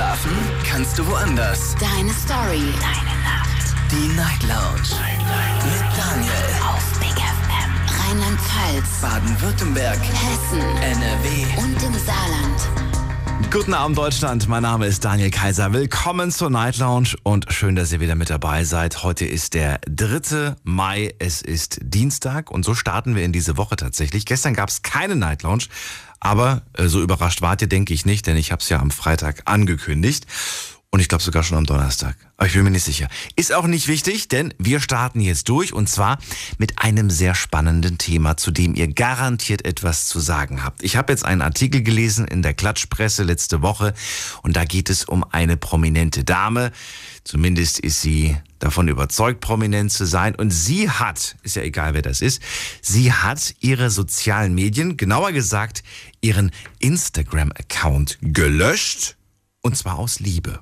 Schlafen kannst du woanders. Deine Story. Deine Nacht. Die Night Lounge. Night, Mit Daniel. Auf Big FM. Rheinland-Pfalz. Baden-Württemberg. Hessen. NRW. Und im Saarland. Guten Abend Deutschland, mein Name ist Daniel Kaiser. Willkommen zur Night Lounge und schön, dass ihr wieder mit dabei seid. Heute ist der 3. Mai, es ist Dienstag und so starten wir in diese Woche tatsächlich. Gestern gab es keine Night Lounge, aber äh, so überrascht wart ihr, denke ich nicht, denn ich habe es ja am Freitag angekündigt. Und ich glaube sogar schon am Donnerstag. Aber ich bin mir nicht sicher. Ist auch nicht wichtig, denn wir starten jetzt durch und zwar mit einem sehr spannenden Thema, zu dem ihr garantiert etwas zu sagen habt. Ich habe jetzt einen Artikel gelesen in der Klatschpresse letzte Woche und da geht es um eine prominente Dame. Zumindest ist sie davon überzeugt, prominent zu sein. Und sie hat, ist ja egal wer das ist, sie hat ihre sozialen Medien, genauer gesagt ihren Instagram-Account gelöscht und zwar aus Liebe.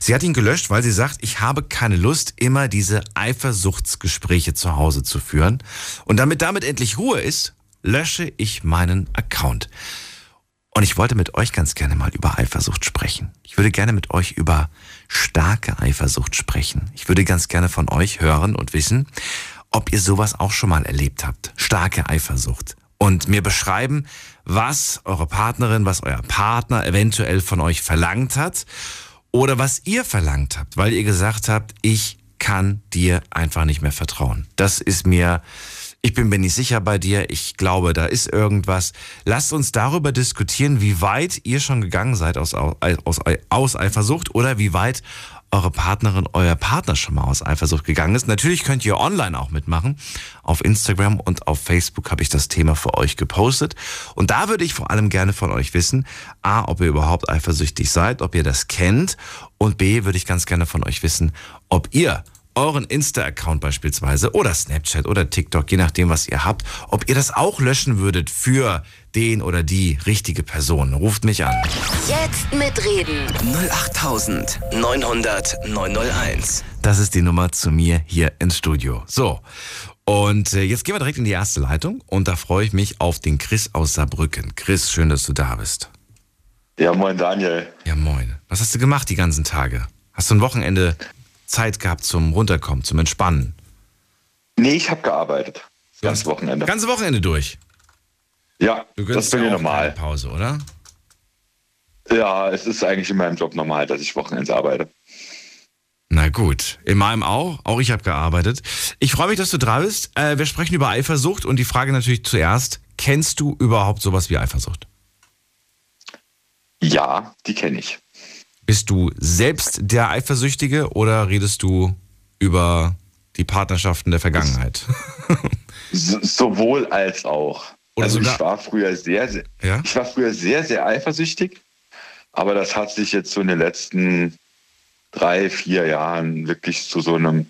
Sie hat ihn gelöscht, weil sie sagt, ich habe keine Lust, immer diese Eifersuchtsgespräche zu Hause zu führen. Und damit damit endlich Ruhe ist, lösche ich meinen Account. Und ich wollte mit euch ganz gerne mal über Eifersucht sprechen. Ich würde gerne mit euch über starke Eifersucht sprechen. Ich würde ganz gerne von euch hören und wissen, ob ihr sowas auch schon mal erlebt habt. Starke Eifersucht. Und mir beschreiben, was eure Partnerin, was euer Partner eventuell von euch verlangt hat oder was ihr verlangt habt, weil ihr gesagt habt, ich kann dir einfach nicht mehr vertrauen. Das ist mir, ich bin mir nicht sicher bei dir, ich glaube, da ist irgendwas. Lasst uns darüber diskutieren, wie weit ihr schon gegangen seid aus, aus, aus Eifersucht oder wie weit eure Partnerin, euer Partner schon mal aus Eifersucht gegangen ist. Natürlich könnt ihr online auch mitmachen. Auf Instagram und auf Facebook habe ich das Thema für euch gepostet. Und da würde ich vor allem gerne von euch wissen, a, ob ihr überhaupt eifersüchtig seid, ob ihr das kennt. Und b, würde ich ganz gerne von euch wissen, ob ihr euren Insta-Account beispielsweise oder Snapchat oder TikTok, je nachdem, was ihr habt, ob ihr das auch löschen würdet für den oder die richtige Person. Ruft mich an. Jetzt mitreden. 08900 901. Das ist die Nummer zu mir hier ins Studio. So. Und äh, jetzt gehen wir direkt in die erste Leitung und da freue ich mich auf den Chris aus Saarbrücken. Chris, schön, dass du da bist. Ja, moin Daniel. Ja, moin. Was hast du gemacht die ganzen Tage? Hast du ein Wochenende Zeit gehabt zum Runterkommen, zum Entspannen? Nee, ich habe gearbeitet. Das ganze Wochenende. Ganze Wochenende durch? Ja, das bin ja normal. Pause, oder? Ja, es ist eigentlich in meinem Job normal, dass ich Wochenends arbeite. Na gut, in meinem auch. Auch ich habe gearbeitet. Ich freue mich, dass du da bist. Äh, wir sprechen über Eifersucht und die Frage natürlich zuerst, kennst du überhaupt sowas wie Eifersucht? Ja, die kenne ich. Bist du selbst der Eifersüchtige oder redest du über die Partnerschaften der Vergangenheit? So, sowohl als auch. Oder also sogar- ich war früher sehr, sehr, Ja? ich war früher sehr, sehr eifersüchtig, aber das hat sich jetzt so in den letzten drei, vier Jahren wirklich zu so einem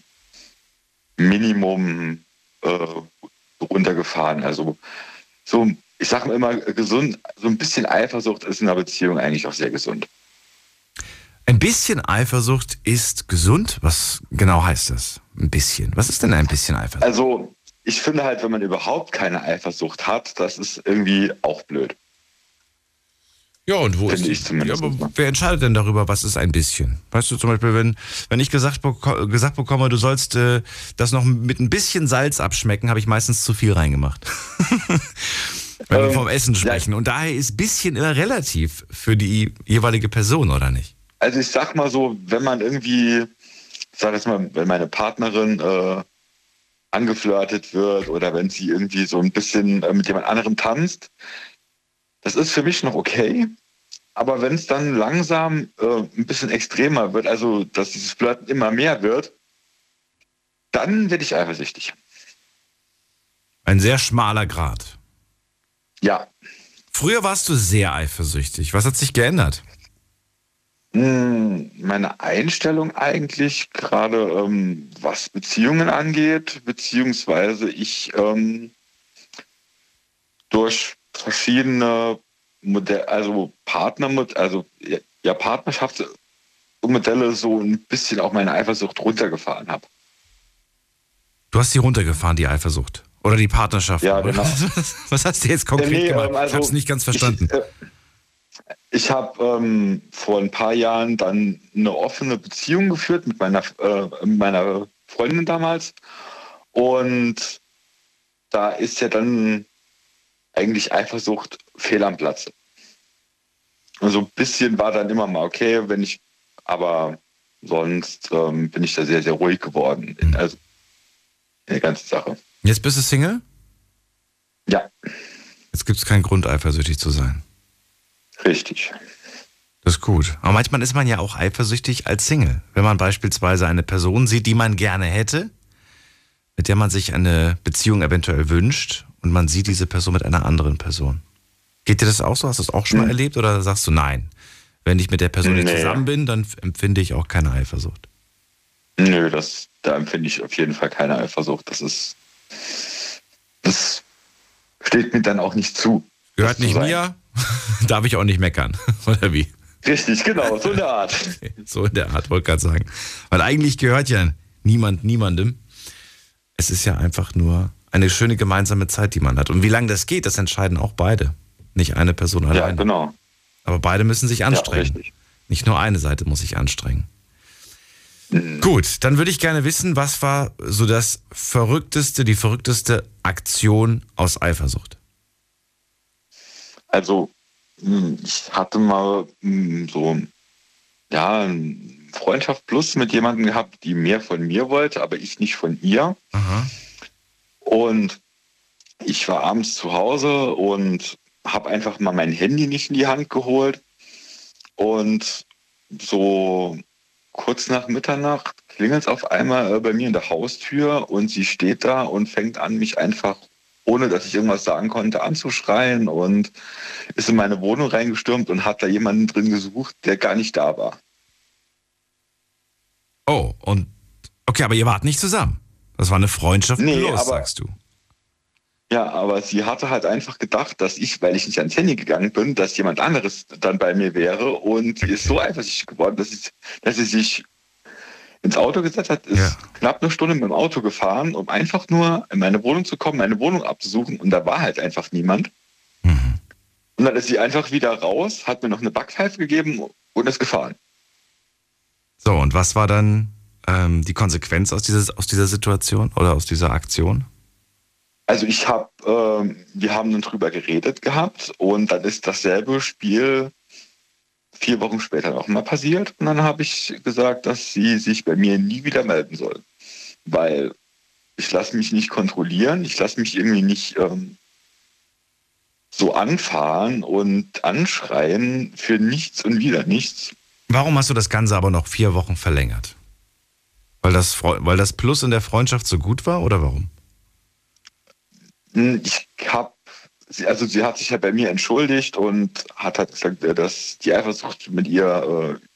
Minimum äh, runtergefahren. Also so, ich sage mal immer gesund, so ein bisschen Eifersucht ist in einer Beziehung eigentlich auch sehr gesund. Ein bisschen Eifersucht ist gesund. Was genau heißt das? Ein bisschen. Was ist denn ein bisschen Eifersucht? Also ich finde halt, wenn man überhaupt keine Eifersucht hat, das ist irgendwie auch blöd. Ja, und wo Finde ist ich zumindest Ja, aber wer entscheidet denn darüber, was ist ein bisschen? Weißt du zum Beispiel, wenn, wenn ich gesagt, beko gesagt bekomme, du sollst äh, das noch mit ein bisschen Salz abschmecken, habe ich meistens zu viel reingemacht. wenn wir Ähm, vom Essen ja. sprechen. Und daher ist bisschen immer relativ für die jeweilige Person, oder nicht? Also ich sag mal so, wenn man irgendwie, ich sag jetzt mal, wenn meine Partnerin äh, angeflirtet wird oder wenn sie irgendwie so ein bisschen äh, mit jemand anderem tanzt, das ist für mich noch okay. Aber wenn es dann langsam äh, ein bisschen extremer wird, also dass dieses Flirten immer mehr wird, dann werde ich eifersüchtig. Ein sehr schmaler Grad. Ja, Früher warst du sehr eifersüchtig. Was hat sich geändert? Hm, Meine Einstellung eigentlich, gerade ähm, was Beziehungen angeht, beziehungsweise ich ähm, durch verschiedene Modelle, also Partner, also ja, Partnerschaftsmodelle so ein bisschen auch meine Eifersucht runtergefahren habe. Du hast sie runtergefahren, die Eifersucht. Oder die Partnerschaft. Ja, genau. Was hast du jetzt konkret Äh, nee, gemacht? ähm, also ich habe es nicht ganz verstanden. Ich, äh, Ich habe ähm, vor ein paar Jahren dann eine offene Beziehung geführt mit meiner, äh, meiner Freundin damals. Und da ist ja dann eigentlich Eifersucht fehl am Platze. Und so ein bisschen war dann immer mal okay, wenn ich, aber sonst ähm, bin ich da sehr, sehr ruhig geworden. In, also in der ganzen Sache. Jetzt bist du Single? Ja. Jetzt gibt es keinen Grund, eifersüchtig zu sein. Richtig. Das ist gut. Aber manchmal ist man ja auch eifersüchtig als Single. Wenn man beispielsweise eine Person sieht, die man gerne hätte, mit der man sich eine Beziehung eventuell wünscht und man sieht diese Person mit einer anderen Person. Geht dir das auch so? Hast du das auch schon mal hm. erlebt oder sagst du nein? Wenn ich mit der Person nee. zusammen bin, dann empfinde ich auch keine Eifersucht. Nö, das, da empfinde ich auf jeden Fall keine Eifersucht. Das ist, das steht mir dann auch nicht zu. Gehört nicht mir, darf ich auch nicht meckern, oder wie? Richtig, genau, so in der Art. so in der Art, wollte gerade sagen. Weil eigentlich gehört ja niemand niemandem. Es ist ja einfach nur eine schöne gemeinsame Zeit, die man hat. Und wie lange das geht, das entscheiden auch beide. Nicht eine Person alleine. Ja, genau. Aber beide müssen sich anstrengen. Ja, Nicht nur eine Seite muss sich anstrengen. Gut, dann würde ich gerne wissen, was war so das verrückteste, die verrückteste Aktion aus Eifersucht? Also, hm, ich hatte mal hm, so, ja, Freundschaft plus mit jemandem gehabt, die mehr von mir wollte, aber ich nicht von ihr. Aha. Und ich war abends zu Hause und habe einfach mal mein Handy nicht in die Hand geholt. Und so kurz nach Mitternacht klingelt es auf einmal äh, bei mir in der Haustür und sie steht da und fängt an, mich einfach, ohne dass ich irgendwas sagen konnte, anzuschreien und ist in meine Wohnung reingestürmt und hat da jemanden drin gesucht, der gar nicht da war. Oh, und okay, aber ihr wart nicht zusammen. Das war eine Freundschaft nee, plus, aber, sagst du. Ja, aber sie hatte halt einfach gedacht, dass ich, weil ich nicht ans Handy gegangen bin, dass jemand anderes dann bei mir wäre und sie ist so eifersüchtig geworden, dass, ich, dass sie sich ins Auto gesetzt hat, ist ja. knapp eine Stunde mit dem Auto gefahren, um einfach nur in meine Wohnung zu kommen, meine Wohnung abzusuchen und da war halt einfach niemand. Mhm. Und dann ist sie einfach wieder raus, hat mir noch eine Backpfeife gegeben und ist gefahren. So, und was war dann ähm, die Konsequenz aus, dieses, aus dieser Situation oder aus dieser Aktion? Also ich habe, äh, wir haben dann drüber geredet gehabt und dann ist dasselbe Spiel vier Wochen später nochmal passiert und dann habe ich gesagt, dass sie sich bei mir nie wieder melden soll, weil ich lasse mich nicht kontrollieren, ich lasse mich irgendwie nicht ähm, so anfahren und anschreien für nichts und wieder nichts. Warum hast du das Ganze aber noch vier Wochen verlängert? Weil das, weil das Plus in der Freundschaft so gut war oder warum? Hm, ich habe, also sie hat sich ja bei mir entschuldigt und hat halt gesagt, äh, dass die Eifersucht mit ihr äh,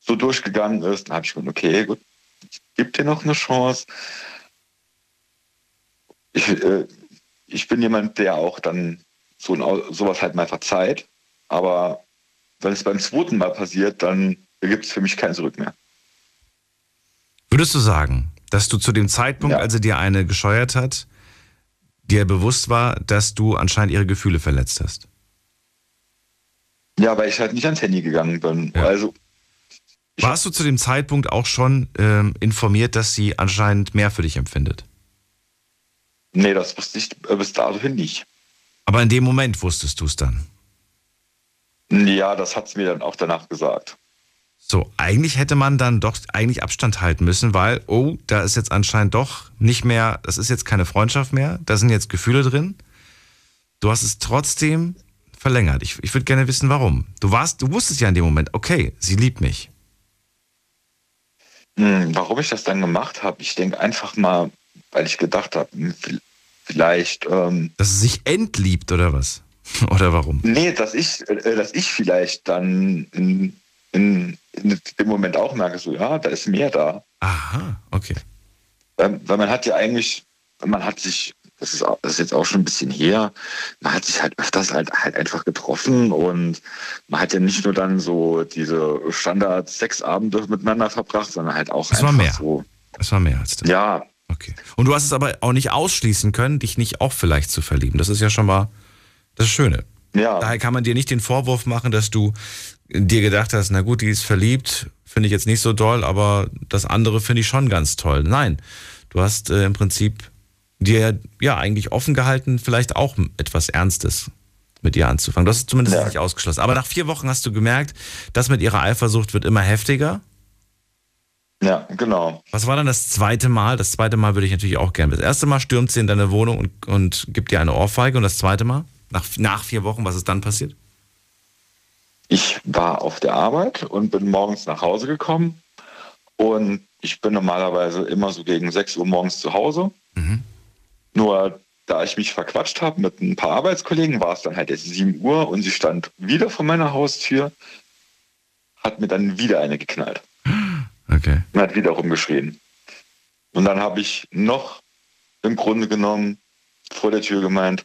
so durchgegangen ist. Dann habe ich gesagt, okay, gut, ich gebe dir noch eine Chance. Ich, äh, ich bin jemand, der auch dann so sowas halt mal verzeiht. Aber wenn es beim zweiten Mal passiert, dann gibt es für mich kein Zurück mehr. Würdest du sagen, dass du zu dem Zeitpunkt, ja. als er dir eine gescheuert hat, dir bewusst war, dass du anscheinend ihre Gefühle verletzt hast? Ja, weil ich halt nicht ans Handy gegangen bin. Ja. Also warst du zu dem Zeitpunkt auch schon ähm, informiert, dass sie anscheinend mehr für dich empfindet? Nee, das wusste ich bis dahin nicht. Aber in dem Moment wusstest du es dann? Ja, das hat sie mir dann auch danach gesagt. So, eigentlich hätte man dann doch eigentlich Abstand halten müssen, weil, oh, da ist jetzt anscheinend doch nicht mehr, das ist jetzt keine Freundschaft mehr, da sind jetzt Gefühle drin. Du hast es trotzdem verlängert. Ich, ich würde gerne wissen, warum. Du warst, du wusstest ja in dem Moment, okay, sie liebt mich. Hm, warum ich das dann gemacht habe, ich denke einfach mal, weil ich gedacht habe, hm, vielleicht. Ähm, dass sie sich entliebt oder was? oder warum? Nee, dass ich, äh, dass ich vielleicht dann in, in, in dem Moment auch merke, so ja, da ist mehr da. Aha, okay. Weil, weil man hat ja eigentlich, man hat sich, das ist, das ist jetzt auch schon ein bisschen her, man hat sich halt öfters halt, halt einfach getroffen und man hat ja nicht nur dann so diese Standard-Sexabende miteinander verbracht, sondern halt auch es einfach war mehr. so. Es war mehr als das. Ja. Okay. Und du hast es aber auch nicht ausschließen können, dich nicht auch vielleicht zu verlieben. Das ist ja schon mal das Schöne. Ja. Daher kann man dir nicht den Vorwurf machen, dass du dir gedacht hast, na gut, die ist verliebt, finde ich jetzt nicht so doll, aber das andere finde ich schon ganz toll. Nein, du hast äh, im Prinzip dir ja eigentlich offen gehalten, vielleicht auch etwas Ernstes mit ihr anzufangen. Das ist zumindest Ja. nicht ausgeschlossen. Aber nach vier Wochen hast du gemerkt, das mit ihrer Eifersucht wird immer heftiger. Ja, genau. Was war dann das zweite Mal? Das zweite Mal würde ich natürlich auch gerne. Das erste Mal stürmt sie in deine Wohnung und, und gibt dir eine Ohrfeige. Und das zweite Mal? Nach, nach vier Wochen, was ist dann passiert? Ich war auf der Arbeit und bin morgens nach Hause gekommen. Und ich bin normalerweise immer so gegen 6 Uhr morgens zu Hause. Nur da ich mich verquatscht habe mit ein paar Arbeitskollegen, war es dann halt jetzt 7 Uhr und sie stand wieder vor meiner Haustür, hat mir dann wieder eine geknallt Okay. und hat wieder rumgeschrien. Und dann habe ich noch im Grunde genommen vor der Tür gemeint,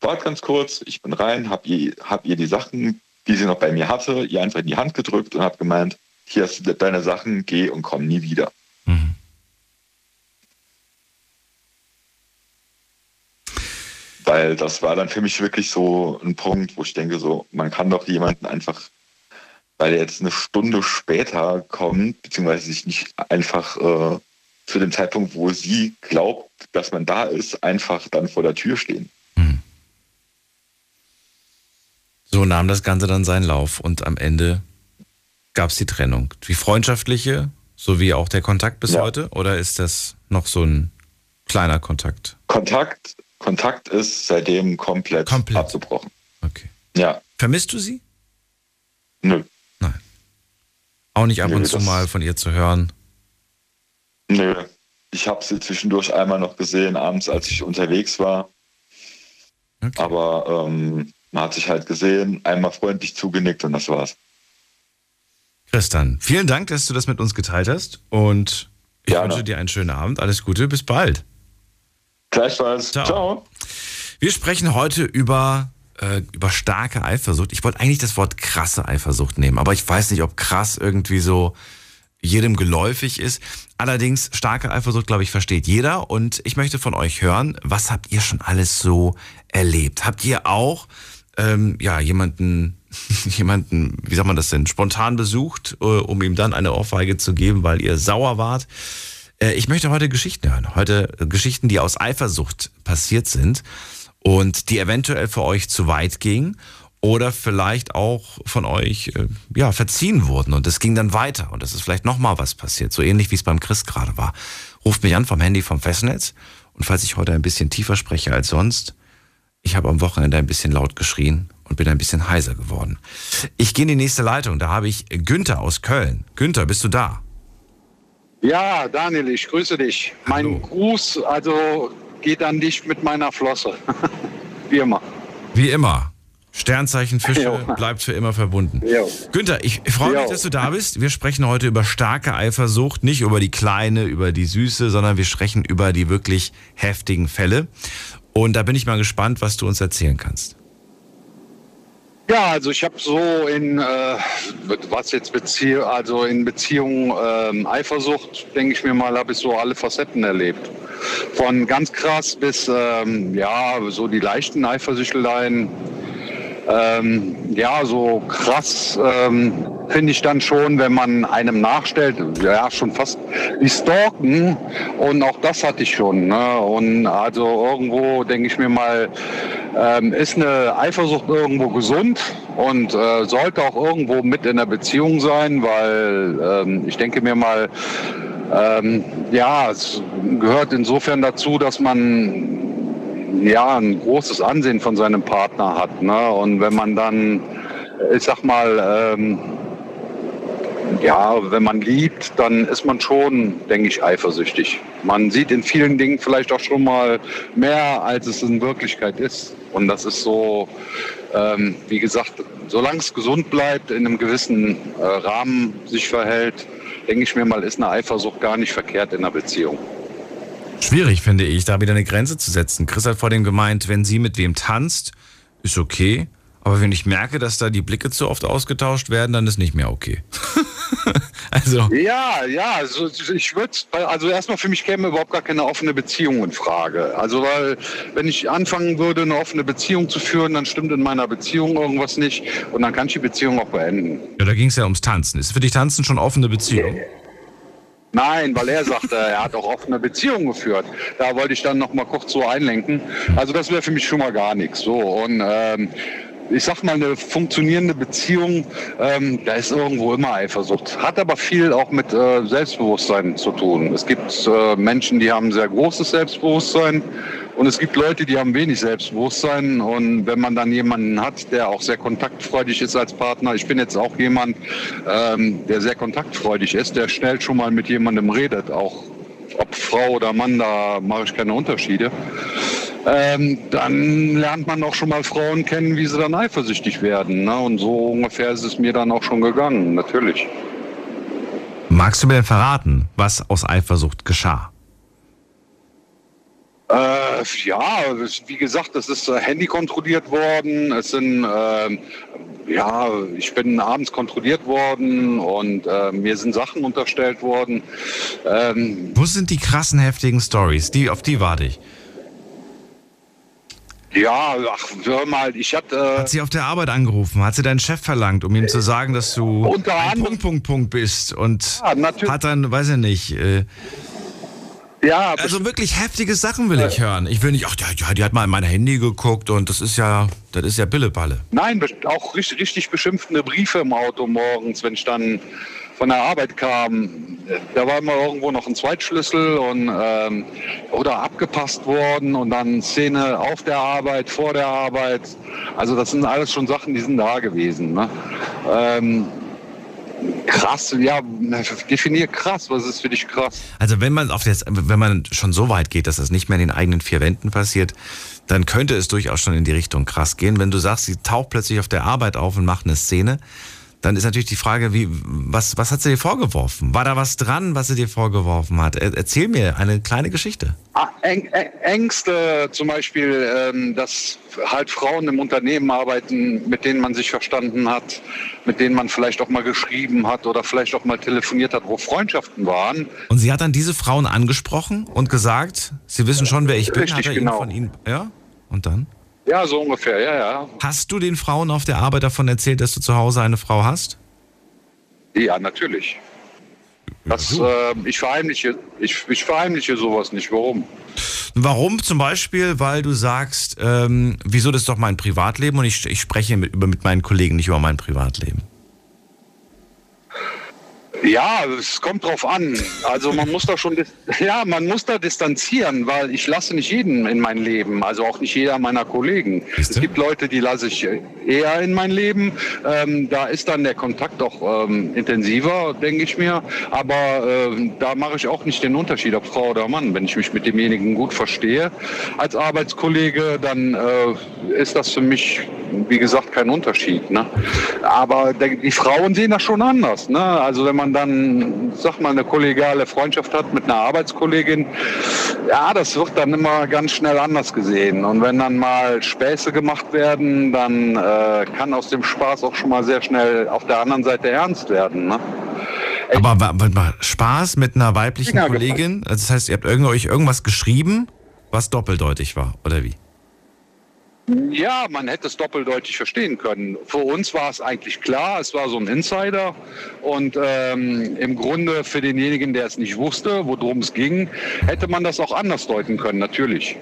wart ganz kurz, ich bin rein, hab ihr, hab ihr die Sachen, die sie noch bei mir hatte, ihr einfach in die Hand gedrückt und hab gemeint, hier hast du deine Sachen, geh und komm nie wieder. Mhm. Weil das war dann für mich wirklich so ein Punkt, wo ich denke, so, man kann doch jemanden einfach, weil er jetzt eine Stunde später kommt, beziehungsweise sich nicht einfach äh, zu dem Zeitpunkt, wo sie glaubt, dass man da ist, einfach dann vor der Tür stehen. So nahm das Ganze dann seinen Lauf und am Ende gab es die Trennung. Die freundschaftliche, sowie auch der Kontakt bis Ja. heute? Oder ist das noch so ein kleiner Kontakt? Kontakt, Kontakt ist seitdem komplett, Komplett. abgebrochen. Okay. Ja, Vermisst du sie? nö, Nein. Auch nicht ab Nö, und zu mal von ihr zu hören. nö. Ich habe sie zwischendurch einmal noch gesehen, abends, als ich unterwegs war. Okay. Aber ähm, man hat sich halt gesehen, einmal freundlich zugenickt und das war's. Christian, vielen Dank, dass du das mit uns geteilt hast und ich Gerne. wünsche dir einen schönen Abend. Alles Gute, bis bald. Gleichfalls. Ciao. Ciao. Wir sprechen heute über, äh, über starke Eifersucht. Ich wollte eigentlich das Wort krasse Eifersucht nehmen, aber ich weiß nicht, ob krass irgendwie so jedem geläufig ist. Allerdings, starke Eifersucht, glaube ich, versteht jeder. Und ich möchte von euch hören, was habt ihr schon alles so erlebt? Habt ihr auch ähm, ja, jemanden, jemanden, wie sagt man das denn, spontan besucht, äh, um ihm dann eine Ohrfeige zu geben, weil ihr sauer wart? Äh, Ich möchte heute Geschichten hören. Heute äh, Geschichten, die aus Eifersucht passiert sind und die eventuell für euch zu weit gingen oder vielleicht auch von euch äh, ja, verziehen wurden und es ging dann weiter und es ist vielleicht nochmal was passiert, so ähnlich wie es beim Chris gerade war. Ruft mich an vom Handy vom Festnetz und falls ich heute ein bisschen tiefer spreche als sonst, ich habe am Wochenende ein bisschen laut geschrien und bin ein bisschen heiser geworden. Ich gehe in die nächste Leitung, da habe ich Günther aus Köln. Günther, bist du da? Ja, Daniel, ich grüße dich. Mein Hallo. Gruß also geht an dich mit meiner Flosse. Wie immer. Wie immer. Sternzeichen Fische Jo. bleibt für immer verbunden. Jo. Günther, ich freue mich, dass du da bist. Wir sprechen heute über starke Eifersucht, nicht über die kleine, über die süße, sondern wir sprechen über die wirklich heftigen Fälle. Und da bin ich mal gespannt, was du uns erzählen kannst. Ja, also ich habe so in äh, was jetzt Bezie also in Beziehung ähm, Eifersucht, denke ich mir mal, habe ich so alle Facetten erlebt. Von ganz krass bis ähm, ja so die leichten Eifersüchteleien. Ähm, ja, so krass ähm, finde ich dann schon, wenn man einem nachstellt, ja schon fast wie Stalken und auch das hatte ich schon. Ne? Und also irgendwo denke ich mir mal, ähm, ist eine Eifersucht irgendwo gesund und äh, sollte auch irgendwo mit in der Beziehung sein, weil ähm, ich denke mir mal, ähm, ja, es gehört insofern dazu, dass man ja ein großes Ansehen von seinem Partner hat. Ne? Und wenn man dann, ich sag mal, ähm, ja, wenn man liebt, dann ist man schon, denke ich, eifersüchtig. Man sieht in vielen Dingen vielleicht auch schon mal mehr, als es in Wirklichkeit ist. Und das ist so, ähm, wie gesagt, solange es gesund bleibt, in einem gewissen äh, Rahmen sich verhält, denke ich mir mal, ist eine Eifersucht gar nicht verkehrt in einer Beziehung. Schwierig, finde ich, da wieder eine Grenze zu setzen. Chris hat vor dem gemeint, wenn sie mit wem tanzt, ist okay. Aber wenn ich merke, dass da die Blicke zu oft ausgetauscht werden, dann ist nicht mehr okay. Also. Ja, ja, also ich würde, also erstmal für mich käme überhaupt gar keine offene Beziehung in Frage. Also weil, wenn ich anfangen würde, eine offene Beziehung zu führen, dann stimmt in meiner Beziehung irgendwas nicht und dann kann ich die Beziehung auch beenden. Ja, da ging es ja ums Tanzen. Ist für dich Tanzen schon offene Beziehung? Nein, weil er sagte, er hat auch offene Beziehungen geführt. Da wollte ich dann noch mal kurz so einlenken. Also das wäre für mich schon mal gar nichts. So und ähm, ich sag mal, eine funktionierende Beziehung, ähm, da ist irgendwo immer Eifersucht. Hat aber viel auch mit äh, Selbstbewusstsein zu tun. Es gibt äh, Menschen, die haben sehr großes Selbstbewusstsein und es gibt Leute, die haben wenig Selbstbewusstsein. Und wenn man dann jemanden hat, der auch sehr kontaktfreudig ist als Partner, ich bin jetzt auch jemand, ähm, der sehr kontaktfreudig ist, der schnell schon mal mit jemandem redet, auch ob Frau oder Mann, da mache ich keine Unterschiede. Ähm, dann lernt man auch schon mal Frauen kennen, wie sie dann eifersüchtig werden. Ne? Und so ungefähr ist es mir dann auch schon gegangen, natürlich. Magst du mir denn verraten, was aus Eifersucht geschah? Äh, ja, wie gesagt, es ist äh, Handy kontrolliert worden. Es sind, äh, ja, ich bin abends kontrolliert worden und äh, mir sind Sachen unterstellt worden. Ähm, Wo sind die krassen, heftigen Stories? Die, auf die warte ich. Ja, ach, hör mal, ich hatte. Äh, hat sie auf der Arbeit angerufen? Hat sie deinen Chef verlangt, um ihm zu sagen, dass du unter ein Punkt, Punkt, Punkt bist? Und ja, hat dann, weiß ich nicht. Äh, ja, also wirklich heftige Sachen will ich hören. Ich will nicht, ach, die, die hat mal in mein Handy geguckt und das ist ja, das ist ja Billeballe. Nein, auch richtig, richtig beschimpfende Briefe im Auto morgens, wenn ich dann von der Arbeit kam, da war immer irgendwo noch ein Zweitschlüssel und ähm, oder abgepasst worden und dann Szene auf der Arbeit, vor der Arbeit. Also das sind alles schon Sachen, die sind da gewesen. Ne? Ähm, krass, ja, definier krass, was ist für dich krass? Also wenn man auf das, wenn man schon so weit geht, dass das nicht mehr in den eigenen vier Wänden passiert, dann könnte es durchaus schon in die Richtung krass gehen. Wenn du sagst, sie taucht plötzlich auf der Arbeit auf und macht eine Szene, dann ist natürlich die Frage, wie, was, was hat sie dir vorgeworfen? War da was dran, was sie dir vorgeworfen hat? Erzähl mir eine kleine Geschichte. Ah, Ängste zum Beispiel, ähm, dass halt Frauen im Unternehmen arbeiten, mit denen man sich verstanden hat, mit denen man vielleicht auch mal geschrieben hat oder vielleicht auch mal telefoniert hat, wo Freundschaften waren. Und sie hat dann diese Frauen angesprochen und gesagt, sie wissen schon, wer ich bin. Richtig, hat er genau. von ihnen, ja? Und dann? Ja, so ungefähr, ja, ja. Hast du den Frauen auf der Arbeit davon erzählt, dass du zu Hause eine Frau hast? Ja, natürlich. Das, äh, ich, verheimliche, ich, ich verheimliche sowas nicht. Warum? Warum? Zum Beispiel, weil du sagst, ähm, wieso das ist doch mein Privatleben und ich, ich spreche mit, mit meinen Kollegen nicht über mein Privatleben. Ja, es kommt drauf an. Also man muss da schon, ja, man muss da distanzieren, weil ich lasse nicht jeden in mein Leben, also auch nicht jeder meiner Kollegen. Es gibt Leute, die lasse ich eher in mein Leben. Ähm, da ist dann der Kontakt auch ähm, intensiver, denke ich mir. Aber äh, da mache ich auch nicht den Unterschied, ob Frau oder Mann. Wenn ich mich mit demjenigen gut verstehe als Arbeitskollege, dann äh, ist das für mich, wie gesagt, kein Unterschied. Ne? Aber die Frauen sehen das schon anders. Ne? Also wenn man dann, sag mal, eine kollegiale Freundschaft hat mit einer Arbeitskollegin, ja, das wird dann immer ganz schnell anders gesehen. Und wenn dann mal Späße gemacht werden, dann äh, kann aus dem Spaß auch schon mal sehr schnell auf der anderen Seite ernst werden. Ne? Aber warte mal, Spaß mit einer weiblichen Kollegin? Also das heißt, ihr habt euch irgendwas geschrieben, was doppeldeutig war, oder wie? Ja, man hätte es doppeldeutig verstehen können. Für uns war es eigentlich klar, es war so ein Insider. Und ähm, im Grunde für denjenigen, der es nicht wusste, worum es ging, hätte man das auch anders deuten können, natürlich.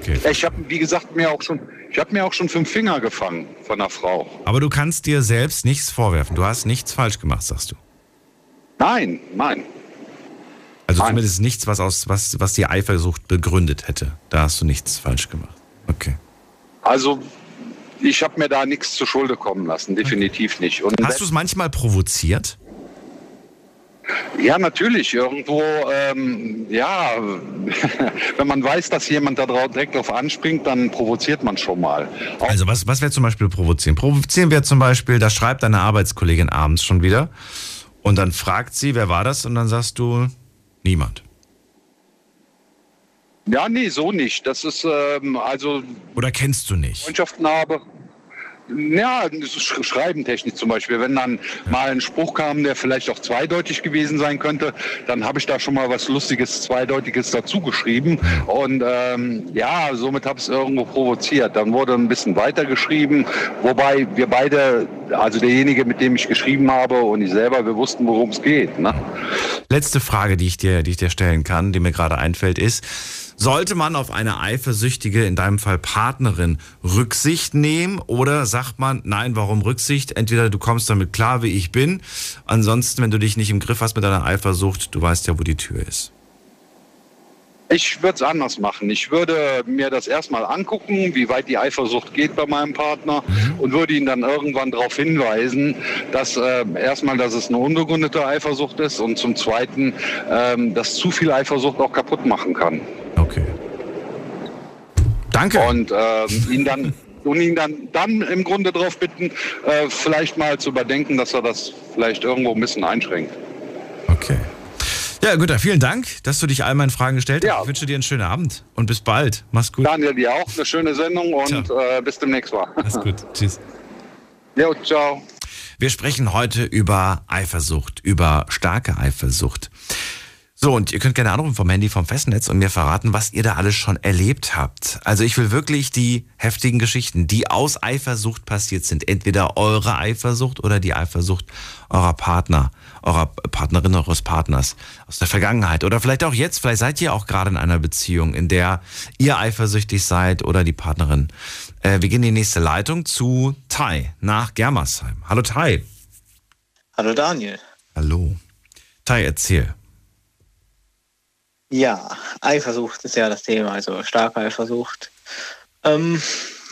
Okay. Ich habe, wie gesagt, mir auch schon, ich habe mir auch schon fünf Finger gefangen von einer Frau. Aber du kannst dir selbst nichts vorwerfen. Du hast nichts falsch gemacht, sagst du. Nein, nein. Also nein. zumindest nichts, was aus, was, was die Eifersucht begründet hätte. Da hast du nichts falsch gemacht. Okay. Also ich habe mir da nichts zu Schulde kommen lassen, definitiv nicht. Und Hast du es manchmal provoziert? Ja, natürlich. Irgendwo, ähm, ja, wenn man weiß, dass jemand da direkt drauf anspringt, dann provoziert man schon mal. Auch also was, was wäre zum Beispiel provozieren? Provozieren wir zum Beispiel, da schreibt deine Arbeitskollegin abends schon wieder und dann fragt sie, wer war das? Und dann sagst du, niemand. Ja, nee, so nicht. Das ist ähm, also. Oder kennst du nicht? Freundschaften habe. Ja, sch Schreibentechnik zum Beispiel. Wenn dann mal ein Spruch kam, der vielleicht auch zweideutig gewesen sein könnte, dann habe ich da schon mal was Lustiges, Zweideutiges dazu geschrieben. Und ähm, ja, somit habe ich es irgendwo provoziert. Dann wurde ein bisschen weiter geschrieben, wobei wir beide, also derjenige, mit dem ich geschrieben habe und ich selber, wir wussten, worum es geht. Ne? Letzte Frage, die ich dir, die ich dir stellen kann, die mir gerade einfällt, ist, sollte man auf eine eifersüchtige, in deinem Fall Partnerin, Rücksicht nehmen oder sagt man, nein, warum Rücksicht? Entweder du kommst damit klar, wie ich bin, ansonsten, wenn du dich nicht im Griff hast mit deiner Eifersucht, du weißt ja, wo die Tür ist. Ich würde es anders machen. Ich würde mir das erstmal angucken, wie weit die Eifersucht geht bei meinem Partner mhm. und würde ihn dann irgendwann darauf hinweisen, dass äh, erstmal, dass es eine unbegründete Eifersucht ist und zum Zweiten, äh, dass zu viel Eifersucht auch kaputt machen kann. Okay. Danke. Und äh, ihn dann und ihn dann, dann im Grunde darauf bitten, äh, vielleicht mal zu überdenken, dass er das vielleicht irgendwo ein bisschen einschränkt. Okay. Ja, gut, vielen Dank, dass du dich all meinen Fragen gestellt hast. Ja. Ich wünsche dir einen schönen Abend und bis bald. Mach's gut. Daniel, dir auch eine schöne Sendung und äh, bis demnächst mal. Alles gut. Tschüss. Jo, ciao. Wir sprechen heute über Eifersucht, über starke Eifersucht. So, und ihr könnt gerne anrufen vom Handy vom Festnetz und mir verraten, was ihr da alles schon erlebt habt. Also ich will wirklich die heftigen Geschichten, die aus Eifersucht passiert sind. Entweder eure Eifersucht oder die Eifersucht eurer Partner, eurer Partnerin, eures Partners aus der Vergangenheit. Oder vielleicht auch jetzt, vielleicht seid ihr auch gerade in einer Beziehung, in der ihr eifersüchtig seid oder die Partnerin. Äh, wir gehen in die nächste Leitung zu Tai nach Germersheim. Hallo Tai. Hallo Daniel. Hallo. Tai, erzähl. Ja, Eifersucht ist ja das Thema, also starke Eifersucht. Ähm,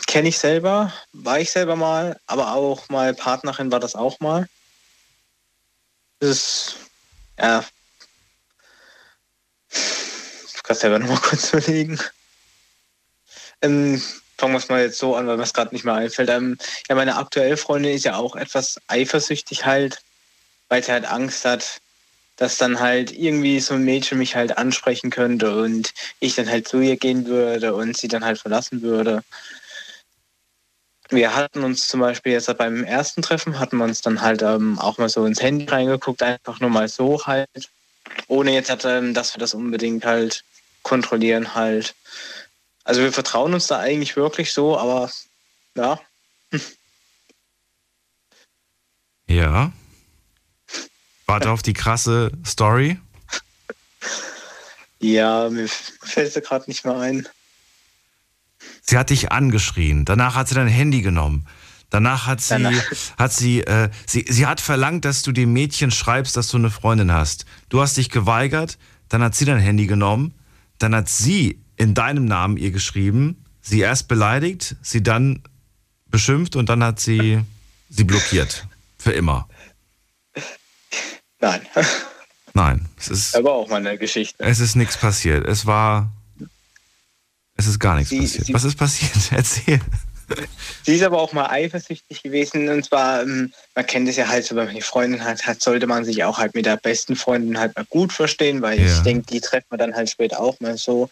Kenne ich selber, war ich selber mal, aber auch mal Partnerin war das auch mal. Das ist, ja, du kannst selber nochmal kurz überlegen. Ähm, fangen wir es mal jetzt so an, weil mir es gerade nicht mehr einfällt. Ähm, ja, meine aktuelle Freundin ist ja auch etwas eifersüchtig halt, weil sie halt Angst hat, dass dann halt irgendwie so ein Mädchen mich halt ansprechen könnte und ich dann halt zu ihr gehen würde und sie dann halt verlassen würde. Wir hatten uns zum Beispiel jetzt beim ersten Treffen, hatten wir uns dann halt ähm, auch mal so ins Handy reingeguckt, einfach nur mal so halt, ohne jetzt, halt, ähm, dass wir das unbedingt halt kontrollieren halt. Also wir vertrauen uns da eigentlich wirklich so, aber ja. Ja, Warte auf die krasse Story. Ja, mir fällt sie gerade nicht mehr ein. Sie hat dich angeschrien. Danach hat sie dein Handy genommen. Danach hat sie, Danach. hat sie, äh, sie, sie hat verlangt, dass du dem Mädchen schreibst, dass du eine Freundin hast. Du hast dich geweigert. Dann hat sie dein Handy genommen. Dann hat sie in deinem Namen ihr geschrieben. Sie erst beleidigt, sie dann beschimpft und dann hat sie sie blockiert. Für immer. Nein. Nein, es ist. Aber auch mal eine Geschichte. Es ist nichts passiert. Es war. Es ist gar nichts sie, passiert. Sie, Was ist passiert? Erzähl. Sie ist aber auch mal eifersüchtig gewesen und zwar, ähm, man kennt es ja halt so, wenn man eine Freundin hat, hat, sollte man sich auch halt mit der besten Freundin halt mal gut verstehen, weil ja. ich denke, die trifft man dann halt später auch mal so.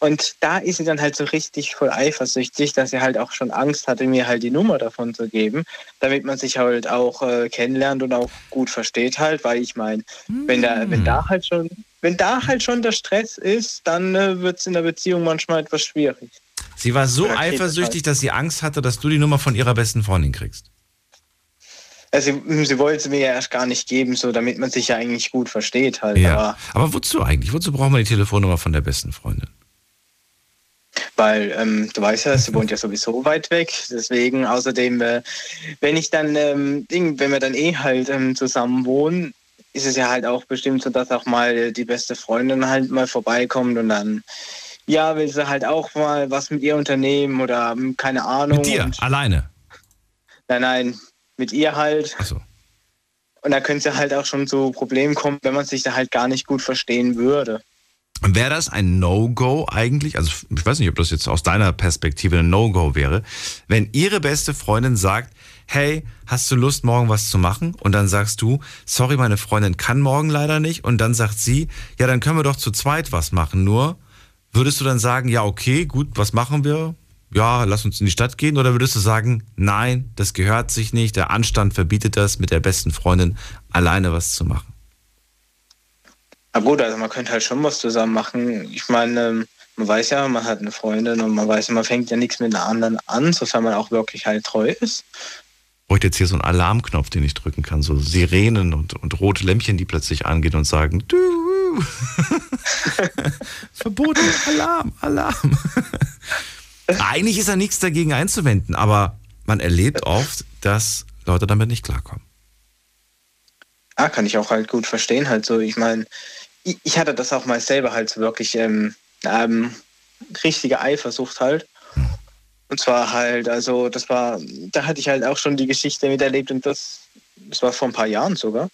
Und da ist sie dann halt so richtig voll eifersüchtig, dass sie halt auch schon Angst hatte, mir halt die Nummer davon zu geben, damit man sich halt auch äh, kennenlernt und auch gut versteht halt, weil ich meine, wenn da, wenn da halt schon, wenn da halt schon der Stress ist, dann äh, wird es in der Beziehung manchmal etwas schwierig. Sie war so eifersüchtig, dass sie Angst hatte, dass du die Nummer von ihrer besten Freundin kriegst. Also, sie wollte sie mir ja erst gar nicht geben, so damit man sich ja eigentlich gut versteht halt. Ja. Aber, aber wozu eigentlich? Wozu brauchen wir die Telefonnummer von der besten Freundin? Weil ähm, du weißt ja, sie wohnt ja sowieso weit weg. Deswegen, außerdem, äh, wenn ich dann, ähm, Ding, wenn wir dann eh halt ähm, zusammen wohnen, ist es ja halt auch bestimmt so, dass auch mal die beste Freundin halt mal vorbeikommt und dann ja, will sie halt auch mal was mit ihr unternehmen oder hm, keine Ahnung. Mit dir, alleine? Nein, nein, mit ihr halt. Ach so. Und da könnte es halt auch schon zu Problemen kommen, wenn man sich da halt gar nicht gut verstehen würde. Wäre das ein No-Go eigentlich? Also ich weiß nicht, ob das jetzt aus deiner Perspektive ein No-Go wäre. Wenn ihre beste Freundin sagt, hey, hast du Lust, morgen was zu machen? Und dann sagst du, sorry, meine Freundin kann morgen leider nicht. Und dann sagt sie, ja, dann können wir doch zu zweit was machen. Nur Würdest du dann sagen, ja, okay, gut, was machen wir? ja, lass uns in die Stadt gehen? Oder würdest du sagen, nein, das gehört sich nicht, der Anstand verbietet das, mit der besten Freundin alleine was zu machen? Na gut, also man könnte halt schon was zusammen machen. Ich meine, ähm, man weiß ja, man hat eine Freundin und man weiß ja, man fängt ja nichts mit einer anderen an, sofern man auch wirklich halt treu ist. Bräuchte jetzt hier so einen Alarmknopf, den ich drücken kann, so Sirenen und, und rote Lämpchen, die plötzlich angehen und sagen, du, verboten, Alarm, Alarm. Eigentlich ist da nichts dagegen einzuwenden, aber man erlebt oft, dass Leute damit nicht klarkommen. Ah, kann ich auch halt gut verstehen. Halt so, ich meine, ich, hatte das auch mal selber halt so wirklich ähm, ähm, richtige Eifersucht halt. Und zwar halt, also das war, da hatte ich halt auch schon die Geschichte miterlebt und das, das war vor ein paar Jahren sogar.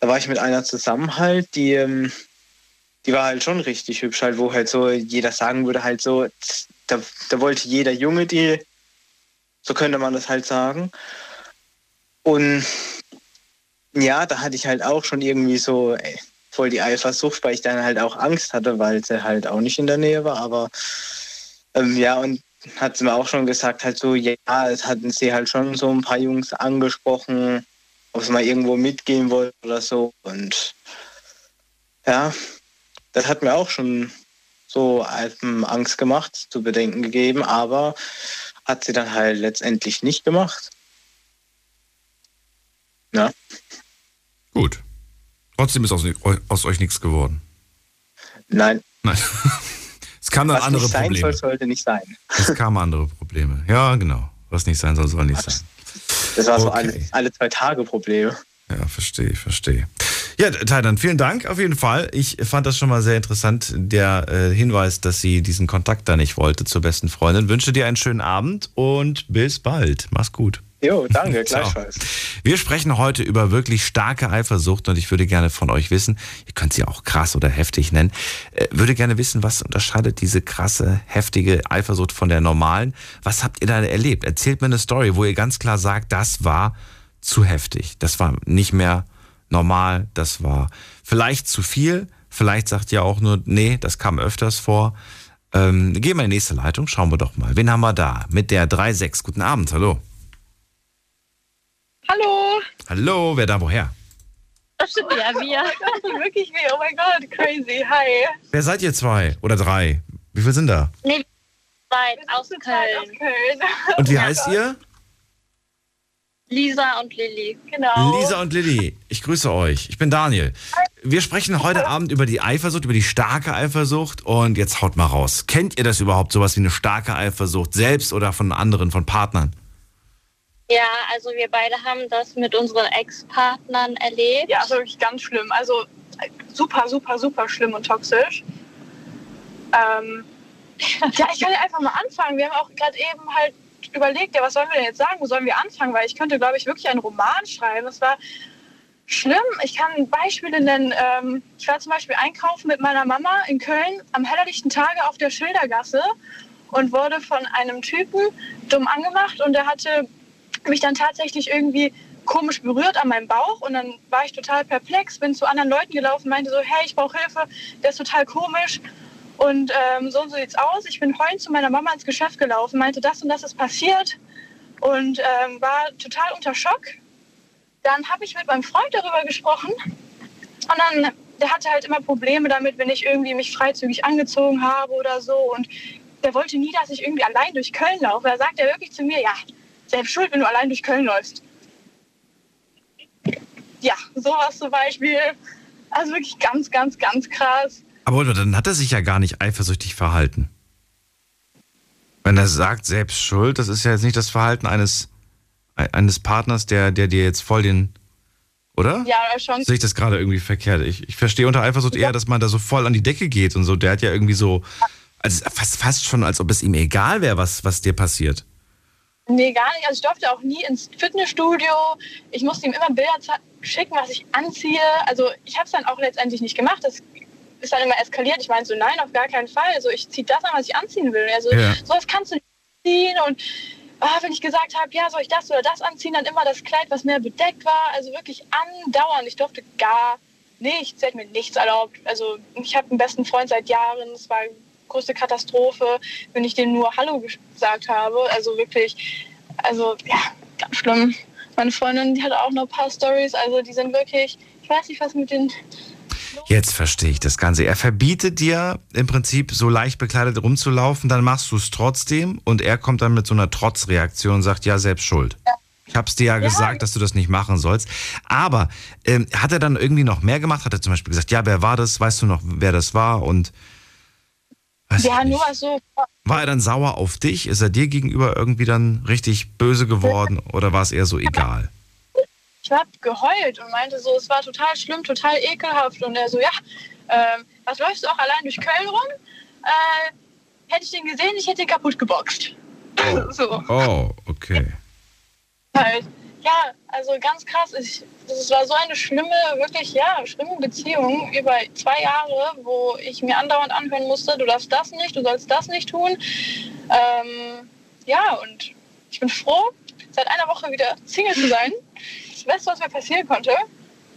Da war ich mit einer zusammen halt, die, ähm, die war halt schon richtig hübsch halt, wo halt so jeder sagen würde halt so, da, da wollte jeder Junge die, so könnte man das halt sagen. Und ja, da hatte ich halt auch schon irgendwie so ey, voll die Eifersucht, weil ich dann halt auch Angst hatte, weil sie halt auch nicht in der Nähe war. Aber ähm, ja, und hat sie mir auch schon gesagt, halt so, ja, es hatten sie halt schon so ein paar Jungs angesprochen, ob sie mal irgendwo mitgehen wollten oder so. Und ja, das hat mir auch schon so Angst gemacht, zu bedenken gegeben, aber hat sie dann halt letztendlich nicht gemacht. Ja. Gut. Trotzdem ist aus, aus euch nichts geworden. Nein. Nein. Es kamen dann Was andere nicht sein Probleme. soll, sollte nicht sein. Es kamen andere Probleme. Ja, genau. Was nicht sein soll, soll nicht sein. Das war so Okay. alle, alle zwei Tage Probleme. Ja, verstehe, verstehe. Ja, Tainan, vielen Dank auf jeden Fall. Ich fand das schon mal sehr interessant, der äh, Hinweis, dass sie diesen Kontakt da nicht wollte zur besten Freundin. Wünsche dir einen schönen Abend und bis bald. Mach's gut. Jo, danke, gleichfalls. Wir sprechen heute über wirklich starke Eifersucht und ich würde gerne von euch wissen, ihr könnt sie auch krass oder heftig nennen, äh, würde gerne wissen, was unterscheidet diese krasse, heftige Eifersucht von der normalen? Was habt ihr da erlebt? Erzählt mir eine Story, wo ihr ganz klar sagt, das war zu heftig. Das war nicht mehr normal, das war vielleicht zu viel. Vielleicht sagt ihr auch nur, nee, das kam öfters vor. Ähm, gehen wir in die nächste Leitung, schauen wir doch mal. Wen haben wir da? Mit der 3.6. Guten Abend, hallo. Hallo. Hallo, wer da woher? Das stimmt ja, wir. Wirklich wie, oh mein Gott, crazy. Hi. Wer seid ihr zwei oder drei? Wie viel sind da? Nee, Köln. Aus Köln. Und wie heißt ihr? Lisa und Lilly. Genau. Lisa und Lilly. Ich grüße euch. Ich bin Daniel. Wir sprechen heute Abend über die Eifersucht, über die starke Eifersucht. Und jetzt haut mal raus. Kennt ihr das überhaupt, sowas wie eine starke Eifersucht? Selbst oder von anderen, von Partnern? Ja, also wir beide haben das mit unseren Ex-Partnern erlebt. Ja, also wirklich ganz schlimm. Also äh, super, super, super schlimm und toxisch. Ähm, ja, ich kann ja einfach mal anfangen. Wir haben auch gerade eben halt überlegt, ja, was sollen wir denn jetzt sagen? Wo sollen wir anfangen? Weil ich könnte, glaube ich, wirklich einen Roman schreiben. Es war schlimm. Ich kann Beispiele nennen. Ähm, ich war zum Beispiel einkaufen mit meiner Mama in Köln am hellerlichten Tage auf der Schildergasse und wurde von einem Typen dumm angemacht und er hatte mich dann tatsächlich irgendwie komisch berührt an meinem Bauch und dann war ich total perplex, bin zu anderen Leuten gelaufen, meinte so, hey, ich brauche Hilfe, der ist total komisch und ähm, so und so sieht's aus. Ich bin heulend zu meiner Mama ins Geschäft gelaufen, meinte, das und das ist passiert und ähm, war total unter Schock. Dann habe ich mit meinem Freund darüber gesprochen und dann, der hatte halt immer Probleme damit, wenn ich irgendwie mich freizügig angezogen habe oder so und der wollte nie, dass ich irgendwie allein durch Köln laufe. Da sagt er wirklich zu mir, ja, selbst schuld, wenn du allein durch Köln läufst. Ja, sowas zum Beispiel. Also wirklich ganz, ganz, ganz krass. Aber dann hat er sich ja gar nicht eifersüchtig verhalten. Wenn er sagt, selbst schuld, das ist ja jetzt nicht das Verhalten eines, eines Partners, der, der dir jetzt voll den. Oder? Ja, schon. Sehe ich das gerade irgendwie verkehrt? Ich, ich verstehe unter Eifersucht eher, dass man da so voll an die Decke geht und so. Der hat ja irgendwie so. Also fast, fast schon, als ob es ihm egal wäre, was, was dir passiert. Nee, gar nicht. Also ich durfte auch nie ins Fitnessstudio. Ich musste ihm immer Bilder schicken, was ich anziehe. Also ich habe es dann auch letztendlich nicht gemacht. Das ist dann immer eskaliert. Ich meinte so, nein, auf gar keinen Fall. Also ich ziehe das an, was ich anziehen will. Also Ja. sowas kannst du nicht anziehen. Und ah, wenn ich gesagt habe, ja, soll ich das oder das anziehen, dann immer das Kleid, was mehr bedeckt war. Also wirklich andauernd. Ich durfte gar nichts. Er hat mir nichts erlaubt. Also ich habe einen besten Freund seit Jahren. Es war größte Katastrophe, wenn ich dem nur Hallo gesagt habe. Also wirklich, also ja, ganz schlimm. Meine Freundin, die hat auch noch ein paar Stories, also die sind wirklich, ich weiß nicht, was mit den Jetzt verstehe ich das Ganze. Er verbietet dir im Prinzip so leicht bekleidet rumzulaufen, dann machst du es trotzdem und er kommt dann mit so einer Trotzreaktion und sagt, ja, selbst schuld. Ja. Ich habe es dir ja, ja, gesagt, dass du das nicht machen sollst. Aber ähm, hat er dann irgendwie noch mehr gemacht? Hat er zum Beispiel gesagt, ja, wer war das? Weißt du noch, wer das war? Und ja, nur so. War er dann sauer auf dich? Ist er dir gegenüber irgendwie dann richtig böse geworden oder war es eher so egal? Ich habe geheult und meinte so, es war total schlimm, total ekelhaft. Und er so, ja, ähm, was läufst du auch allein durch Köln rum? Äh, hätte ich den gesehen, ich hätte ihn kaputt geboxt. Oh, so. oh okay. Halt, ja, also ganz krass. Ich, das war so eine schlimme, wirklich, ja, schlimme Beziehung über zwei Jahre, wo ich mir andauernd anhören musste, du darfst das nicht, du sollst das nicht tun. Ähm, ja, und ich bin froh, seit einer Woche wieder Single zu sein. Das Beste, was mir passieren konnte.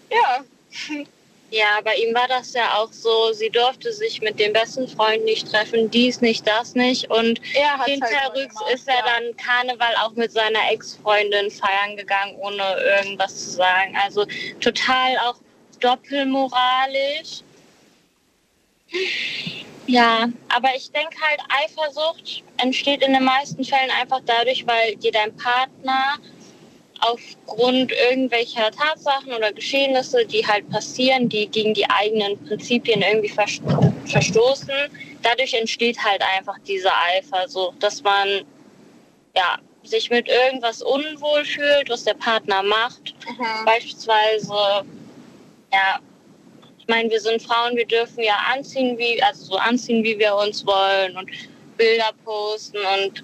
Ja. Ja, bei ihm war das ja auch so, sie durfte sich mit dem besten Freund nicht treffen, dies nicht, das nicht. Und hinterrücks halt ist er ja. dann Karneval auch mit seiner Ex-Freundin feiern gegangen, ohne irgendwas zu sagen. Also total auch doppelmoralisch. Ja, aber ich denke halt, Eifersucht entsteht in den meisten Fällen einfach dadurch, weil dir dein Partner aufgrund irgendwelcher Tatsachen oder Geschehnisse, die halt passieren, die gegen die eigenen Prinzipien irgendwie verstoßen, dadurch entsteht halt einfach diese Eifersucht, dass man ja sich mit irgendwas unwohl fühlt, was der Partner macht. Mhm. Beispielsweise, ja, ich meine, wir sind Frauen, wir dürfen ja anziehen, wie, also so anziehen, wie wir uns wollen und Bilder posten und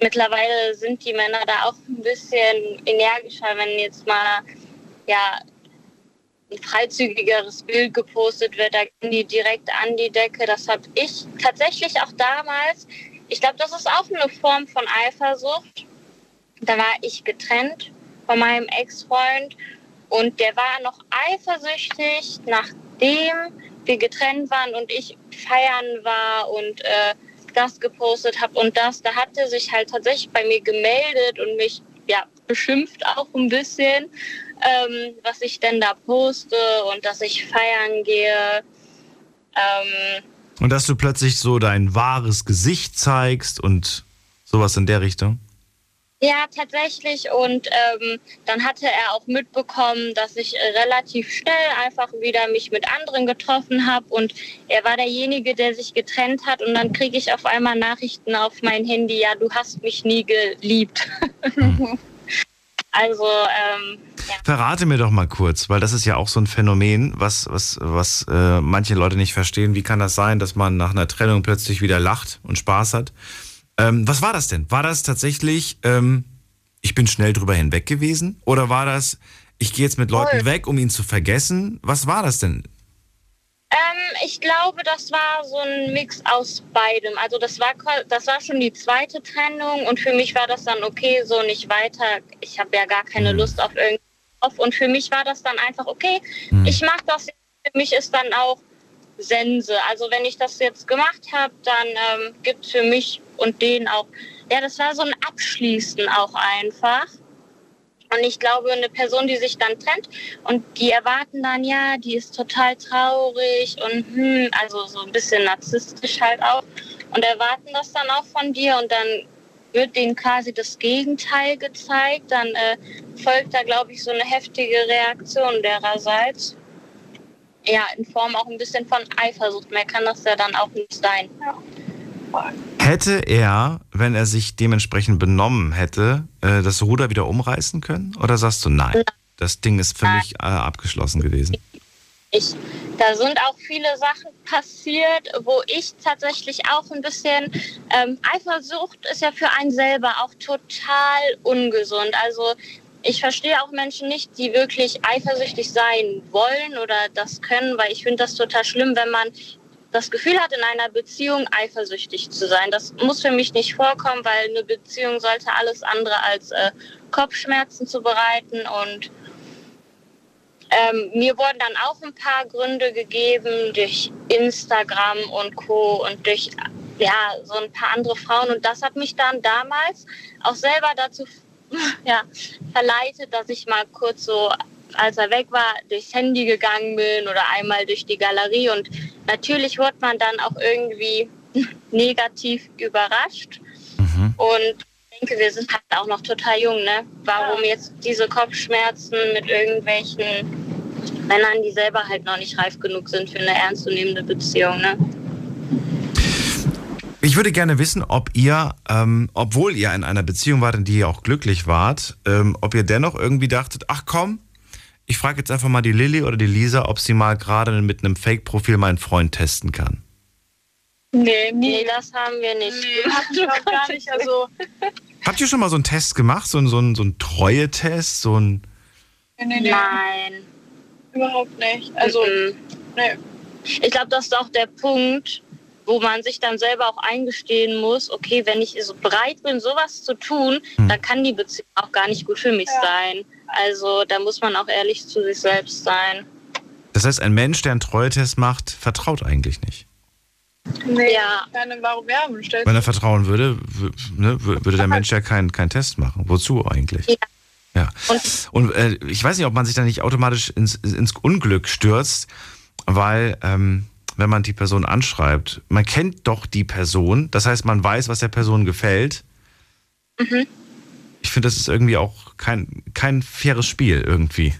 mittlerweile sind die Männer da auch ein bisschen energischer, wenn jetzt mal ja ein freizügigeres Bild gepostet wird, da gehen die direkt an die Decke. Das habe ich tatsächlich auch damals. Ich glaube, das ist auch eine Form von Eifersucht. Da war ich getrennt von meinem Ex-Freund und der war noch eifersüchtig, nachdem wir getrennt waren und ich feiern war und äh, das gepostet habe und das, da hat er sich halt tatsächlich bei mir gemeldet und mich ja beschimpft auch ein bisschen, ähm, was ich denn da poste und dass ich feiern gehe. Ähm, und dass du plötzlich so dein wahres Gesicht zeigst und sowas in der Richtung? Ja, tatsächlich. Und ähm, dann hatte er auch mitbekommen, dass ich äh, relativ schnell einfach wieder mich mit anderen getroffen habe. Und er war derjenige, der sich getrennt hat. Und dann kriege ich auf einmal Nachrichten auf mein Handy, ja, du hast mich nie geliebt. Also, ähm, ja. Verrate mir doch mal kurz, weil das ist ja auch so ein Phänomen, was, was, was äh, manche Leute nicht verstehen. Wie kann das sein, dass man nach einer Trennung plötzlich wieder lacht und Spaß hat? Ähm, was war das denn? War das tatsächlich, ähm, ich bin schnell drüber hinweg gewesen? Oder war das, ich gehe jetzt mit Leuten weg, um ihn zu vergessen? Was war das denn? Ähm, ich glaube, das war so ein Mix aus beidem. Also das war das war schon die zweite Trennung und für mich war das dann okay, so nicht weiter. Ich habe ja gar keine hm. Lust auf irgendwas. Und für mich war das dann einfach okay. Hm. Ich mache das. Für mich ist dann auch Sense. Also wenn ich das jetzt gemacht habe, dann ähm, gibt es für mich und den auch, ja, das war so ein Abschließen auch einfach. Und ich glaube, eine Person, die sich dann trennt und die erwarten dann, ja, die ist total traurig und hm, also so ein bisschen narzisstisch halt auch und erwarten das dann auch von dir und dann wird denen quasi das Gegenteil gezeigt, dann äh, folgt da, glaube ich, so eine heftige Reaktion dererseits ja, in Form auch ein bisschen von Eifersucht. Mehr kann das ja dann auch nicht sein. Hätte er, wenn er sich dementsprechend benommen hätte, äh, das Ruder wieder umreißen können? Oder sagst du nein? Das Ding ist für nein. mich äh, abgeschlossen gewesen. Ich, da sind auch viele Sachen passiert, wo ich tatsächlich auch ein bisschen ähm, Eifersucht ist ja für einen selber auch total ungesund. Also ich verstehe auch Menschen nicht, die wirklich eifersüchtig sein wollen oder das können, weil ich finde das total schlimm, wenn man das Gefühl hat, in einer Beziehung eifersüchtig zu sein. Das muss für mich nicht vorkommen, weil eine Beziehung sollte alles andere als äh, Kopfschmerzen zu bereiten und Ähm, mir wurden dann auch ein paar Gründe gegeben durch Instagram und Co. und durch ja, so ein paar andere Frauen. Und das hat mich dann damals auch selber dazu ja, verleitet, dass ich mal kurz so, als er weg war, durchs Handy gegangen bin oder einmal durch die Galerie. Und natürlich wurde man dann auch irgendwie negativ überrascht. Mhm. Und ich denke, wir sind halt auch noch total jung, ne? Warum jetzt diese Kopfschmerzen mit irgendwelchen Männern, die selber halt noch nicht reif genug sind für eine ernstzunehmende Beziehung, ne? Ich würde gerne wissen, ob ihr, ähm, obwohl ihr in einer Beziehung wart, in die ihr auch glücklich wart, ähm, ob ihr dennoch irgendwie dachtet, ach komm, ich frage jetzt einfach mal die Lilly oder die Lisa, ob sie mal gerade mit einem Fake-Profil meinen Freund testen kann. Nee, nee, das haben wir nicht. Nee, gemacht. gar nicht. Also Habt ihr schon mal so einen Test gemacht? So, einen, so, einen, so einen Treue-Test? So ein nee, nee, nee. Nein. Überhaupt nicht. Also, mhm. nee. Ich glaube, das ist auch der Punkt, wo man sich dann selber auch eingestehen muss, okay, wenn ich so bereit bin, sowas zu tun, mhm. dann kann die Beziehung auch gar nicht gut für mich ja. sein. Also da muss man auch ehrlich zu sich selbst sein. Das heißt, ein Mensch, der einen Treue-Test macht, vertraut eigentlich nicht. Nee, ja. Keine, warum ja, Wenn er vertrauen würde, ne, würde der Mensch ja keinen kein Test machen. Wozu eigentlich? Ja. ja. Und, Und äh, ich weiß nicht, ob man sich da nicht automatisch ins, ins Unglück stürzt, weil ähm, wenn man die Person anschreibt, man kennt doch die Person, das heißt, man weiß, was der Person gefällt. Mhm. Ich finde, das ist irgendwie auch kein, kein faires Spiel irgendwie.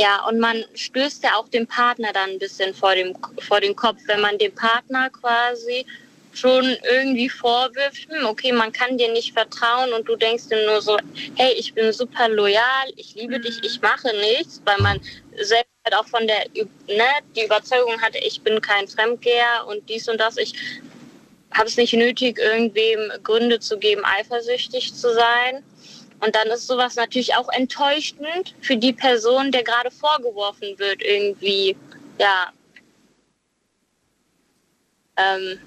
Ja, und man stößt ja auch dem Partner dann ein bisschen vor, dem, vor den Kopf, wenn man dem Partner quasi schon irgendwie vorwirft, hm, okay, man kann dir nicht vertrauen und du denkst dir nur so, hey, ich bin super loyal, ich liebe dich, ich mache nichts, weil man selbst halt auch von der, ne, die Überzeugung hatte, ich bin kein Fremdgeher und dies und das, ich habe es nicht nötig, irgendwem Gründe zu geben, eifersüchtig zu sein. Und dann ist sowas natürlich auch enttäuschend für die Person, der gerade vorgeworfen wird, irgendwie, ja, ähm,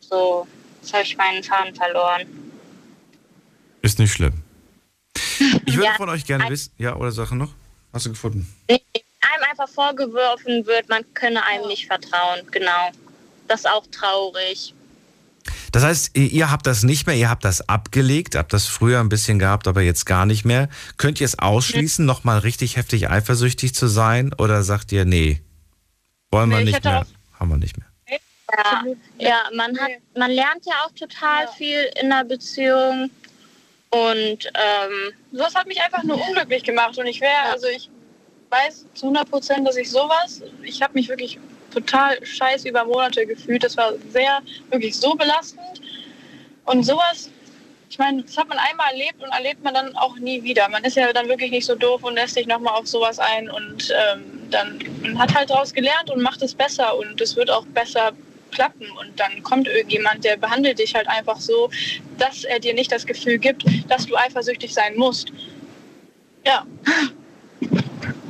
so, jetzt habe ich meinen Faden verloren. Ist nicht schlimm. Ich würde ja, von euch gerne wissen, ja, oder Sachen noch? Hast du gefunden? Nee, einem einfach vorgeworfen wird, man könne einem nicht vertrauen, genau. Das ist auch traurig. Das heißt, ihr habt das nicht mehr, ihr habt das abgelegt, habt das früher ein bisschen gehabt, aber jetzt gar nicht mehr. Könnt ihr es ausschließen, nee. nochmal richtig heftig eifersüchtig zu sein? Oder sagt ihr, nee, wollen wir nee, nicht mehr, haben wir nicht mehr? Ja, ja man, hat, man lernt ja auch total ja. viel in der Beziehung. Und ähm, sowas hat mich einfach nur unglücklich gemacht. Und ich wäre, also ich weiß zu 100 Prozent, dass ich sowas, ich habe mich wirklich total scheiße über Monate gefühlt. Das war sehr, wirklich so belastend. Und sowas, ich meine, das hat man einmal erlebt und erlebt man dann auch nie wieder. Man ist ja dann wirklich nicht so doof und lässt sich nochmal auf sowas ein und ähm, dann man hat halt daraus gelernt und macht es besser und es wird auch besser klappen und dann kommt irgendjemand, der behandelt dich halt einfach so, dass er dir nicht das Gefühl gibt, dass du eifersüchtig sein musst. Ja.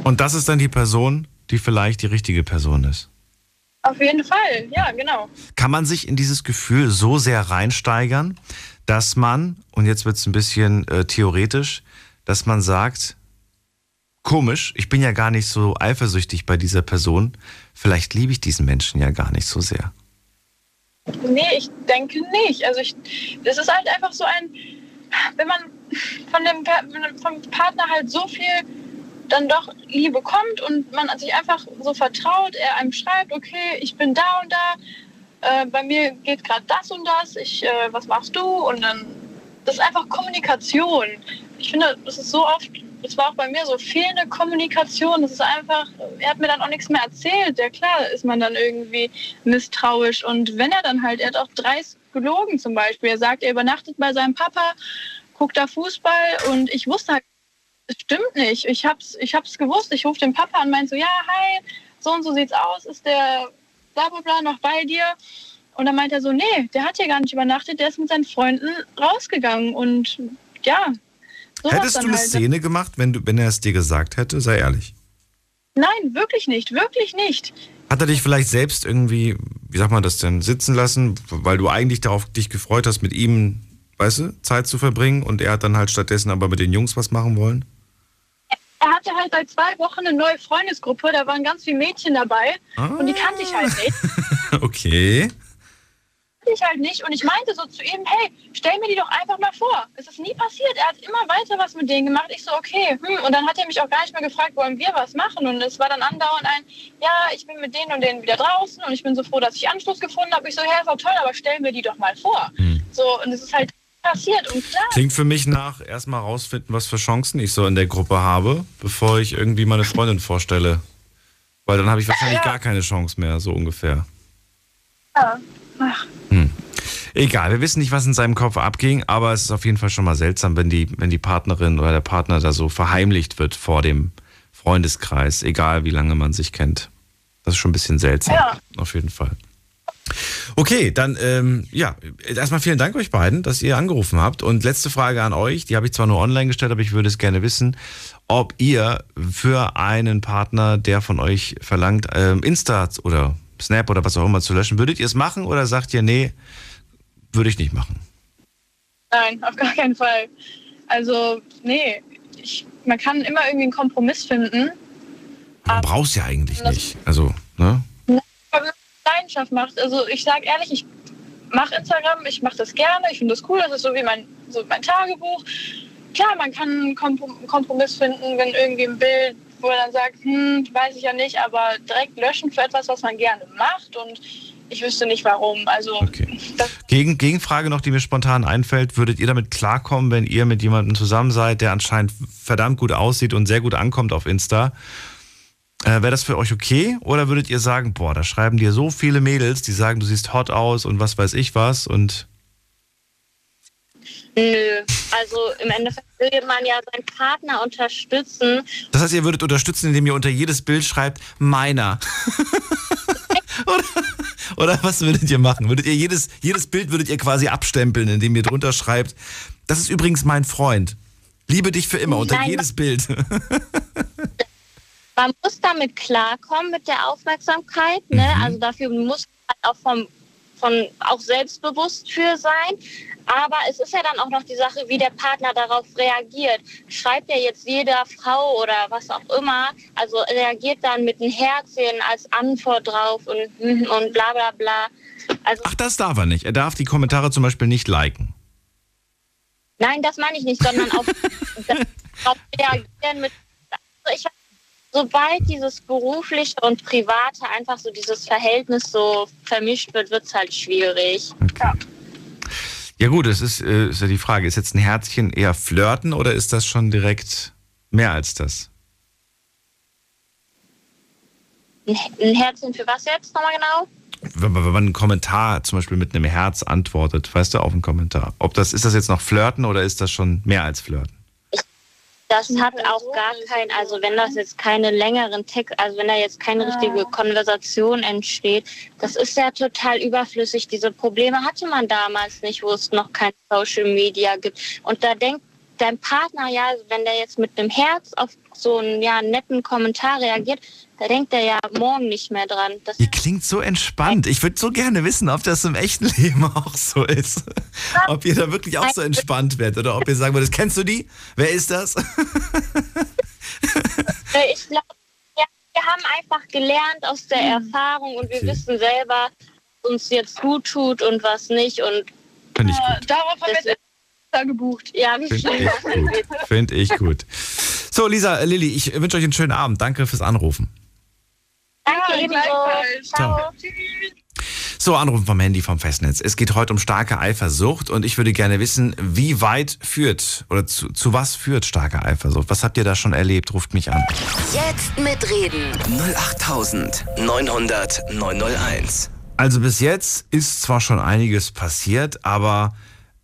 Und das ist dann die Person, die vielleicht die richtige Person ist. Auf jeden Fall, ja, genau. Kann man sich in dieses Gefühl so sehr reinsteigern, dass man, und jetzt wird es ein bisschen äh, theoretisch, dass man sagt, komisch, ich bin ja gar nicht so eifersüchtig bei dieser Person, vielleicht liebe ich diesen Menschen ja gar nicht so sehr. Nee, ich denke nicht. Also ich, das ist halt einfach so ein, wenn man von dem vom Partner halt so viel dann doch Liebe kommt und man sich einfach so vertraut, er einem schreibt, okay, ich bin da und da, äh, bei mir geht gerade das und das, ich, äh, was machst du? Und dann, das ist einfach Kommunikation. Ich finde, das ist so oft, das war auch bei mir so fehlende Kommunikation. Das ist einfach, er hat mir dann auch nichts mehr erzählt. Ja klar ist man dann irgendwie misstrauisch. Und wenn er dann halt, er hat auch dreist gelogen zum Beispiel. Er sagt, er übernachtet bei seinem Papa, guckt da Fußball und ich wusste halt stimmt nicht. Ich hab's, ich hab's gewusst. Ich rufe den Papa an, meinte so, ja, hi, so und so sieht's aus. Ist der bla bla bla noch bei dir? Und dann meint er so, nee, der hat hier gar nicht übernachtet, der ist mit seinen Freunden rausgegangen. Und ja. Hättest du eine halt. Szene gemacht, wenn, du, wenn er es dir gesagt hätte? Sei ehrlich. Nein, wirklich nicht, wirklich nicht. Hat er dich vielleicht selbst irgendwie, wie sagt man das denn, sitzen lassen, weil du eigentlich darauf dich gefreut hast, mit ihm, weißt du, Zeit zu verbringen und er hat dann halt stattdessen aber mit den Jungs was machen wollen? Er hatte halt seit zwei Wochen eine neue Freundesgruppe, da waren ganz viele Mädchen dabei ah. und die kannte ich halt nicht. okay ich halt nicht. Und ich meinte so zu ihm, hey, stell mir die doch einfach mal vor. Es ist nie passiert. Er hat immer weiter was mit denen gemacht. Ich so, okay. Hm. Und dann hat er mich auch gar nicht mehr gefragt, wollen wir was machen? Und es war dann andauernd ein, ja, ich bin mit denen und denen wieder draußen und ich bin so froh, dass ich Anschluss gefunden habe. Ich so, ja, war toll, aber stell mir die doch mal vor. Hm. So, und es ist halt passiert und klar. Klingt für mich nach erstmal rausfinden, was für Chancen ich so in der Gruppe habe, bevor ich irgendwie meine Freundin vorstelle. Weil dann habe ich wahrscheinlich ja. gar keine Chance mehr, so ungefähr. Ja. Ach. Hm. Egal, wir wissen nicht, was in seinem Kopf abging, aber es ist auf jeden Fall schon mal seltsam, wenn die, wenn die Partnerin oder der Partner da so verheimlicht wird vor dem Freundeskreis, egal wie lange man sich kennt. Das ist schon ein bisschen seltsam. Ja. Auf jeden Fall. Okay, dann ähm, ja, erstmal vielen Dank euch beiden, dass ihr angerufen habt. Und letzte Frage an euch, die habe ich zwar nur online gestellt, aber ich würde es gerne wissen, ob ihr für einen Partner, der von euch verlangt, ähm, Insta oder Snap oder was auch immer zu löschen. Würdet ihr es machen oder sagt ihr, nee, würde ich nicht machen? Nein, auf gar keinen Fall. Also, nee, ich, man kann immer irgendwie einen Kompromiss finden. Man braucht es ja eigentlich nicht. Also, ne? Leidenschaft macht. Also, ich sage ehrlich, ich mache Instagram, ich mache das gerne, ich finde das cool, das ist so wie mein, so mein Tagebuch. Klar, man kann einen Kompromiss finden, wenn irgendwie ein Bild wo er dann sagt, hm, weiß ich ja nicht, aber direkt löschen für etwas, was man gerne macht und ich wüsste nicht warum. Also okay. Gegen, Gegenfrage noch, die mir spontan einfällt, würdet ihr damit klarkommen, wenn ihr mit jemandem zusammen seid, der anscheinend verdammt gut aussieht und sehr gut ankommt auf Insta? Äh, Wäre das für euch okay? Oder würdet ihr sagen, boah, da schreiben dir so viele Mädels, die sagen, du siehst hot aus und was weiß ich was und Nö, also im Endeffekt will man ja seinen Partner unterstützen. Das heißt, ihr würdet unterstützen, indem ihr unter jedes Bild schreibt, meiner. oder, oder, was würdet ihr machen? Würdet ihr jedes, jedes Bild würdet ihr quasi abstempeln, indem ihr drunter schreibt, das ist übrigens mein Freund. Liebe dich für immer, unter Nein, jedes Bild. man muss damit klarkommen mit der Aufmerksamkeit. Ne? Mhm. Also dafür muss man auch vom von auch selbstbewusst für sein. Aber es ist ja dann auch noch die Sache, wie der Partner darauf reagiert. Schreibt er jetzt jeder Frau oder was auch immer, also reagiert dann mit einem Herzchen als Antwort drauf und, und bla bla bla. Also Ach, das darf er nicht. Er darf die Kommentare zum Beispiel nicht liken. Nein, das meine ich nicht, sondern auf, auf reagieren mit. Also ich sobald dieses berufliche und private einfach so dieses Verhältnis so vermischt wird, wird es halt schwierig. Okay. Ja. Ja gut, es ist, äh, ist ja die Frage, ist jetzt ein Herzchen eher flirten oder ist das schon direkt mehr als das? Ein Herzchen für was jetzt nochmal genau? Wenn, wenn man einen Kommentar zum Beispiel mit einem Herz antwortet, weißt du, auf einen Kommentar. Ob das, ist das jetzt noch Flirten oder ist das schon mehr als Flirten? Das hat auch gar kein, also wenn das jetzt keine längeren Text, also wenn da jetzt keine richtige Konversation entsteht, das ist ja total überflüssig. Diese Probleme hatte man damals nicht, wo es noch kein Social Media gibt. Und da denkt dein Partner ja, wenn der jetzt mit einem Herz auf so einen ja, netten Kommentar reagiert, da denkt er ja morgen nicht mehr dran. Das Ihr klingt so entspannt. Ich würde so gerne wissen, ob das im echten Leben auch so ist. ob ihr da wirklich auch so entspannt werdet oder ob ihr sagen würdet, kennst du die? Wer ist das? Äh, ich glaube, ja, wir haben einfach gelernt aus der mhm. Erfahrung und wir okay. wissen selber, was uns jetzt gut tut und was nicht. Und Finde ich gut. Darauf haben wir da gebucht. Ja, wie Finde ich gut. Finde ich gut. So, Lisa, Lilly, ich wünsche euch einen schönen Abend. Danke fürs Anrufen. Danke, ebenso. Ciao. So, Anrufen vom Handy vom Festnetz. Es geht heute um starke Eifersucht und ich würde gerne wissen, wie weit führt oder zu, zu was führt starke Eifersucht? Was habt ihr da schon erlebt? Ruft mich an. Jetzt mitreden. 08900 901. Also bis jetzt ist zwar schon einiges passiert, aber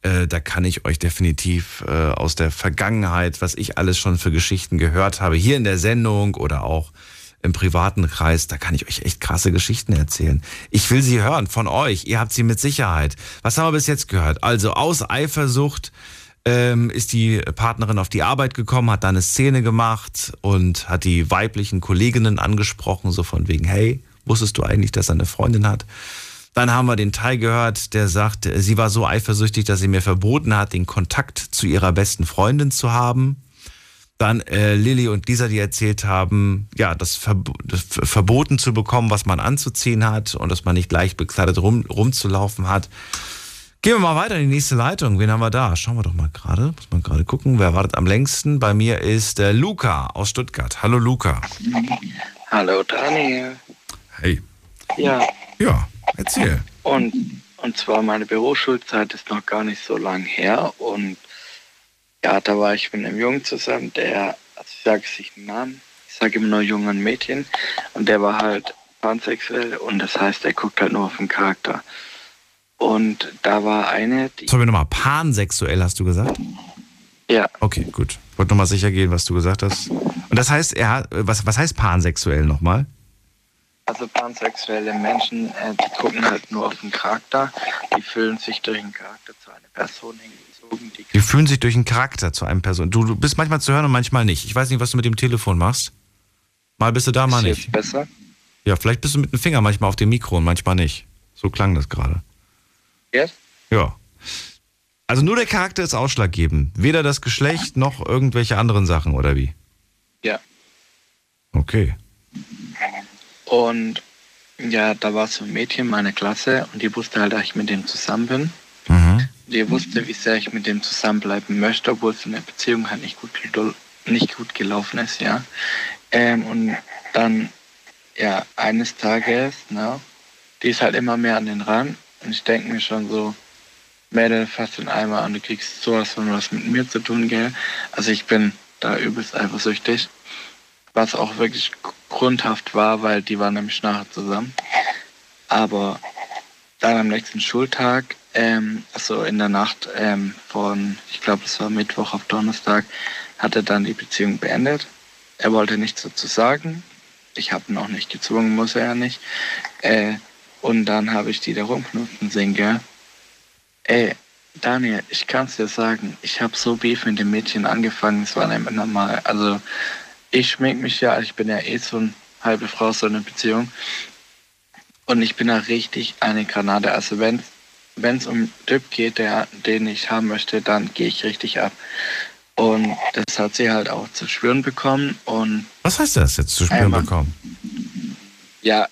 äh, da kann ich euch definitiv äh, aus der Vergangenheit, was ich alles schon für Geschichten gehört habe, hier in der Sendung oder auch im privaten Kreis, da kann ich euch echt krasse Geschichten erzählen. Ich will sie hören von euch. Ihr habt sie mit Sicherheit. Was haben wir bis jetzt gehört? Also aus Eifersucht ähm, ist die Partnerin auf die Arbeit gekommen, hat da eine Szene gemacht und hat die weiblichen Kolleginnen angesprochen, so von wegen, hey, wusstest du eigentlich, dass er eine Freundin hat? Dann haben wir den Teil gehört, der sagt, sie war so eifersüchtig, dass sie mir verboten hat, den Kontakt zu ihrer besten Freundin zu haben. Dann äh, Lilly und Lisa, die erzählt haben, ja, das, Verb das verboten zu bekommen, was man anzuziehen hat und dass man nicht leicht bekleidet rum, rumzulaufen hat. Gehen wir mal weiter in die nächste Leitung. Wen haben wir da? Schauen wir doch mal gerade. Muss man gerade gucken. Wer wartet am längsten? Bei mir ist äh, Luca aus Stuttgart. Hallo Luca. Hallo Daniel. Hey. Ja. Ja, erzähl. Und, und zwar meine Berufsschulzeit ist noch gar nicht so lang her. Und ja, da war ich mit einem Jungen zusammen, der, also ich sage es nicht den Namen, ich sage immer nur Jungen Mädchen. Und der war halt pansexuell und das heißt, er guckt halt nur auf den Charakter. Und da war eine, die. Sorry nochmal, pansexuell hast du gesagt? Ja. Okay, gut. Wollte nochmal sicher gehen, was du gesagt hast. Und das heißt, er hat, was, was heißt pansexuell nochmal? Also pansexuelle Menschen, äh, die gucken halt nur auf den Charakter, die fühlen sich durch den Charakter zu einer Person hingezogen. Die, die fühlen sich durch den Charakter zu einem Person. Du, du, bist manchmal zu hören und manchmal nicht. Ich weiß nicht, was du mit dem Telefon machst. Mal bist du da, mal nicht. Besser? Ja, vielleicht bist du mit dem Finger manchmal auf dem Mikro und manchmal nicht. So klang das gerade. Jetzt? Ja. Also nur der Charakter ist ausschlaggebend. Weder das Geschlecht noch irgendwelche anderen Sachen, oder wie? Ja. Okay. Und ja, da war so ein Mädchen in meiner Klasse und die wusste halt, dass ich mit dem zusammen bin. Mhm. Die wusste, wie sehr ich mit dem zusammenbleiben möchte, obwohl es in der Beziehung halt nicht gut, nicht gut gelaufen ist, ja. Ähm, und dann, ja, eines Tages, ne, die ist halt immer mehr an den Rand und ich denke mir schon so, Mädel, fass den Eimer an, du kriegst sowas von was mit mir zu tun, gell? Also ich bin da übelst eifersüchtig. Was auch wirklich grundhaft war, weil die waren nämlich nachher zusammen. Aber dann am nächsten Schultag, ähm, also in der Nacht ähm, von, ich glaube, es war Mittwoch auf Donnerstag, hat er dann die Beziehung beendet. Er wollte nichts dazu sagen. Ich habe ihn auch nicht gezwungen, muss er ja nicht. Äh, und dann habe ich die da rumknutzen sehen, gell? Ey, Daniel, ich kann es dir sagen, ich habe so Beef mit dem Mädchen angefangen, es war nicht normal. Also ich schmink mich ja, ich bin ja eh so eine halbe Frau, so eine Beziehung. Und ich bin da richtig eine Granate. Also wenn es um Typ geht, der, den ich haben möchte, dann gehe ich richtig ab. Und das hat sie halt auch zu spüren bekommen. Und Was heißt das jetzt zu spüren Einmal. bekommen? ja,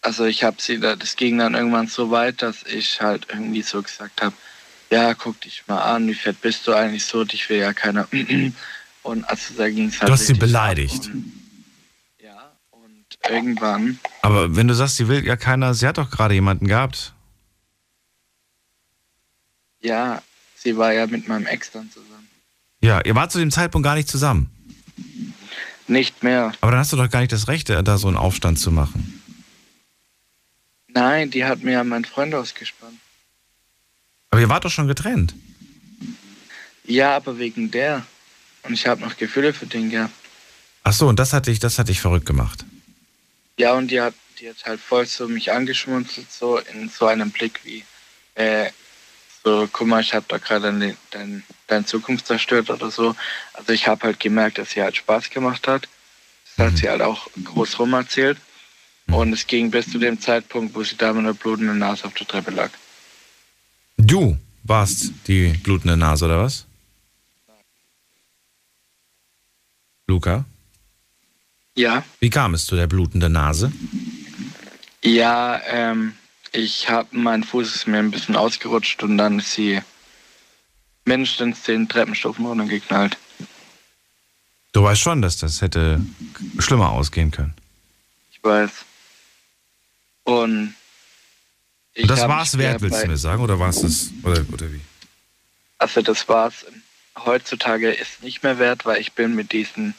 also ich habe sie da, das ging dann irgendwann so weit, dass ich halt irgendwie so gesagt habe, ja, guck dich mal an, wie fett bist du eigentlich so, dich will ja keiner. Und also da ging es halt. Du hast sie beleidigt. Und, ja, und irgendwann, Aber wenn du sagst, sie will ja keiner, sie hat doch gerade jemanden gehabt. ja, sie war ja mit meinem Ex dann zusammen. Ja, ihr wart zu dem Zeitpunkt gar nicht zusammen. Nicht mehr. Aber dann hast du doch gar nicht das Recht, da so einen Aufstand zu machen. Nein, die hat mir ja meinen Freund ausgespannt. Aber ihr wart doch schon getrennt. Ja, aber wegen der. Und ich habe noch Gefühle für den gehabt. Ach so, und das hat dich, das hat dich verrückt gemacht. Ja, und die hat, die hat halt voll so mich angeschmunzelt, so in so einem Blick wie, äh, so, guck mal, ich habe da gerade deine, dein, deine Zukunft zerstört oder so. Also ich habe halt gemerkt, dass sie halt Spaß gemacht hat. Das hat sie halt auch groß rum erzählt. Und es ging bis zu dem Zeitpunkt, wo sie da mit einer blutenden Nase auf der Treppe lag. Du warst die blutende Nase, oder was? Luca, Ja, wie kam es zu der blutenden Nase? ja, ähm, ich habe, mein Fuß ist mir ein bisschen ausgerutscht und dann ist sie mindestens zehn Treppenstufen runtergeknallt. Du weißt schon, dass das hätte schlimmer ausgehen können. Ich weiß. Und ich Und das war's wert, willst du mir sagen? Oder war's das? Oder, oder wie? Also das war's. Heutzutage ist nicht mehr wert, weil ich bin mit diesem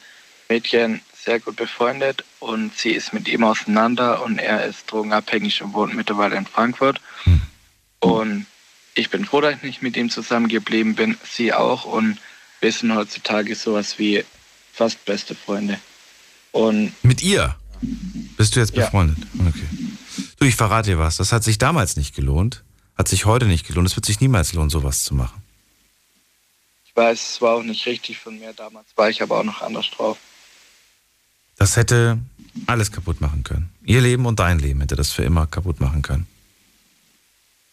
Mädchen sehr gut befreundet und sie ist mit ihm auseinander und er ist drogenabhängig und wohnt mittlerweile in Frankfurt. Und ich bin froh, dass ich nicht mit ihm zusammengeblieben bin, sie auch und wir sind heutzutage sowas wie fast beste Freunde. Und Mit ihr? Bist du jetzt Ja. befreundet? Okay. Du, ich verrate dir was. Das hat sich damals nicht gelohnt. Hat sich heute nicht gelohnt. Es wird sich niemals lohnen, sowas zu machen. Ich weiß, es war auch nicht richtig von mir damals, war ich aber auch noch anders drauf. Das hätte alles kaputt machen können. Ihr Leben und dein Leben hätte das für immer kaputt machen können.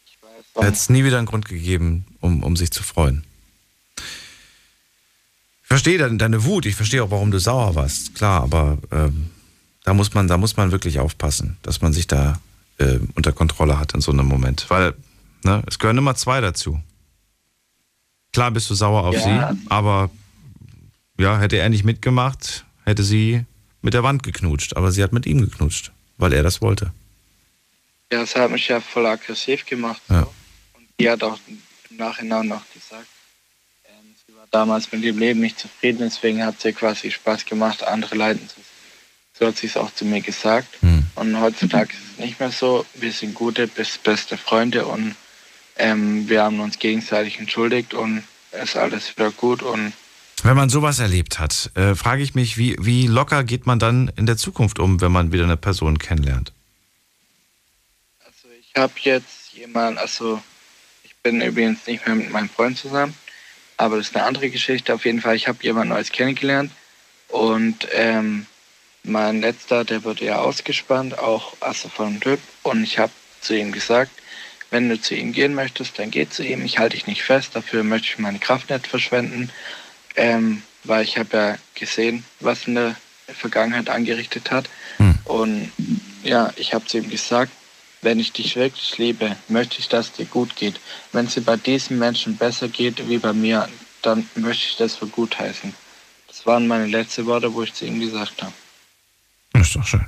Ich weiß, Da hätte es nie wieder einen Grund gegeben, um, um sich zu freuen. Ich verstehe deine, deine Wut, ich verstehe auch, warum du sauer warst, klar, aber ähm, da muss man, da muss man wirklich aufpassen, dass man sich da äh, unter Kontrolle hat in so einem Moment. Weil ne, es gehören immer zwei dazu. Klar bist du sauer auf ja. sie, aber ja, hätte er nicht mitgemacht, hätte sie mit der Wand geknutscht. Aber sie hat mit ihm geknutscht, weil er das wollte. Ja, das hat mich ja voll aggressiv gemacht. Ja. Und die hat auch im Nachhinein noch gesagt, ähm, sie war damals mit ihrem Leben nicht zufrieden, deswegen hat sie quasi Spaß gemacht, andere leiden zu so hat sie es auch zu mir gesagt. Hm. Und heutzutage ist es nicht mehr so. Wir sind gute bis beste Freunde und ähm, wir haben uns gegenseitig entschuldigt und es ist alles wieder gut und wenn man sowas erlebt hat, äh, frage ich mich, wie, wie locker geht man dann in der Zukunft um, wenn man wieder eine Person kennenlernt? Also ich habe jetzt jemanden, also ich bin übrigens nicht mehr mit meinem Freund zusammen, aber das ist eine andere Geschichte. Auf jeden Fall, ich habe jemanden Neues kennengelernt und ähm, mein letzter, der wurde ja ausgespannt, auch also von Typ. Und ich habe zu ihm gesagt, wenn du zu ihm gehen möchtest, dann geh zu ihm. Ich halte dich nicht fest, dafür möchte ich meine Kraft nicht verschwenden. Ähm, weil ich habe ja gesehen, was in der Vergangenheit angerichtet hat. Hm. Und ja, ich habe zu ihm gesagt, wenn ich dich wirklich liebe, möchte ich, dass es dir gut geht. Wenn es dir bei diesen Menschen besser geht wie bei mir, dann möchte ich das für gut heißen. Das waren meine letzten Worte, wo ich zu ihm gesagt habe. Das ist doch schön.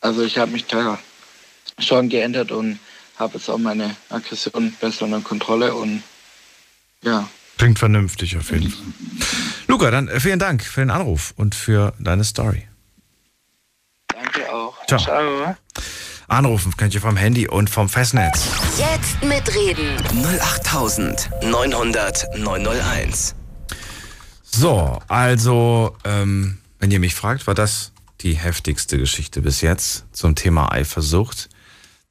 Also ich habe mich da schon geändert und habe jetzt auch meine Aggression besser unter Kontrolle und ja. Klingt vernünftig auf jeden Fall. Luca, dann äh, vielen Dank für den Anruf und für deine Story. Danke auch. Ciao. Ciao. Anrufen könnt ihr vom Handy und vom Festnetz. Jetzt mitreden. 08900 901. So, also ähm, wenn ihr mich fragt, war das die heftigste Geschichte bis jetzt zum Thema Eifersucht.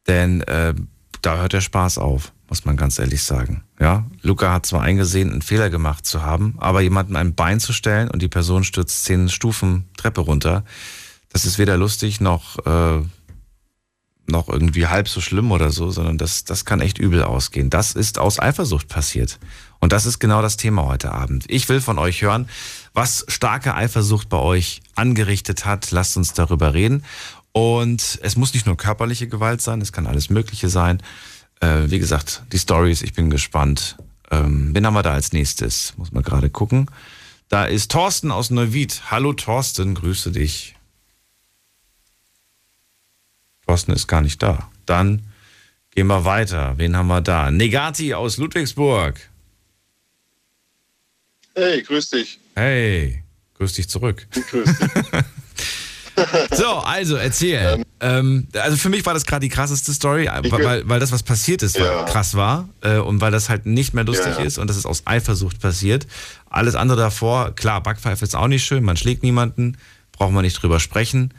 Denn äh, da hört der Spaß auf, muss man ganz ehrlich sagen. Ja, Luca hat zwar eingesehen, einen Fehler gemacht zu haben, aber jemandem ein Bein zu stellen und die Person stürzt zehn Stufen Treppe runter, das ist weder lustig noch, äh, noch irgendwie halb so schlimm oder so, sondern das, das kann echt übel ausgehen. Das ist aus Eifersucht passiert. Und das ist genau das Thema heute Abend. Ich will von euch hören, was starke Eifersucht bei euch angerichtet hat. Lasst uns darüber reden. Und es muss nicht nur körperliche Gewalt sein, es kann alles Mögliche sein. Äh, wie gesagt, die Stories, ich bin gespannt. Ähm, wen haben wir da als nächstes? Muss man gerade gucken. Da ist Thorsten aus Neuwied. Hallo Thorsten, grüße dich. Thorsten ist gar nicht da. Dann gehen wir weiter. Wen haben wir da? Negati aus Ludwigsburg. Hey, grüß dich. Hey, grüß dich zurück. Grüß dich. so, also erzähl. Ähm, also für mich war das gerade die krasseste Story, weil, weil das, was passiert ist, ja. krass war äh, und weil das halt nicht mehr lustig ja, ja. ist und das ist aus Eifersucht passiert. Alles andere davor, klar, Backpfeife ist auch nicht schön, man schlägt niemanden, brauchen wir nicht drüber sprechen.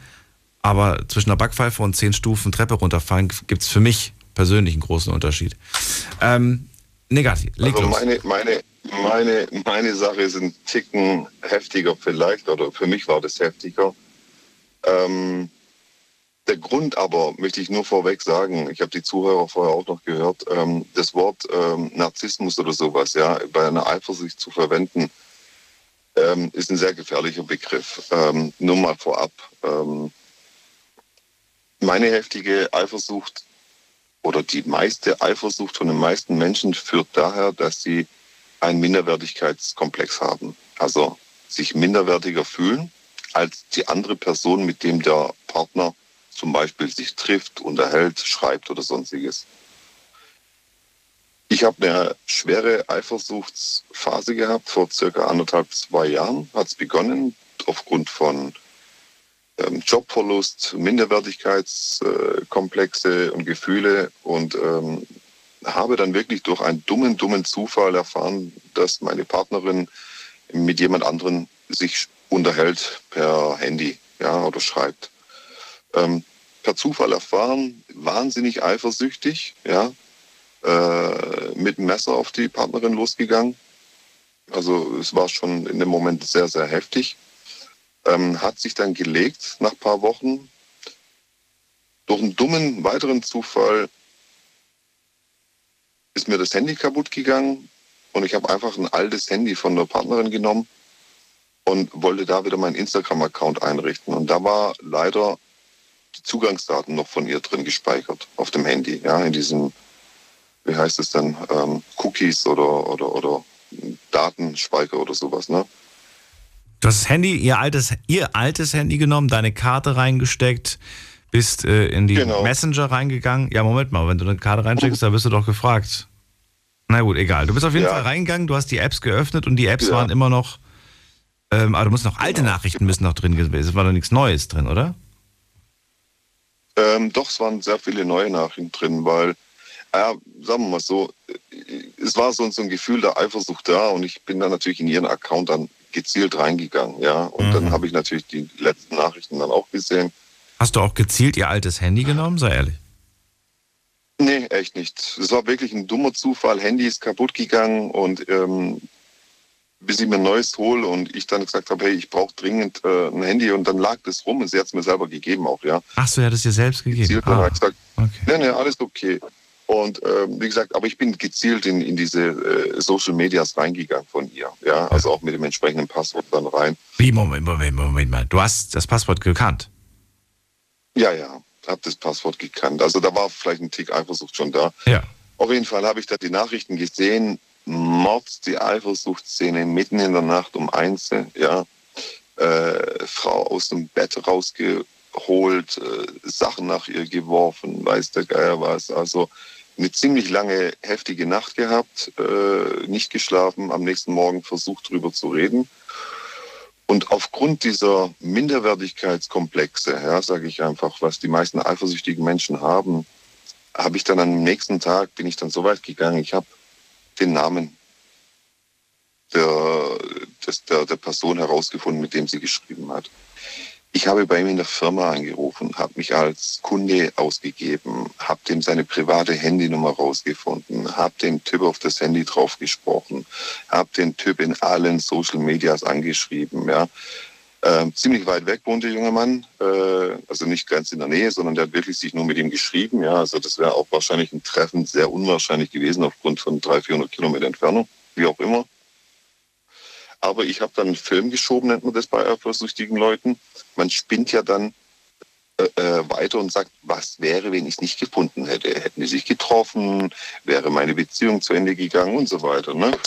Aber zwischen einer Backpfeife und zehn Stufen Treppe runterfallen gibt es für mich persönlich einen großen Unterschied. Ähm, negativ, leg also los. Meine, meine, meine, meine Sache ist ein Ticken heftiger vielleicht, oder für mich war das heftiger. Ähm, der Grund aber, möchte ich nur vorweg sagen, ich habe die Zuhörer vorher auch noch gehört, ähm, das Wort ähm, Narzissmus oder sowas, ja, bei einer Eifersucht zu verwenden, ähm, ist ein sehr gefährlicher Begriff. Ähm, nur mal vorab. Ähm, meine heftige Eifersucht oder die meiste Eifersucht von den meisten Menschen führt daher, dass sie einen Minderwertigkeitskomplex haben. Also sich minderwertiger fühlen als die andere Person, mit dem der Partner zum Beispiel sich trifft, unterhält, schreibt oder sonstiges. Ich habe eine schwere Eifersuchtsphase gehabt. Vor circa anderthalb, zwei Jahren hat es begonnen, aufgrund von ähm, Jobverlust, Minderwertigkeitskomplexe und Gefühle. Und ähm, habe dann wirklich durch einen dummen, dummen Zufall erfahren, dass meine Partnerin mit jemand anderen sich unterhält per Handy ja, oder schreibt. Ähm, per Zufall erfahren, wahnsinnig eifersüchtig, ja, äh, mit dem Messer auf die Partnerin losgegangen. Also es war schon in dem Moment sehr, sehr heftig. Ähm, hat sich dann gelegt nach ein paar Wochen. Durch einen dummen weiteren Zufall ist mir das Handy kaputt gegangen. und ich habe einfach ein altes Handy von der Partnerin genommen und wollte da wieder meinen Instagram-Account einrichten. Und da war leider die Zugangsdaten noch von ihr drin gespeichert auf dem Handy, ja, in diesem, wie heißt es dann, ähm, Cookies oder, oder, oder Datenspeicher oder sowas, ne? Du hast das Handy, ihr altes, ihr altes Handy genommen, deine Karte reingesteckt, bist äh, in die genau. Messenger reingegangen. Ja, Moment mal, wenn du eine Karte reinsteckst, da wirst du doch gefragt. Na gut, egal. Du bist auf jeden ja. Fall reingegangen, du hast die Apps geöffnet und die Apps ja. waren immer noch, ähm, aber du musst noch alte genau. Nachrichten müssen noch drin gewesen. Es war doch nichts Neues drin, oder? Ähm, doch, es waren sehr viele neue Nachrichten drin, weil, äh, sagen wir mal so, es war so, so ein Gefühl der Eifersucht da und ich bin dann natürlich in ihren Account dann gezielt reingegangen, ja. Und mhm. dann habe ich natürlich die letzten Nachrichten dann auch gesehen. Hast du auch gezielt ihr altes Handy genommen, sei ehrlich? Nee, echt nicht. Es war wirklich ein dummer Zufall. Handy ist kaputt gegangen und ähm, bis ich mir ein neues hole und ich dann gesagt habe, hey, ich brauche dringend äh, ein Handy und dann lag das rum und sie hat es mir selber gegeben auch, ja. Ach so, ja, das dir selbst gegeben. Gezielt ah. und gesagt, okay. nee, nee, alles okay. Und äh, wie gesagt, aber ich bin gezielt in, in diese äh, Social Medias reingegangen von ihr. Ja, also auch mit dem entsprechenden Passwort dann rein. Wie, Moment, Moment, Moment mal. Du hast das Passwort gekannt? Ja, ja, habe das Passwort gekannt. Also da war vielleicht ein Tick Eifersucht schon da. Ja. Auf jeden Fall habe ich da die Nachrichten gesehen. Mord, die Eifersuchtsszene mitten in der Nacht um eins, ja. Äh, Frau aus dem Bett rausgeholt, äh, Sachen nach ihr geworfen, weiß der Geier was. Also eine ziemlich lange, heftige Nacht gehabt, äh, nicht geschlafen, am nächsten Morgen versucht, drüber zu reden. Und aufgrund dieser Minderwertigkeitskomplexe, ja, sage ich einfach, was die meisten eifersüchtigen Menschen haben, habe ich dann am nächsten Tag, bin ich dann so weit gegangen, ich habe den Namen der, des, der, der Person herausgefunden, mit dem sie geschrieben hat. Ich habe bei ihm in der Firma angerufen, habe mich als Kunde ausgegeben, habe dem seine private Handynummer rausgefunden, habe den Typ auf das Handy drauf gesprochen, habe den Typ in allen Social Medias angeschrieben. Ja. Äh, ziemlich weit weg wohnt der junge Mann, äh, also nicht ganz in der Nähe, sondern der hat wirklich sich nur mit ihm geschrieben. Ja, also das wäre auch wahrscheinlich ein Treffen sehr unwahrscheinlich gewesen aufgrund von 300, 400 Kilometer Entfernung, wie auch immer. Aber ich habe dann einen Film geschoben, nennt man das bei eifersüchtigen Leuten. Man spinnt ja dann äh, äh weiter und sagt, was wäre, wenn ich es nicht gefunden hätte? Hätten die sich getroffen? Wäre meine Beziehung zu Ende gegangen und so weiter. Ne?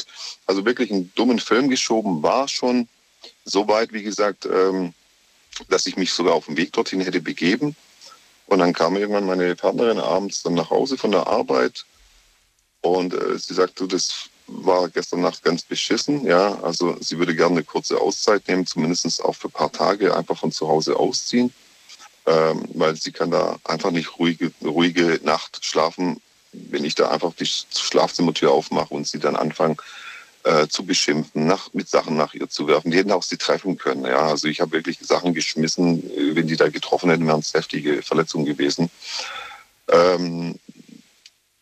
Also wirklich einen dummen Film geschoben war schon so weit, wie gesagt, ähm, dass ich mich sogar auf dem Weg dorthin hätte begeben. Und dann kam irgendwann meine Partnerin abends dann nach Hause von der Arbeit und äh, sie sagte, das war gestern Nacht ganz beschissen. Ja, also sie würde gerne eine kurze Auszeit nehmen, zumindest auch für ein paar Tage einfach von zu Hause ausziehen, ähm, weil sie kann da einfach nicht ruhige, ruhige Nacht schlafen, wenn ich da einfach die Schlafzimmertür aufmache und sie dann anfangen äh, zu beschimpfen, nach, mit Sachen nach ihr zu werfen. Die hätten auch sie treffen können. Ja, also ich habe wirklich Sachen geschmissen. Wenn die da getroffen hätten, wären es heftige Verletzungen gewesen. Ähm,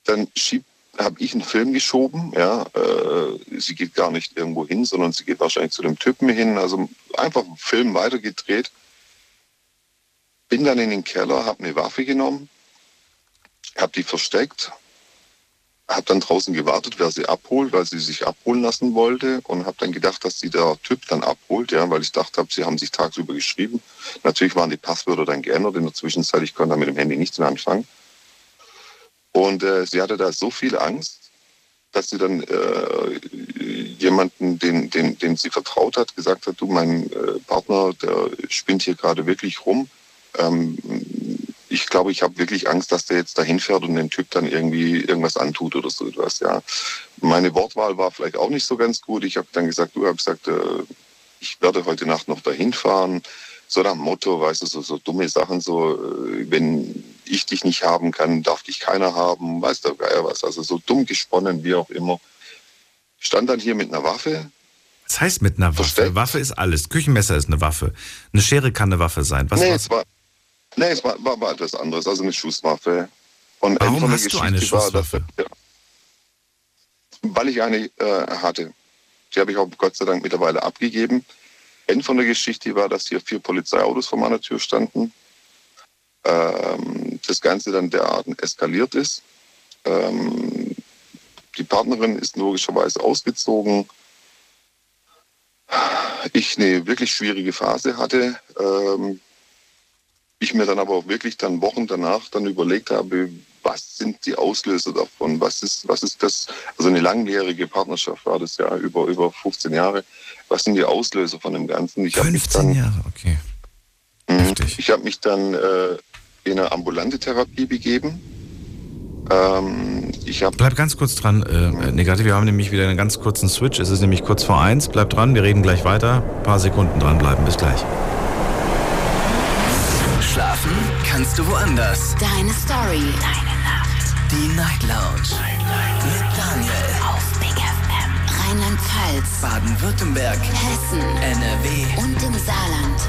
dann habe ich einen Film geschoben. Ja, äh, sie geht gar nicht irgendwo hin, sondern sie geht wahrscheinlich zu dem Typen hin. Also einfach einen Film weitergedreht. Bin dann in den Keller, habe eine Waffe genommen, habe die versteckt, habe dann draußen gewartet, wer sie abholt, weil sie sich abholen lassen wollte und habe dann gedacht, dass sie der Typ dann abholt, ja, weil ich dachte, sie haben sich tagsüber geschrieben. Natürlich waren die Passwörter dann geändert in der Zwischenzeit. Ich konnte mit dem Handy nichts mehr anfangen. Und äh, sie hatte da so viel Angst, dass sie dann äh, jemanden, den, den, den sie vertraut hat, gesagt hat, du, mein äh, Partner, der spinnt hier gerade wirklich rum. Ähm, ich glaube, ich habe wirklich Angst, dass der jetzt dahin fährt und den Typ dann irgendwie irgendwas antut oder so etwas. Ja. Meine Wortwahl war vielleicht auch nicht so ganz gut. Ich habe dann gesagt, du hast gesagt, äh, ich werde heute Nacht noch dahin fahren. So nach Motto, weißt du, so, so dumme Sachen, so, äh, wenn ich dich nicht haben kann, darf dich keiner haben, weißt du, Geier was. Also so dumm gesponnen, wie auch immer. Stand dann hier mit einer Waffe. Was heißt mit einer Waffe? Versteckt. Waffe ist alles. Küchenmesser ist eine Waffe. Eine Schere kann eine Waffe sein. Was nee, es war, nee, es war, war, war etwas anderes, also eine Schusswaffe. Und Warum hast Geschichte du eine Schusswaffe? War, dass, weil ich eine äh, hatte. Die habe ich auch Gott sei Dank mittlerweile abgegeben. Ende von der Geschichte war, dass hier vier Polizeiautos vor meiner Tür standen ähm, das Ganze dann derart eskaliert ist. Ähm, die Partnerin ist logischerweise ausgezogen. Ich eine wirklich schwierige Phase hatte. Ähm, ich mir dann aber auch wirklich dann Wochen danach dann überlegt habe, was sind die Auslöser davon? Was ist, was ist das? Also eine langjährige Partnerschaft war das ja über, über 15 Jahre. Was sind die Auslöser von dem Ganzen? Ich 15 dann, Jahre, okay. Mh, ich habe mich dann äh, in eine ambulante Therapie begeben. Ähm, ich Bleib ganz kurz dran, äh, Negativ. Wir haben nämlich wieder einen ganz kurzen Switch. Es ist nämlich kurz vor eins. Bleib dran, wir reden gleich weiter. Ein paar Sekunden dranbleiben. Bis gleich. Kannst du woanders. Deine Story. Deine Nacht. Die Night Lounge. Night, Mit Daniel. Auf Big FM. Rheinland-Pfalz. Baden-Württemberg. Hessen. NRW. Und im Saarland.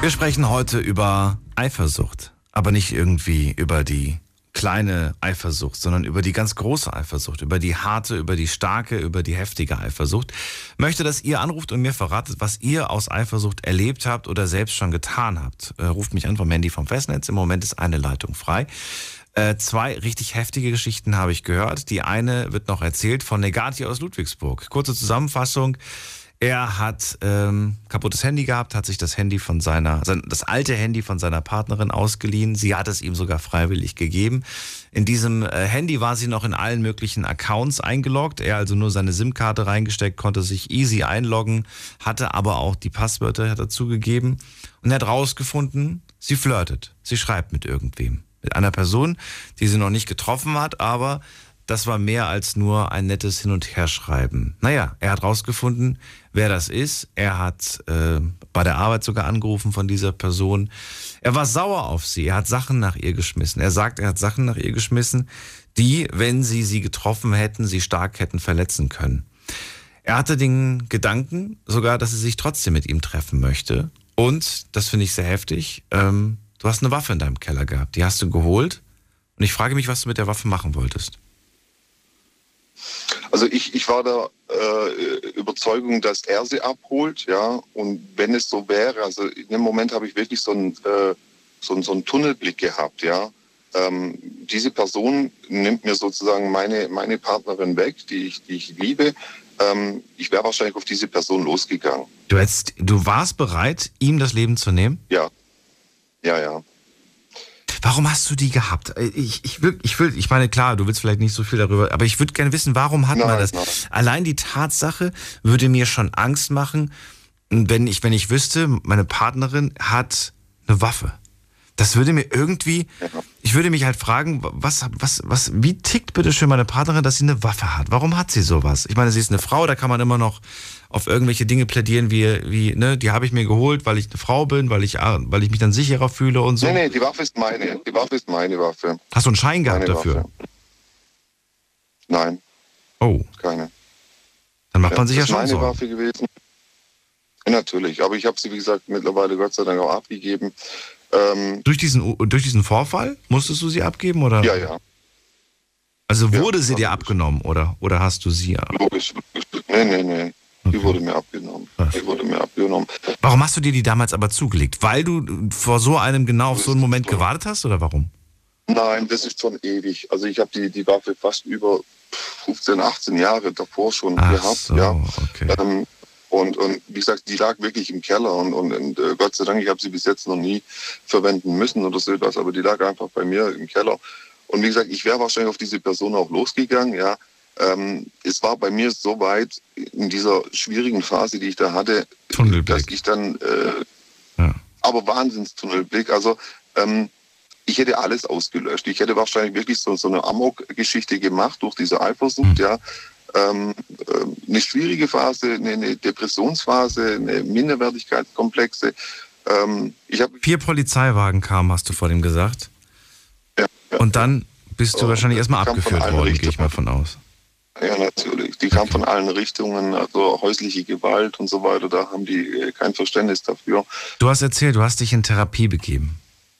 Wir sprechen heute über Eifersucht, aber nicht irgendwie über die kleine Eifersucht, sondern über die ganz große Eifersucht, über die harte, über die starke, über die heftige Eifersucht. Möchte, dass ihr anruft und mir verratet, was ihr aus Eifersucht erlebt habt oder selbst schon getan habt. Äh, ruft mich an vom Handy vom Festnetz. Im Moment ist eine Leitung frei. Äh, zwei richtig heftige Geschichten habe ich gehört. Die eine wird noch erzählt von Negati aus Ludwigsburg. Kurze Zusammenfassung. Er hat ähm, kaputtes Handy gehabt, hat sich das Handy von seiner, sein, das alte Handy von seiner Partnerin ausgeliehen. Sie hat es ihm sogar freiwillig gegeben. In diesem äh, Handy war sie noch in allen möglichen Accounts eingeloggt. Er also nur seine SIM-Karte reingesteckt, konnte sich easy einloggen, hatte aber auch die Passwörter dazugegeben und er hat rausgefunden, sie flirtet. Sie schreibt mit irgendwem. Mit einer Person, die sie noch nicht getroffen hat, aber das war mehr als nur ein nettes Hin- und Herschreiben. Naja, er hat rausgefunden, wer das ist. Er hat äh, bei der Arbeit sogar angerufen von dieser Person. Er war sauer auf sie. Er hat Sachen nach ihr geschmissen. Er sagt, er hat Sachen nach ihr geschmissen, die, wenn sie sie getroffen hätten, sie stark hätten verletzen können. Er hatte den Gedanken sogar, dass sie sich trotzdem mit ihm treffen möchte. Und, das finde ich sehr heftig, ähm, du hast eine Waffe in deinem Keller gehabt. Die hast du geholt. Und ich frage mich, was du mit der Waffe machen wolltest. Also ich, ich war der äh, Überzeugung, dass er sie abholt, ja. Und wenn es so wäre, also in dem Moment habe ich wirklich so einen, äh, so, so einen Tunnelblick gehabt, ja. Ähm, diese Person nimmt mir sozusagen meine, meine Partnerin weg, die ich, die ich liebe. Ähm, ich wäre wahrscheinlich auf diese Person losgegangen. Du, hättest, du warst bereit, ihm das Leben zu nehmen? Ja. Ja, ja. Warum hast du die gehabt? Äh, ich, ich, will, ich will, ich meine, klar, du willst vielleicht nicht so viel darüber, aber ich würde gerne wissen, warum hat nein, man das? Nein. Allein die Tatsache würde mir schon Angst machen, wenn ich, wenn ich wüsste, meine Partnerin hat eine Waffe. Das würde mir irgendwie, ich würde mich halt fragen, was, was, was, wie tickt bitte schön meine Partnerin, dass sie eine Waffe hat? Warum hat sie sowas? Ich meine, sie ist eine Frau, da kann man immer noch auf irgendwelche Dinge plädieren, wie, wie ne, die habe ich mir geholt, weil ich eine Frau bin, weil ich, weil ich mich dann sicherer fühle und so. Nee, nee, die Waffe ist meine. Die Waffe ist meine Waffe. Hast du einen Schein gehabt meine dafür? Waffe. Nein. Oh. Keine. Dann macht man sich ja schon meine. Waffe gewesen. Ja, natürlich, aber ich habe sie, wie gesagt, mittlerweile Gott sei Dank auch abgegeben. Ähm, durch, diesen, durch diesen Vorfall musstest du sie abgeben? Oder? Ja, ja. Also wurde ja, sie dir abgenommen oder, oder hast du sie? Logisch. Nee, nee, nee. Die wurde mir abgenommen. Was? Die wurde mir abgenommen. Warum hast du dir die damals aber zugelegt? Weil du vor so einem genau auf so einen Moment gewartet hast oder warum? Nein, das ist schon ewig. Also ich habe die, die Waffe fast über 15, 18 Jahre davor schon Ach gehabt. So, ja. okay. Ähm, und, und wie gesagt, die lag wirklich im Keller und, und, und äh, Gott sei Dank, ich habe sie bis jetzt noch nie verwenden müssen oder so etwas, aber die lag einfach bei mir im Keller. Und wie gesagt, ich wäre wahrscheinlich auf diese Person auch losgegangen, ja. Ähm, es war bei mir so weit in dieser schwierigen Phase, die ich da hatte, dass ich dann, äh, ja. aber Wahnsinnstunnelblick, also ähm, ich hätte alles ausgelöscht. Ich hätte wahrscheinlich wirklich so, so eine Amok-Geschichte gemacht durch diese Eifersucht, mhm. ja. Ähm, äh, eine schwierige Phase, eine, eine, Depressionsphase, eine Minderwertigkeitskomplexe. Ähm, ich Vier Polizeiwagen kamen, hast du vor dem gesagt. Ja, ja, Und dann bist du wahrscheinlich erstmal abgeführt worden, gehe ich mal von aus. Ja, natürlich. Die kam von allen Richtungen, also häusliche Gewalt und so weiter. Da haben die äh, kein Verständnis dafür. Du hast erzählt, du hast dich in Therapie begeben.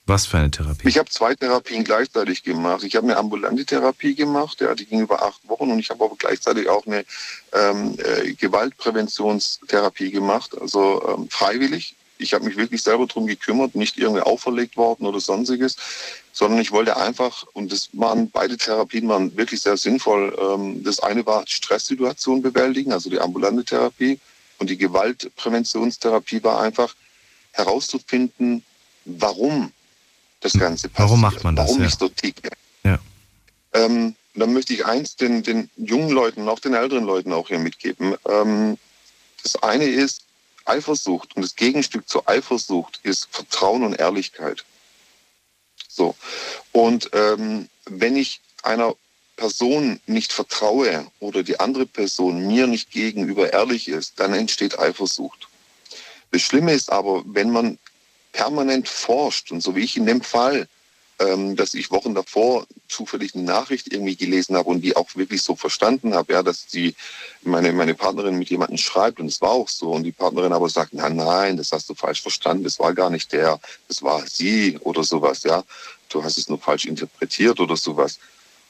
Was für eine Therapie? Ich habe zwei Therapien gleichzeitig gemacht. Ich habe eine ambulante Therapie gemacht, ja, die ging über acht Wochen und ich habe aber gleichzeitig auch eine ähm, äh, Gewaltpräventionstherapie gemacht, also ähm, freiwillig ich habe mich wirklich selber drum gekümmert, nicht irgendwie auferlegt worden oder sonstiges, sondern ich wollte einfach, und das waren beide Therapien waren wirklich sehr sinnvoll. Ähm, das eine war Stresssituation bewältigen, also die ambulante Therapie, und die Gewaltpräventionstherapie war einfach herauszufinden, warum das Ganze passiert. Warum macht man das? Warum ja. ich so ticke. Ja. Ähm, dann möchte ich eins den, den jungen Leuten auch den älteren Leuten auch hier mitgeben. Ähm, das eine ist Eifersucht und das Gegenstück zur Eifersucht ist Vertrauen und Ehrlichkeit. So. Und ähm, wenn ich einer Person nicht vertraue oder die andere Person mir nicht gegenüber ehrlich ist, dann entsteht Eifersucht. Das Schlimme ist aber, wenn man permanent forscht und so wie ich in dem Fall, ähm, dass ich Wochen davor zufällig eine Nachricht irgendwie gelesen habe und die auch wirklich so verstanden habe, ja, dass die meine meine Partnerin mit jemandem schreibt und es war auch so und die Partnerin aber sagt, nein, nein, das hast du falsch verstanden, das war gar nicht der, das war sie oder sowas, ja, du hast es nur falsch interpretiert oder sowas.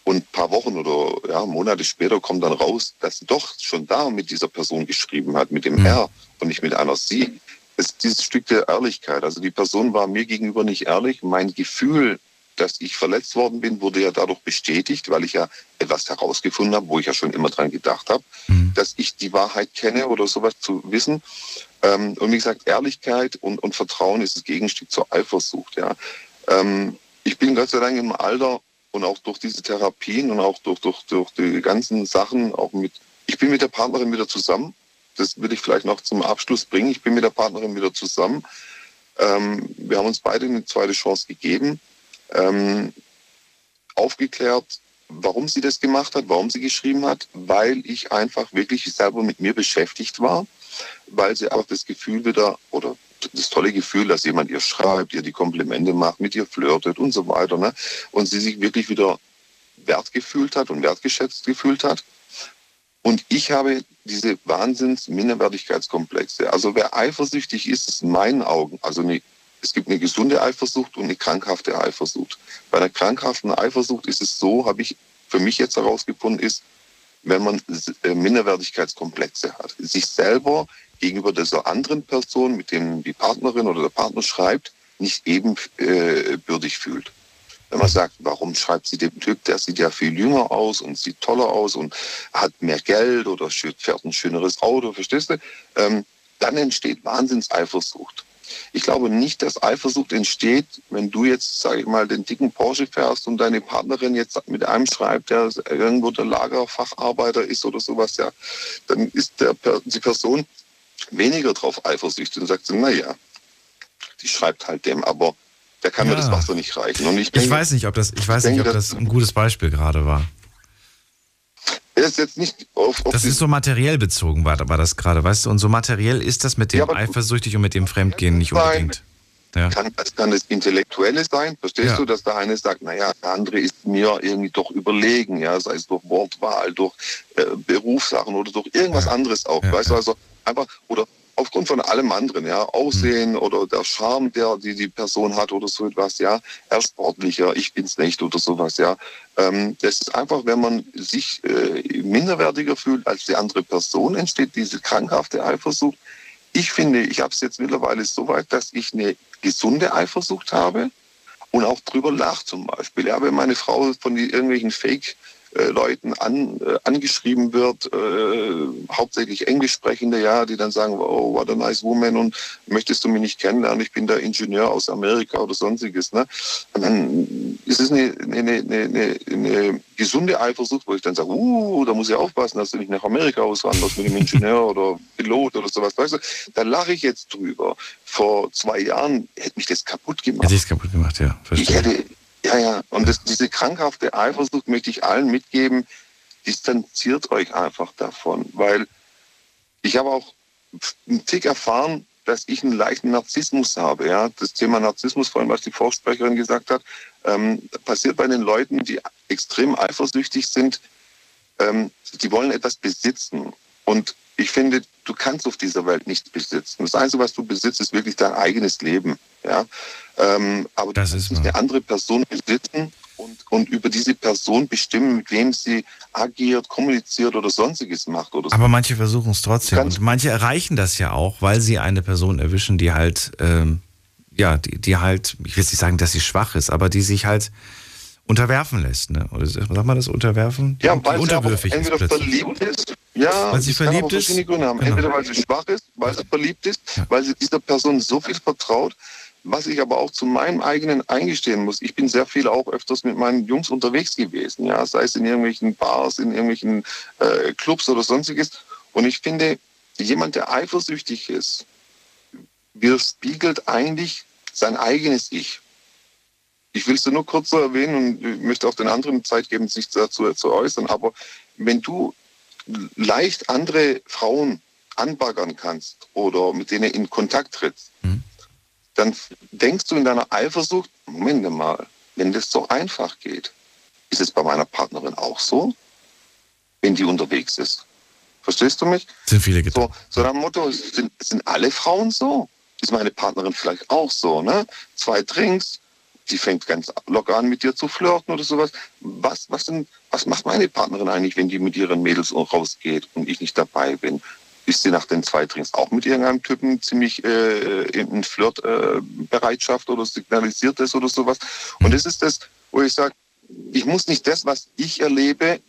Und ein paar Wochen oder ja, Monate später kommt dann raus, dass sie doch schon da mit dieser Person geschrieben hat, mit dem R und nicht mit einer Sie. Es ist dieses Stück der Ehrlichkeit. Also die Person war mir gegenüber nicht ehrlich. Mein Gefühl, dass ich verletzt worden bin, wurde ja dadurch bestätigt, weil ich ja etwas herausgefunden habe, wo ich ja schon immer dran gedacht habe, dass ich die Wahrheit kenne oder sowas zu wissen. Ähm, und wie gesagt, Ehrlichkeit und, und Vertrauen ist das Gegenstück zur Eifersucht. Ja. Ähm, ich bin Gott sei Dank im Alter und auch durch diese Therapien und auch durch, durch, durch die ganzen Sachen, auch mit, ich bin mit der Partnerin wieder zusammen. Das will ich vielleicht noch zum Abschluss bringen. Ich bin mit der Partnerin wieder zusammen. Ähm, wir haben uns beide eine zweite Chance gegeben, ähm, aufgeklärt, warum sie das gemacht hat, warum sie geschrieben hat, weil ich einfach wirklich selber mit mir beschäftigt war, weil sie auch das Gefühl wieder oder das tolle Gefühl, dass jemand ihr schreibt, ihr die Komplimente macht, mit ihr flirtet und so weiter. Ne? Und sie sich wirklich wieder wert gefühlt hat und wertgeschätzt gefühlt hat. Und ich habe diese Wahnsinns-Minderwertigkeitskomplexe. Also wer eifersüchtig ist, ist in meinen Augen, also eine, es gibt eine gesunde Eifersucht und eine krankhafte Eifersucht. Bei einer krankhaften Eifersucht ist es so, habe ich für mich jetzt herausgefunden, ist, wenn man äh, Minderwertigkeitskomplexe hat, sich selber gegenüber dieser anderen Person, mit dem die Partnerin oder der Partner schreibt, nicht ebenbürtig äh, fühlt. Wenn man sagt, warum schreibt sie dem Typ, der sieht ja viel jünger aus und sieht toller aus und hat mehr Geld oder fährt ein schöneres Auto, verstehst du? Ähm, dann entsteht Wahnsinnseifersucht. Ich glaube nicht, dass Eifersucht entsteht, wenn du jetzt, sage ich mal, den dicken Porsche fährst und deine Partnerin jetzt mit einem schreibt, der irgendwo der Lagerfacharbeiter ist oder sowas, ja, dann ist der, die Person weniger drauf eifersüchtig und sagt, naja, die schreibt halt dem, aber der kann Ja. mir das Wasser nicht reichen. Und ich, Ich denke, weiß nicht, ob das, ich weiß ich nicht, denke, ob das ein gutes Beispiel gerade war. Er ist jetzt nicht auf, auf Das ist so materiell bezogen, war, war das gerade, weißt du? Und so materiell ist das mit dem Ja, eifersüchtig und mit dem Fremdgehen nicht unbedingt. Ja. Kann, das kann das Intellektuelle sein, verstehst Ja. du, dass der eine sagt, naja, der andere ist mir irgendwie doch überlegen, ja, sei es durch Wortwahl, durch äh, Berufssachen oder durch irgendwas Ja. anderes auch, weißt du, also einfach, oder aufgrund von allem anderen, ja, Aussehen Hm. oder der Charme, der die die Person hat oder so etwas, ja, er ist sportlicher, ich bin's nicht oder sowas, ja. Ähm, das ist einfach, wenn man sich äh, minderwertiger fühlt als die andere Person, entsteht diese krankhafte Eifersucht. Ich finde, ich habe es jetzt mittlerweile so weit, dass ich eine gesunde Eifersucht habe und auch drüber lache zum Beispiel. Ja, wenn meine Frau von die, irgendwelchen Fake-Leuten an, äh, angeschrieben wird, äh, hauptsächlich Englisch sprechende, ja, die dann sagen, oh, what a nice woman und möchtest du mich nicht kennenlernen, ich bin der Ingenieur aus Amerika oder sonstiges. Ne? Und dann ist es eine, eine, eine, eine, gesunde Eifersucht, wo ich dann sage, uh, da muss ich aufpassen, dass du nicht nach Amerika auswanderst mit dem Ingenieur oder Pilot oder sowas. Weißt du, da lache ich jetzt drüber. Vor zwei Jahren hätte mich das kaputt gemacht. Hätte ich es kaputt gemacht, ja. Ich Verstehe. hätte, ja, ja, und das, diese krankhafte Eifersucht möchte ich allen mitgeben, distanziert euch einfach davon, weil ich habe auch einen Tick erfahren, dass ich einen leichten Narzissmus habe. Ja? Das Thema Narzissmus, vorhin, was die Vorsprecherin gesagt hat, ähm, passiert bei den Leuten, die extrem eifersüchtig sind, ähm, die wollen etwas besitzen. Und ich finde, du kannst auf dieser Welt nichts besitzen. Das Einzige, was du besitzt, ist wirklich dein eigenes Leben. Ja? Ähm, aber Das du kannst wahr. eine andere Person besitzen und, und über diese Person bestimmen, mit wem sie agiert, kommuniziert oder sonstiges macht. Oder so. Aber manche versuchen es trotzdem. Und manche erreichen das ja auch, weil sie eine Person erwischen, die halt, ähm, ja, die, die halt, ich will nicht sagen, dass sie schwach ist, aber die sich halt unterwerfen lässt. Ne? Oder sagt man das unterwerfen? Ja, weil unterwürfig sie entweder ist verliebt ist, ja, Weil sie verliebt ist? Gründe haben. Genau. Entweder weil sie schwach ist, weil sie verliebt ist, weil sie dieser Person so viel vertraut, was ich aber auch zu meinem eigenen eingestehen muss. Ich bin sehr viel auch öfters mit meinen Jungs unterwegs gewesen, ja, sei es in irgendwelchen Bars, in irgendwelchen äh, Clubs oder sonstiges. Und ich finde, jemand, der eifersüchtig ist, widerspiegelt eigentlich sein eigenes Ich. Ich will es nur kurz so erwähnen und möchte auch den anderen Zeit geben, sich dazu zu äußern. Aber wenn du leicht andere Frauen anbaggern kannst oder mit denen in Kontakt trittst, dann denkst du in deiner Eifersucht, Moment mal, wenn das so einfach geht, ist es bei meiner Partnerin auch so, wenn die unterwegs ist. Verstehst du mich? Sind viele So, so nach Motto, sind, sind alle Frauen so? Ist meine Partnerin vielleicht auch so, ne? Zwei Drinks, die fängt ganz locker an, mit dir zu flirten oder sowas. Was, was, denn, was macht meine Partnerin eigentlich, wenn die mit ihren Mädels rausgeht und ich nicht dabei bin? Ist sie nach den zwei Drinks auch mit irgendeinem Typen ziemlich äh, in Flirtbereitschaft äh, oder signalisiert das oder sowas? Und das ist das, wo ich sage, ich muss nicht das, was ich erlebe,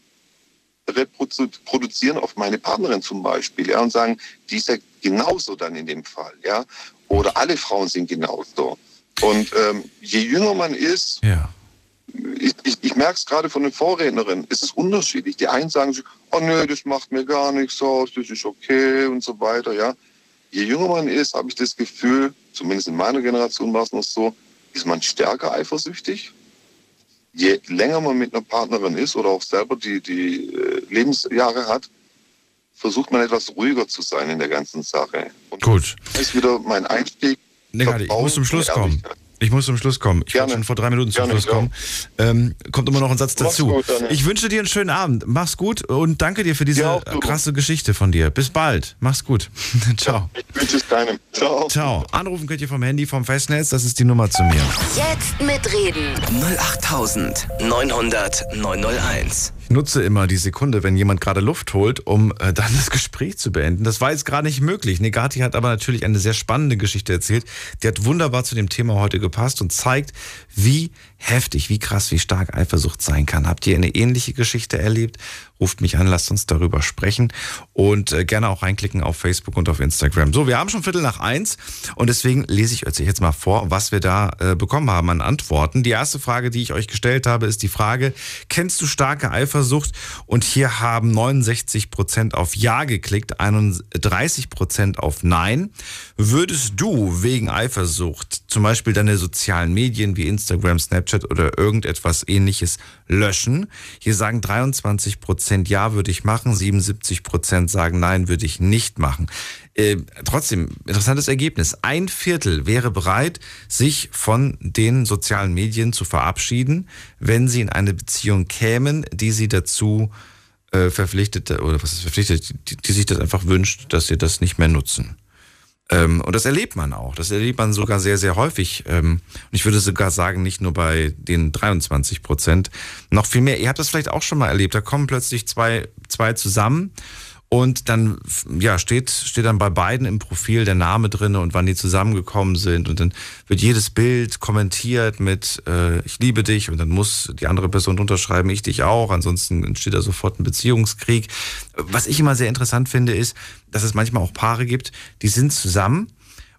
reproduzieren auf meine Partnerin zum Beispiel, ja, und sagen, die ist ja genauso dann in dem Fall, ja, oder alle Frauen sind genauso. Und ähm, je jünger man ist, ja. ich, ich, ich merke es gerade von den Vorrednerinnen, es ist unterschiedlich. Die einen sagen sich, oh nö, das macht mir gar nichts aus, das ist okay und so weiter, ja. Je jünger man ist, habe ich das Gefühl, zumindest in meiner Generation war es noch so, ist man stärker eifersüchtig. Je länger man mit einer Partnerin ist oder auch selber die, die äh, Lebensjahre hat, versucht man etwas ruhiger zu sein in der ganzen Sache. Und Gut. das ist wieder mein Einstieg. Negati, ich muss zum Schluss kommen. Ich muss zum Schluss kommen. Ich wollte schon vor drei Minuten zum Gerne, Schluss kommen. Ähm, kommt immer noch ein Satz Mach's dazu. gut, ich wünsche dir einen schönen Abend. Mach's gut und danke dir für diese krasse Geschichte von dir. Bis bald. Mach's gut. Ciao. Ich wünsche es keinem. Ciao. Ciao. Anrufen könnt ihr vom Handy, vom Festnetz. Das ist die Nummer zu mir. Jetzt mitreden. 08900 901. Ich nutze immer die Sekunde, wenn jemand gerade Luft holt, um äh, dann das Gespräch zu beenden. Das war jetzt gerade nicht möglich. Negati hat aber natürlich eine sehr spannende Geschichte erzählt. Die hat wunderbar zu dem Thema heute gepasst und zeigt, wie heftig, wie krass, wie stark Eifersucht sein kann. Habt ihr eine ähnliche Geschichte erlebt? Ruft mich an, lasst uns darüber sprechen und äh, gerne auch reinklicken auf Facebook und auf Instagram. So, wir haben schon Viertel nach eins und deswegen lese ich euch jetzt mal vor, was wir da äh, bekommen haben an Antworten. Die erste Frage, die ich euch gestellt habe, ist die Frage, kennst du starke Eifersucht? Und hier haben 69 Prozent auf Ja geklickt, 31 Prozent auf Nein. Würdest du wegen Eifersucht zum Beispiel deine sozialen Medien wie Instagram, Snapchat oder irgendetwas ähnliches löschen? Hier sagen 23 Prozent Ja, würde ich machen, 77 Prozent sagen Nein, würde ich nicht machen. Äh, trotzdem, interessantes Ergebnis. Ein Viertel wäre bereit, sich von den sozialen Medien zu verabschieden, wenn sie in eine Beziehung kämen, die sie dazu äh, verpflichtet, oder was ist verpflichtet, die, die sich das einfach wünscht, dass sie das nicht mehr nutzen. Ähm, und das erlebt man auch. Das erlebt man sogar sehr, sehr häufig. Ähm, und ich würde sogar sagen, nicht nur bei den 23 Prozent, noch viel mehr. Ihr habt das vielleicht auch schon mal erlebt. Da kommen plötzlich zwei, zwei zusammen und dann ja, steht, steht dann bei beiden im Profil der Name drin und wann die zusammengekommen sind. Und dann wird jedes Bild kommentiert mit äh, Ich liebe dich und dann muss die andere Person unterschreiben, ich dich auch. Ansonsten entsteht da sofort ein Beziehungskrieg. Was ich immer sehr interessant finde, ist, dass es manchmal auch Paare gibt, die sind zusammen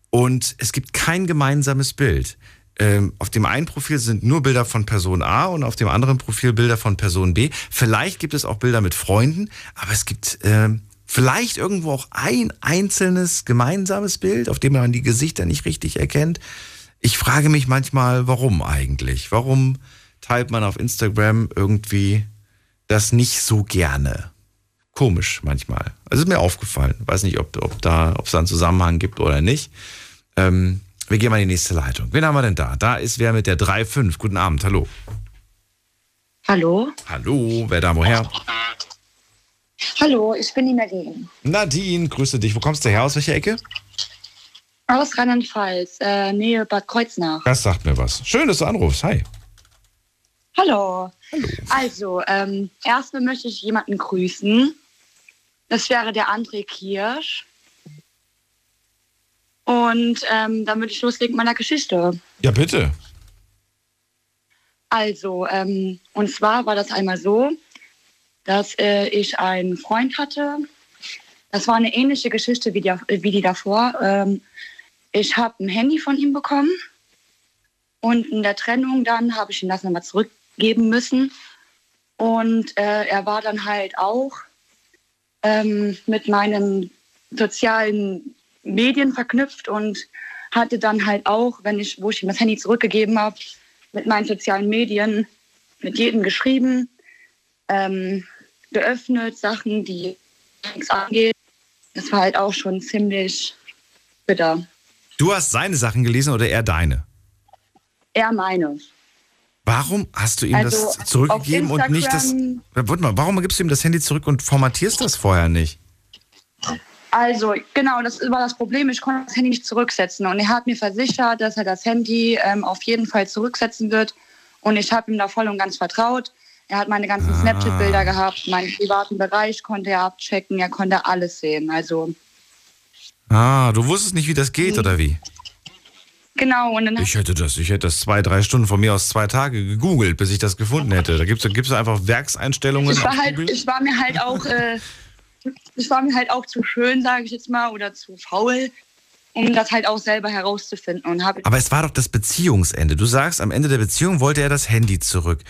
und es gibt kein gemeinsames Bild. Ähm, auf dem einen Profil sind nur Bilder von Person A und auf dem anderen Profil Bilder von Person B. Vielleicht gibt es auch Bilder mit Freunden, aber es gibt ähm, vielleicht irgendwo auch ein einzelnes gemeinsames Bild, auf dem man die Gesichter nicht richtig erkennt. Ich frage mich manchmal, warum eigentlich? Warum teilt man auf Instagram irgendwie das nicht so gerne? Komisch manchmal. Also ist mir aufgefallen. Weiß nicht, ob, ob da, ob es da einen Zusammenhang gibt oder nicht. Ähm, wir gehen mal in die nächste Leitung. Wen haben wir denn da? Da ist wer mit der 3.5. Guten Abend, hallo. Hallo? Hallo, wer da woher? Hallo, ich bin die Nadine. Nadine, grüße dich. Wo kommst du her? Aus welcher Ecke? Aus Rheinland-Pfalz, äh, Nähe Bad Kreuznach. Das sagt mir was. Schön, dass du anrufst. Hi. Hallo. Also, ähm, erstmal möchte ich jemanden grüßen. Das wäre der André Kirsch. Und ähm, dann würde ich loslegen mit meiner Geschichte. Ja, bitte. Also, ähm, und zwar war das einmal so, dass äh, ich einen Freund hatte. Das war eine ähnliche Geschichte wie die, wie die davor. Ähm, ich habe ein Handy von ihm bekommen und in der Trennung dann habe ich ihm das nochmal zurückgeben müssen. Und äh, er war dann halt auch ähm, mit meinen sozialen Medien verknüpft und hatte dann halt auch, wenn ich, wo ich ihm das Handy zurückgegeben habe, mit meinen sozialen Medien mit jedem geschrieben, ähm, geöffnet, Sachen, die nichts angeht. Das war halt auch schon ziemlich bitter. Du hast seine Sachen gelesen oder er deine? Er meine. Warum hast du ihm Also, das zurückgegeben und nicht das. Warte mal, warum gibst du ihm das Handy zurück und formatierst das vorher nicht? Also, genau, das war das Problem. Ich konnte das Handy nicht zurücksetzen. Und er hat mir versichert, dass er das Handy ähm, auf jeden Fall zurücksetzen wird. Und ich habe ihm da voll und ganz vertraut. Er hat meine ganzen Ah. Snapchat-Bilder gehabt, meinen privaten Bereich konnte er abchecken, er konnte alles sehen. Also, Ah, du wusstest nicht, wie das geht, Mhm. oder wie? genau. Und dann Ich hätte das, ich hätte das zwei, drei Stunden von mir aus zwei Tage gegoogelt, bis ich das gefunden hätte. Da gibt es einfach Werkseinstellungen. ich war, halt, ich war mir halt auch, äh, ich war mir halt auch zu schön, sage ich jetzt mal, oder zu faul, um das halt auch selber herauszufinden. Und Aber es war doch das Beziehungsende. Du sagst, am Ende der Beziehung wollte er das Handy zurück.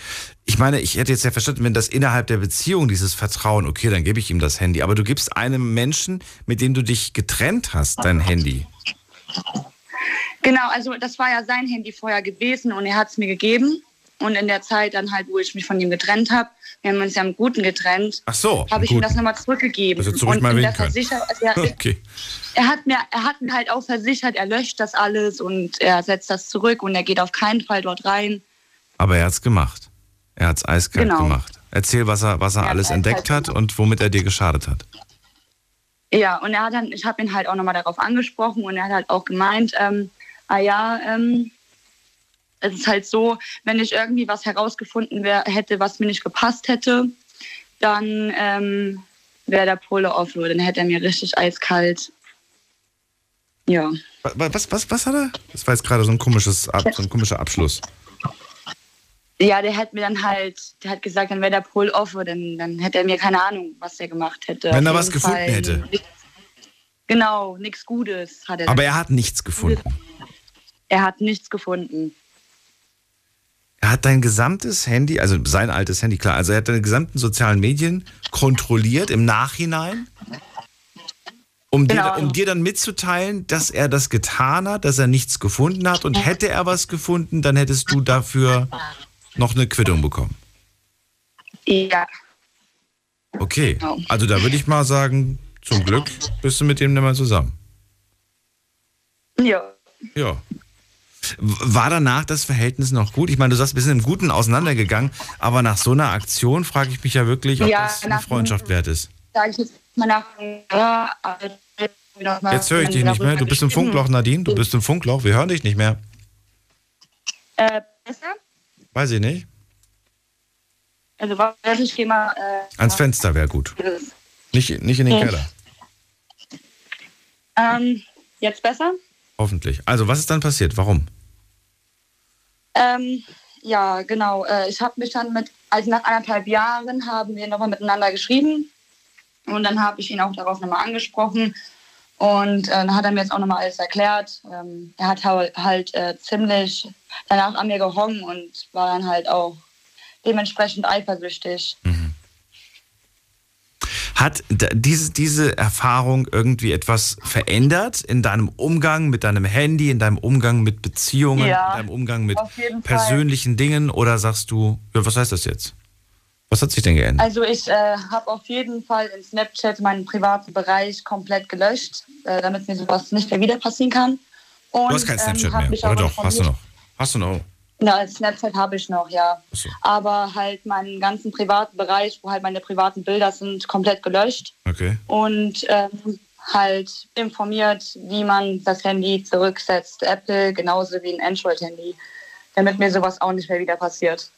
Ich meine, ich hätte jetzt ja verstanden, wenn das innerhalb der Beziehung dieses Vertrauen, okay, dann gebe ich ihm das Handy. Aber du gibst einem Menschen, mit dem du dich getrennt hast, dein Handy. Genau, also das war ja sein Handy vorher gewesen und er hat es mir gegeben. Und in der Zeit dann halt, wo ich mich von ihm getrennt habe, wir haben uns ja im Guten getrennt, Ach so. habe ich ihm das nochmal zurückgegeben. Das du ruhig und mal in der erwähnen können. Versicher also er, Okay. er, hat mir, er hat mir halt auch versichert, er löscht das alles und er setzt das zurück und er geht auf keinen Fall dort rein. Aber er hat's gemacht. Er hat's eiskalt Genau. gemacht. Erzähl, was er, was er Er alles entdeckt hat und womit er dir geschadet hat. Ja, und er hat dann, ich habe ihn halt auch nochmal darauf angesprochen und er hat halt auch gemeint, ähm, ah ja, ähm, es ist halt so, wenn ich irgendwie was herausgefunden wär, hätte, was mir nicht gepasst hätte, dann ähm, wäre der Pole off, dann hätte er mir richtig eiskalt. Ja. Was, was, was, hat er? Das war jetzt gerade so ein komisches, so ein komischer Abschluss. Ja, der hat mir dann halt, der hat gesagt, dann wäre der Pole off, dann, dann hätte er mir keine Ahnung, was er gemacht hätte. Wenn er was gefunden Fall hätte. Genau, nichts Gutes hat er. Aber er hat nichts gefunden. er hat nichts gefunden. Er hat dein gesamtes Handy, also sein altes Handy, klar, also er hat deine gesamten sozialen Medien kontrolliert im Nachhinein, um, Genau. dir, um dir dann mitzuteilen, dass er das getan hat, dass er nichts gefunden hat und hätte er was gefunden, dann hättest du dafür noch eine Quittung bekommen. Ja. Okay, Genau. also da würde ich mal sagen, zum Glück bist du mit dem nicht mehr zusammen. Ja. Ja. War danach das Verhältnis noch gut? Ich meine, du sagst, wir sind im Guten auseinandergegangen, aber nach so einer Aktion frage ich mich ja wirklich, ob Ja, das eine Freundschaft wert ist. Sag ich jetzt mal nach. Ja, noch mal- Jetzt höre ich dich nicht mehr. Du bist im Funkloch, Nadine. Du bist im Funkloch. Wir hören dich nicht mehr. Äh, besser? Weiß ich nicht. Also, ich gehe mal. Äh, Ans Fenster wäre gut. Nicht, nicht in den. Keller. ähm, jetzt besser? Hoffentlich. Also, was ist dann passiert? Warum? Ähm, ja, genau. Äh, ich habe mich dann mit, also nach anderthalb Jahren haben wir nochmal miteinander geschrieben. Und dann habe ich ihn auch darauf nochmal angesprochen. Und äh, dann hat er mir jetzt auch nochmal alles erklärt. Ähm, er hat halt äh, ziemlich danach an mir gehongen und war dann halt auch dementsprechend eifersüchtig. Hat diese, diese Erfahrung irgendwie etwas verändert in deinem Umgang mit deinem Handy, in deinem Umgang mit Beziehungen, Ja, in deinem Umgang mit jeden Fall. persönlichen Dingen? Oder sagst du, ja, was heißt das jetzt? Was hat sich denn geändert? Also ich äh, habe auf jeden Fall in Snapchat meinen privaten Bereich komplett gelöscht, äh, damit mir sowas nicht mehr wieder passieren kann. Und, du hast kein ähm, Snapchat hab mehr, oder doch? Hast du noch? Hast du noch? Ja, Snapchat habe ich noch, ja. So. Aber halt meinen ganzen privaten Bereich, wo halt meine privaten Bilder sind, komplett gelöscht Okay. und ähm, halt informiert, wie man das Handy zurücksetzt. Apple genauso wie ein Android-Handy, damit mir sowas auch nicht mehr wieder passiert.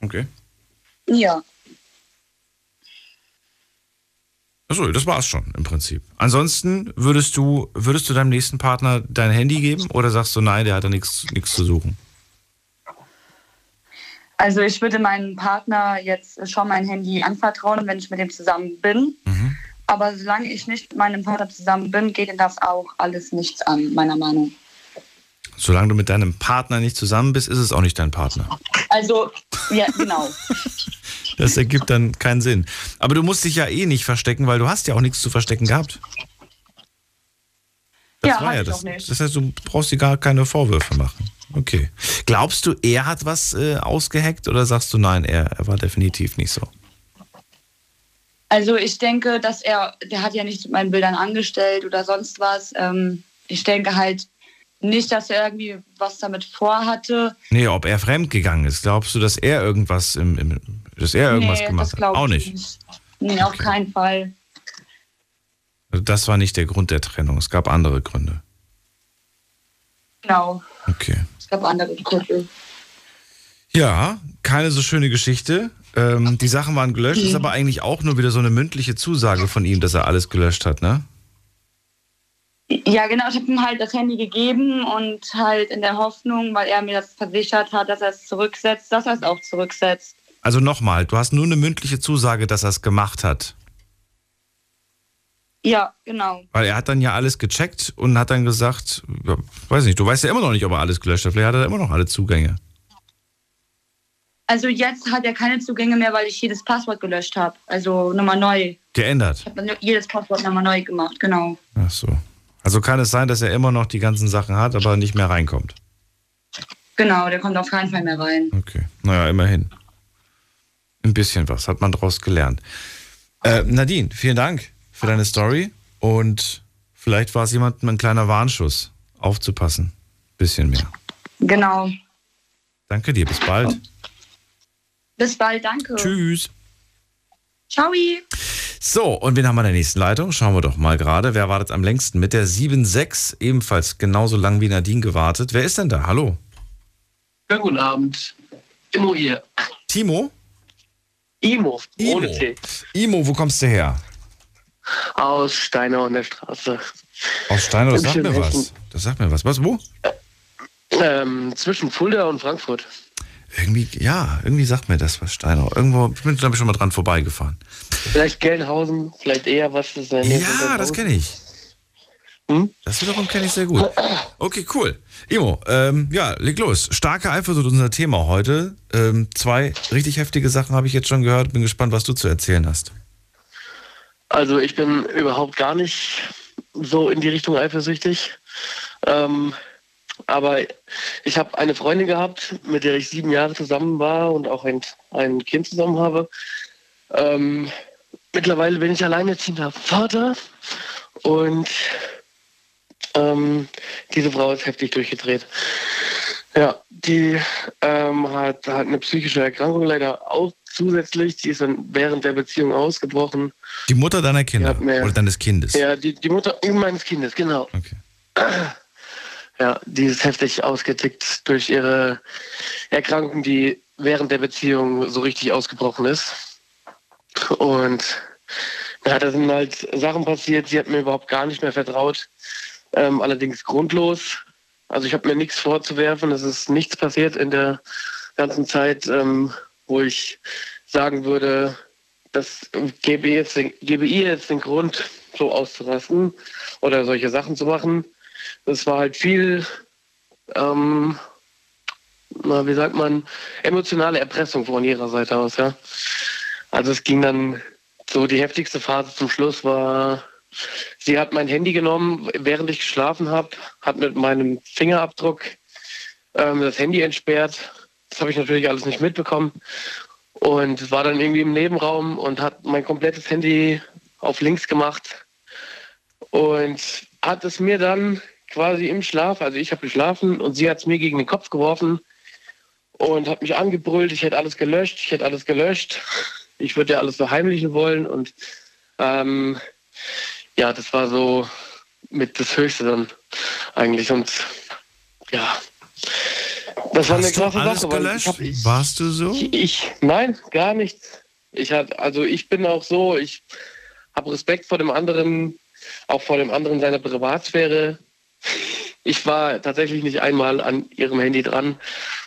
Okay. Ja. Achso, das war's schon im Prinzip. Ansonsten würdest du, würdest du deinem nächsten Partner dein Handy geben oder sagst du, nein, der hat da nichts zu suchen? Also ich würde meinem Partner jetzt schon mein Handy anvertrauen, wenn ich mit ihm zusammen bin. Aber solange ich nicht mit meinem Partner zusammen bin, geht ihn das auch alles nichts an, meiner Meinung. Solange du mit deinem Partner nicht zusammen bist, ist es auch nicht dein Partner. Also, ja, genau. Das ergibt dann keinen Sinn. Aber du musst dich ja eh nicht verstecken, weil du hast ja auch nichts zu verstecken gehabt. Das ja, war ja das. nicht. Das heißt, du brauchst dir gar keine Vorwürfe machen. Okay. Glaubst du, er hat was äh, ausgeheckt oder sagst du nein, er, er war definitiv nicht so? Also ich denke, dass er, der hat ja nichts mit meinen Bildern angestellt oder sonst was. Ähm, ich denke halt nicht, dass er irgendwie was damit vorhatte. Nee, ob er fremdgegangen ist. Glaubst du, dass er irgendwas im, im dass er irgendwas nee, gemacht das hat? Auch ich nicht. Nee, auf keinen Fall. Also das war nicht der Grund der Trennung. Es gab andere Gründe. Genau. Okay. Es gab andere Gründe. Ja, keine so schöne Geschichte. Ähm, die Sachen waren gelöscht, ist aber eigentlich auch nur wieder so eine mündliche Zusage von ihm, dass er alles gelöscht hat, ne? Ja, genau. Ich habe ihm halt das Handy gegeben und halt in der Hoffnung, weil er mir das versichert hat, dass er es zurücksetzt, dass er es auch zurücksetzt. Also nochmal, du hast nur eine mündliche Zusage, dass er es gemacht hat. Ja, genau. Weil er hat dann ja alles gecheckt und hat dann gesagt, ja, weiß nicht, du weißt ja immer noch nicht, ob er alles gelöscht hat. Vielleicht hat er immer noch alle Zugänge. Also jetzt hat er keine Zugänge mehr, weil ich jedes Passwort gelöscht habe. Also nochmal neu. Geändert. Ich habe dann jedes Passwort nochmal neu gemacht, genau. Ach so. Also kann es sein, dass er immer noch die ganzen Sachen hat, aber nicht mehr reinkommt. Genau, der kommt auf keinen Fall mehr rein. Okay. Naja, immerhin. Ein bisschen was hat man daraus gelernt. Äh, Nadine, vielen Dank für deine Story und vielleicht war es jemandem ein kleiner Warnschuss, aufzupassen. Bisschen mehr. Genau. Danke dir, bis bald. Bis bald, danke. Tschüss. Ciao. So, und wen haben wir in der nächsten Leitung? Schauen wir doch mal gerade. Wer wartet am längsten? Mit der 7.6 ebenfalls genauso lang wie Nadine gewartet. Wer ist denn da? Hallo? Schönen guten Abend. Immo hier. Timo? Imo, Imo. ohne T. Imo, wo kommst du her? Aus Steinau an der Straße. Aus Steiner, das sagt mir was. Das sagt mir was. Was, wo? Ähm, zwischen Fulda und Frankfurt. Irgendwie, ja, irgendwie sagt mir das was, Steinau. Irgendwo, ich bin, glaube ich, schon mal dran vorbeigefahren. Vielleicht Gelnhausen, vielleicht eher was ist Ja, das kenne ich. Das wiederum kenne ich sehr gut. Okay, cool. Imo, ähm, ja, leg los. Starke Eifersucht unser Thema heute. Ähm, zwei richtig heftige Sachen habe ich jetzt schon gehört. Bin gespannt, was du zu erzählen hast. Also ich bin überhaupt gar nicht so in die Richtung eifersüchtig. Ähm, aber ich habe eine Freundin gehabt, mit der ich sieben Jahre zusammen war und auch ein, ein Kind zusammen habe. Ähm, mittlerweile bin ich alleinerziehender Vater und ähm, diese Frau ist heftig durchgedreht. Ja, die ähm, hat, hat eine psychische Erkrankung leider auch zusätzlich. Die ist dann während der Beziehung ausgebrochen. Die Mutter deiner Kinder mehr. oder deines Kindes. Ja, die, die Mutter meines Kindes, genau. Ja, die ist heftig ausgetickt durch ihre Erkrankung, die während der Beziehung so richtig ausgebrochen ist. Und ja, da sind halt Sachen passiert, sie hat mir überhaupt gar nicht mehr vertraut. Ähm, allerdings grundlos. Also ich habe mir nichts vorzuwerfen, es ist nichts passiert in der ganzen Zeit, ähm, wo ich sagen würde, das gebe, jetzt, gebe ihr jetzt den Grund, so auszurasten oder solche Sachen zu machen. Das war halt viel, ähm, na, wie sagt man, emotionale Erpressung von ihrer Seite aus, ja. Also es ging dann so, die heftigste Phase zum Schluss war, sie hat mein Handy genommen, während ich geschlafen habe, hat mit meinem Fingerabdruck ähm, das Handy entsperrt. Das habe ich natürlich alles nicht mitbekommen und war dann irgendwie im Nebenraum und hat mein komplettes Handy auf links gemacht und hat es mir dann quasi im Schlaf, also ich habe geschlafen und sie hat es mir gegen den Kopf geworfen und hat mich angebrüllt, ich hätte alles gelöscht, ich hätte alles gelöscht, ich würde ja alles verheimlichen wollen und ähm, ja, das war so mit das Höchste dann eigentlich und ja, Das war eine Hast du krasse alles Sache. gelöscht? Ich, hab- ich, Warst du so? Ich, ich, nein, gar nichts. Ich hat, also ich bin auch so, ich habe Respekt vor dem anderen, auch vor dem anderen seiner Privatsphäre. Ich war tatsächlich nicht einmal an ihrem Handy dran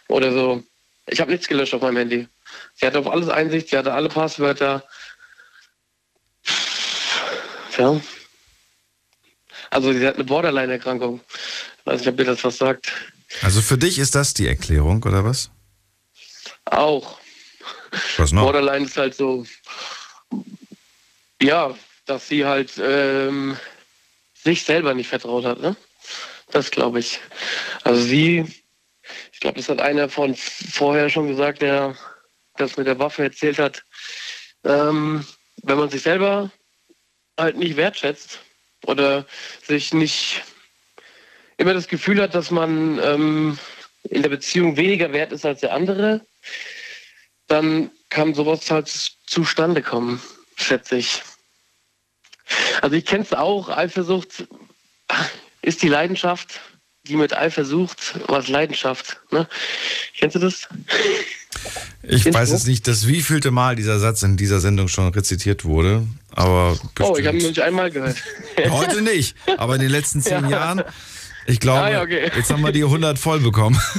oder so. Ich habe nichts gelöscht auf meinem Handy. Sie hatte auf alles Einsicht, sie hatte alle Passwörter. Ja. Also sie hat eine Borderline-Erkrankung. Weiß nicht, ob ihr das was sagt. Also für dich ist das die Erklärung, oder was? Auch. Was noch? Borderline ist halt so, ja, dass sie halt ähm, sich selber nicht vertraut hat, ne? Das glaube ich. Also sie, ich glaube, das hat einer von vorher schon gesagt, der das mit der Waffe erzählt hat. Ähm, wenn man sich selber halt nicht wertschätzt oder sich nicht immer das Gefühl hat, dass man ähm, in der Beziehung weniger wert ist als der andere, dann kann sowas halt zustande kommen, schätze ich. Also ich kenne es auch, Eifersucht ist die Leidenschaft, die mit Eifersucht was Leidenschaft. Ne? Kennst du das? Ich Info? weiß jetzt nicht, das wievielte Mal dieser Satz in dieser Sendung schon rezitiert wurde, aber Oh, ich habe ihn bestimmt. nicht einmal gehört. Heute nicht, aber in den letzten zehn Ja. Jahren, ich glaube, Ah, ja, okay. jetzt haben wir die 100 voll bekommen.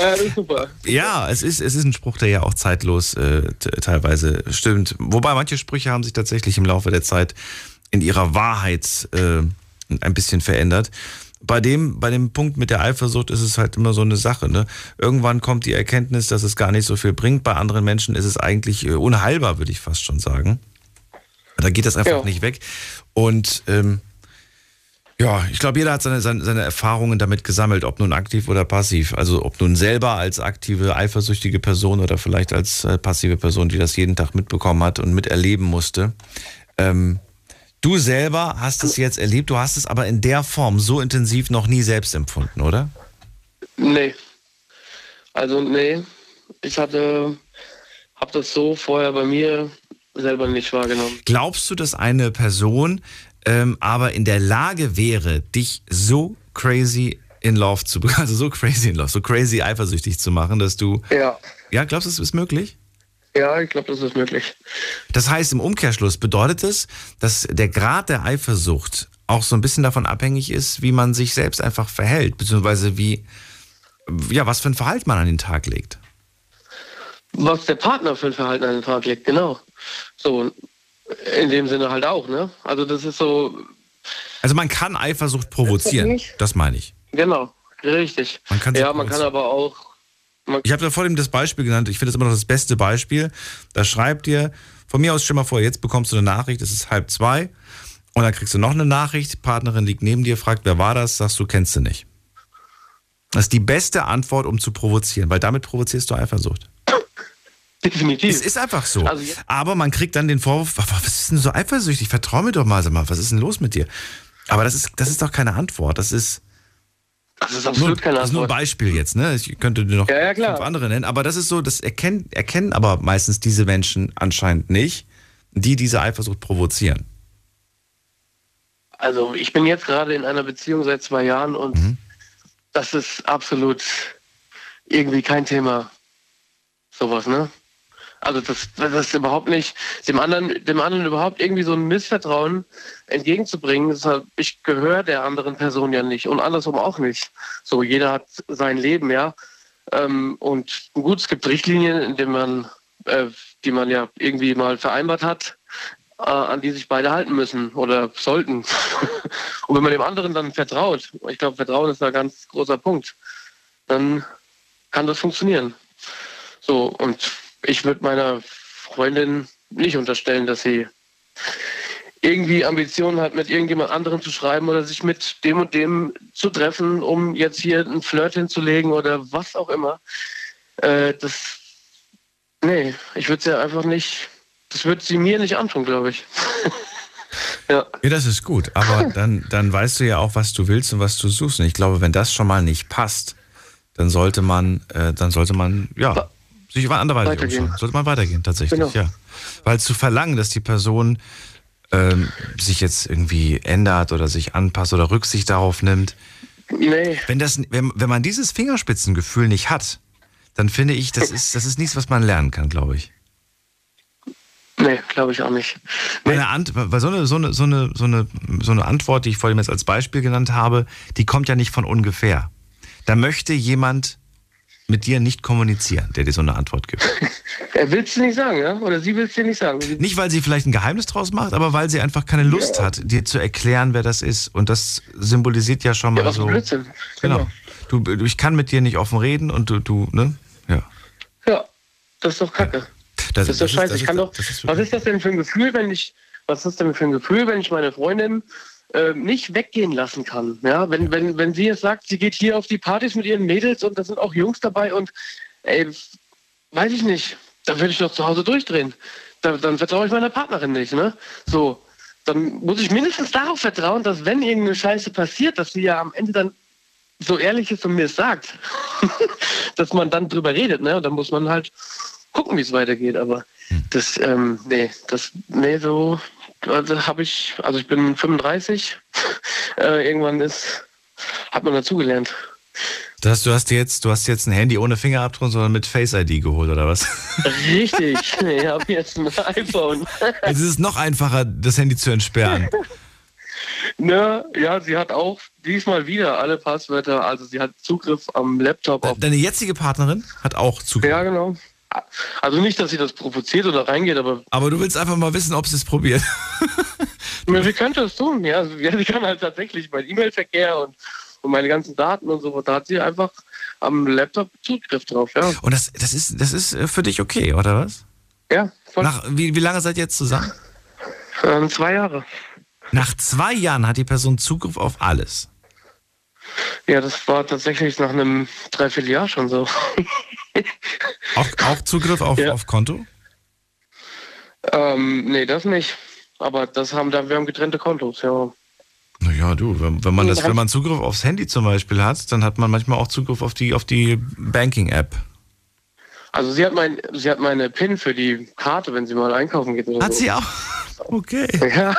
Ja, das ist super. Ja, es ist, es ist ein Spruch, der ja auch zeitlos äh, teilweise stimmt. Wobei manche Sprüche haben sich tatsächlich im Laufe der Zeit in ihrer Wahrheit äh, ein bisschen verändert. Bei dem, bei dem Punkt mit der Eifersucht ist es halt immer so eine Sache. Ne? Irgendwann kommt die Erkenntnis, dass es gar nicht so viel bringt. Bei anderen Menschen ist es eigentlich äh, unheilbar, würde ich fast schon sagen. Da geht das einfach Ja. nicht weg. Und ähm, ja, ich glaube, jeder hat seine, seine, seine Erfahrungen damit gesammelt, ob nun aktiv oder passiv. Also ob nun selber als aktive, eifersüchtige Person oder vielleicht als äh, passive Person, die das jeden Tag mitbekommen hat und miterleben musste. Ähm, du selber hast es jetzt erlebt, du hast es aber in der Form so intensiv noch nie selbst empfunden, oder? Nee. Also nee. Ich hatte, habe das so vorher bei mir selber nicht wahrgenommen. Glaubst du, dass eine Person ähm, aber in der Lage wäre, dich so crazy in love zu bekommen, also so crazy in love, so crazy eifersüchtig zu machen, dass du. Ja. Ja, glaubst du, es ist möglich? Ja, ich glaube, das ist möglich. Das heißt, im Umkehrschluss bedeutet es, dass der Grad der Eifersucht auch so ein bisschen davon abhängig ist, wie man sich selbst einfach verhält, beziehungsweise wie, ja, was für ein Verhalten man an den Tag legt. Was der Partner für ein Verhalten an den Tag legt, genau. So, in dem Sinne halt auch, ne? Also das ist so, Also man kann Eifersucht provozieren, nicht? das meine ich. genau, richtig. Man ja, man kann aber auch, Ich habe da vorhin das Beispiel genannt, ich finde das immer noch das beste Beispiel. Da schreibt ihr, von mir aus stell mal vor, jetzt bekommst du eine Nachricht, es ist halb zwei und dann kriegst du noch eine Nachricht, Partnerin liegt neben dir, fragt, wer war das, sagst du, kennst du nicht. Das ist die beste Antwort, um zu provozieren, weil damit provozierst du Eifersucht. Definitiv. Es ist einfach so. Also Aber man kriegt dann den Vorwurf, "Wa- wa- was ist denn so eifersüchtig? Vertrau mir doch mal, sag mal, was ist denn los mit dir? Aber das ist, das ist doch keine Antwort. Das ist, das ist nur, absolut keine das ist nur ein Antwort. Beispiel jetzt, ne? Ich könnte dir noch Ja, ja, fünf andere nennen, aber das ist so, das erkennen, erkennen aber meistens diese Menschen anscheinend nicht, die diese Eifersucht provozieren. Also ich bin jetzt gerade in einer Beziehung seit zwei Jahren und Mhm. das ist absolut irgendwie kein Thema. Sowas, ne? Also das, das ist überhaupt nicht, dem anderen, dem anderen überhaupt irgendwie so ein Missvertrauen entgegenzubringen. Deshalb, ich gehöre der anderen Person ja nicht und andersrum auch nicht. So, jeder hat sein Leben, ja. Ähm, und gut, es gibt Richtlinien, in denen man, äh, die man ja irgendwie mal vereinbart hat, äh, an die sich beide halten müssen oder sollten. und wenn man dem anderen dann vertraut, ich glaube, Vertrauen ist ein ganz großer Punkt, dann kann das funktionieren. So, und ich würde meiner Freundin nicht unterstellen, dass sie irgendwie Ambitionen hat, mit irgendjemand anderem zu schreiben oder sich mit dem und dem zu treffen, um jetzt hier einen Flirt hinzulegen oder was auch immer. Äh, das, nee, ich würde sie einfach nicht, das wird sie mir nicht antun, glaube ich. ja. Ja, das ist gut, aber dann, dann weißt du ja auch, was du willst und was du suchst. Und ich glaube, wenn das schon mal nicht passt, dann sollte man, äh, dann sollte man, ja, sich anderweitig Weitergehen. umschauen. Sollte man weitergehen, tatsächlich, Genau. ja. Weil zu verlangen, dass die Person ähm, sich jetzt irgendwie ändert oder sich anpasst oder Rücksicht darauf nimmt, Nee. Wenn, das, wenn, wenn man dieses Fingerspitzengefühl nicht hat, dann finde ich, das ist, das ist nichts, was man lernen kann, glaube ich. Nee, glaube ich auch nicht. Nee. Meine Ant weil so eine, so, eine, so, eine, so, eine, so eine Antwort, die ich vorhin jetzt als Beispiel genannt habe, die kommt ja nicht von ungefähr. Da möchte jemand mit dir nicht kommunizieren, der dir so eine Antwort gibt. Er will es dir nicht sagen, ja? Oder sie will es dir nicht sagen. Nicht, weil sie vielleicht ein Geheimnis draus macht, aber weil sie einfach keine Lust ja. hat, dir zu erklären, wer das ist. Und das symbolisiert ja schon mal ja, so. Blödsinn. Genau. genau. Du, ich kann mit dir nicht offen reden und du, du ne? Ja. Ja, das ist doch kacke. Das, das ist doch scheiße. ich kann doch. was ist das denn für ein Gefühl, wenn ich. Was ist das denn für ein Gefühl, wenn ich meine Freundin äh, nicht weggehen lassen kann. Ja, wenn, wenn, wenn sie jetzt sagt, sie geht hier auf die Partys mit ihren Mädels und da sind auch Jungs dabei und ey, weiß ich nicht, dann würde ich doch zu Hause durchdrehen. Da, dann vertraue ich meiner Partnerin nicht, ne? So. Dann muss ich mindestens darauf vertrauen, dass wenn irgendeine Scheiße passiert, dass sie ja am Ende dann so ehrlich ist und mir es sagt, dass man dann drüber redet, ne? Und dann muss man halt gucken, wie es weitergeht. Aber hm. das, ähm, nee, das, nee, so, also habe ich, also ich bin 35, äh, irgendwann ist, hat man dazugelernt. Das du hast jetzt, du hast jetzt ein Handy ohne Fingerabdruck, sondern mit Face ID geholt, oder was? Richtig, ich habe jetzt ein iPhone. Jetzt ist es noch einfacher, das Handy zu entsperren. Ne, ja, sie hat auch diesmal wieder alle Passwörter, also sie hat Zugriff am Laptop. Auf Deine jetzige Partnerin hat auch Zugriff? Ja, genau. Also nicht, dass sie das provoziert oder reingeht, aber. Aber du willst einfach mal wissen, ob sie es probiert. sie könnte es tun, ja. Sie kann halt tatsächlich mein E-Mail-Verkehr und, und meine ganzen Daten und so, da hat sie einfach am Laptop Zugriff drauf, ja. Und das, das, ist, das ist äh, für dich okay, oder was? Ja, voll. Nach, wie, wie lange seid ihr jetzt zusammen? Ähm, zwei Jahre. Nach zwei Jahren hat die Person Zugriff auf alles. Ja, das war tatsächlich nach einem Dreivierteljahr schon so. auch, auch Zugriff auf, ja. auf Konto? Ähm, nee, das nicht. Aber das haben da, wir haben getrennte Kontos, ja. Naja, du, wenn, wenn man das, wenn man Zugriff aufs Handy zum Beispiel hat, dann hat man manchmal auch Zugriff auf die, auf die Banking-App. Also sie hat mein, sie hat meine PIN für die Karte, wenn sie mal einkaufen geht. Hat so. sie auch? Okay. Ja.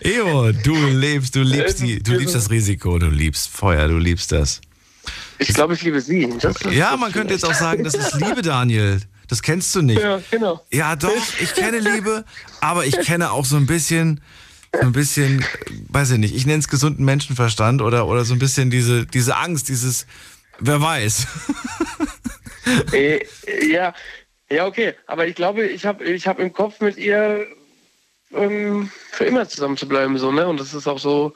Eo, du lebst, du liebst die, du liebst das Risiko, du liebst Feuer, du liebst das. Ich glaube, ich liebe sie. ja, man könnte jetzt auch sagen, das ist Liebe, Daniel. Das kennst du nicht. Ja, genau. Ja, doch, ich kenne Liebe, aber ich kenne auch so ein bisschen, so ein bisschen, weiß ich nicht, ich nenne es gesunden Menschenverstand oder, oder so ein bisschen diese, diese Angst, dieses, wer weiß. Äh, ja, ja, okay. Aber ich glaube, ich habe ich hab im Kopf mit ihr ähm, für immer zusammen zu bleiben. So, ne? Und das ist auch so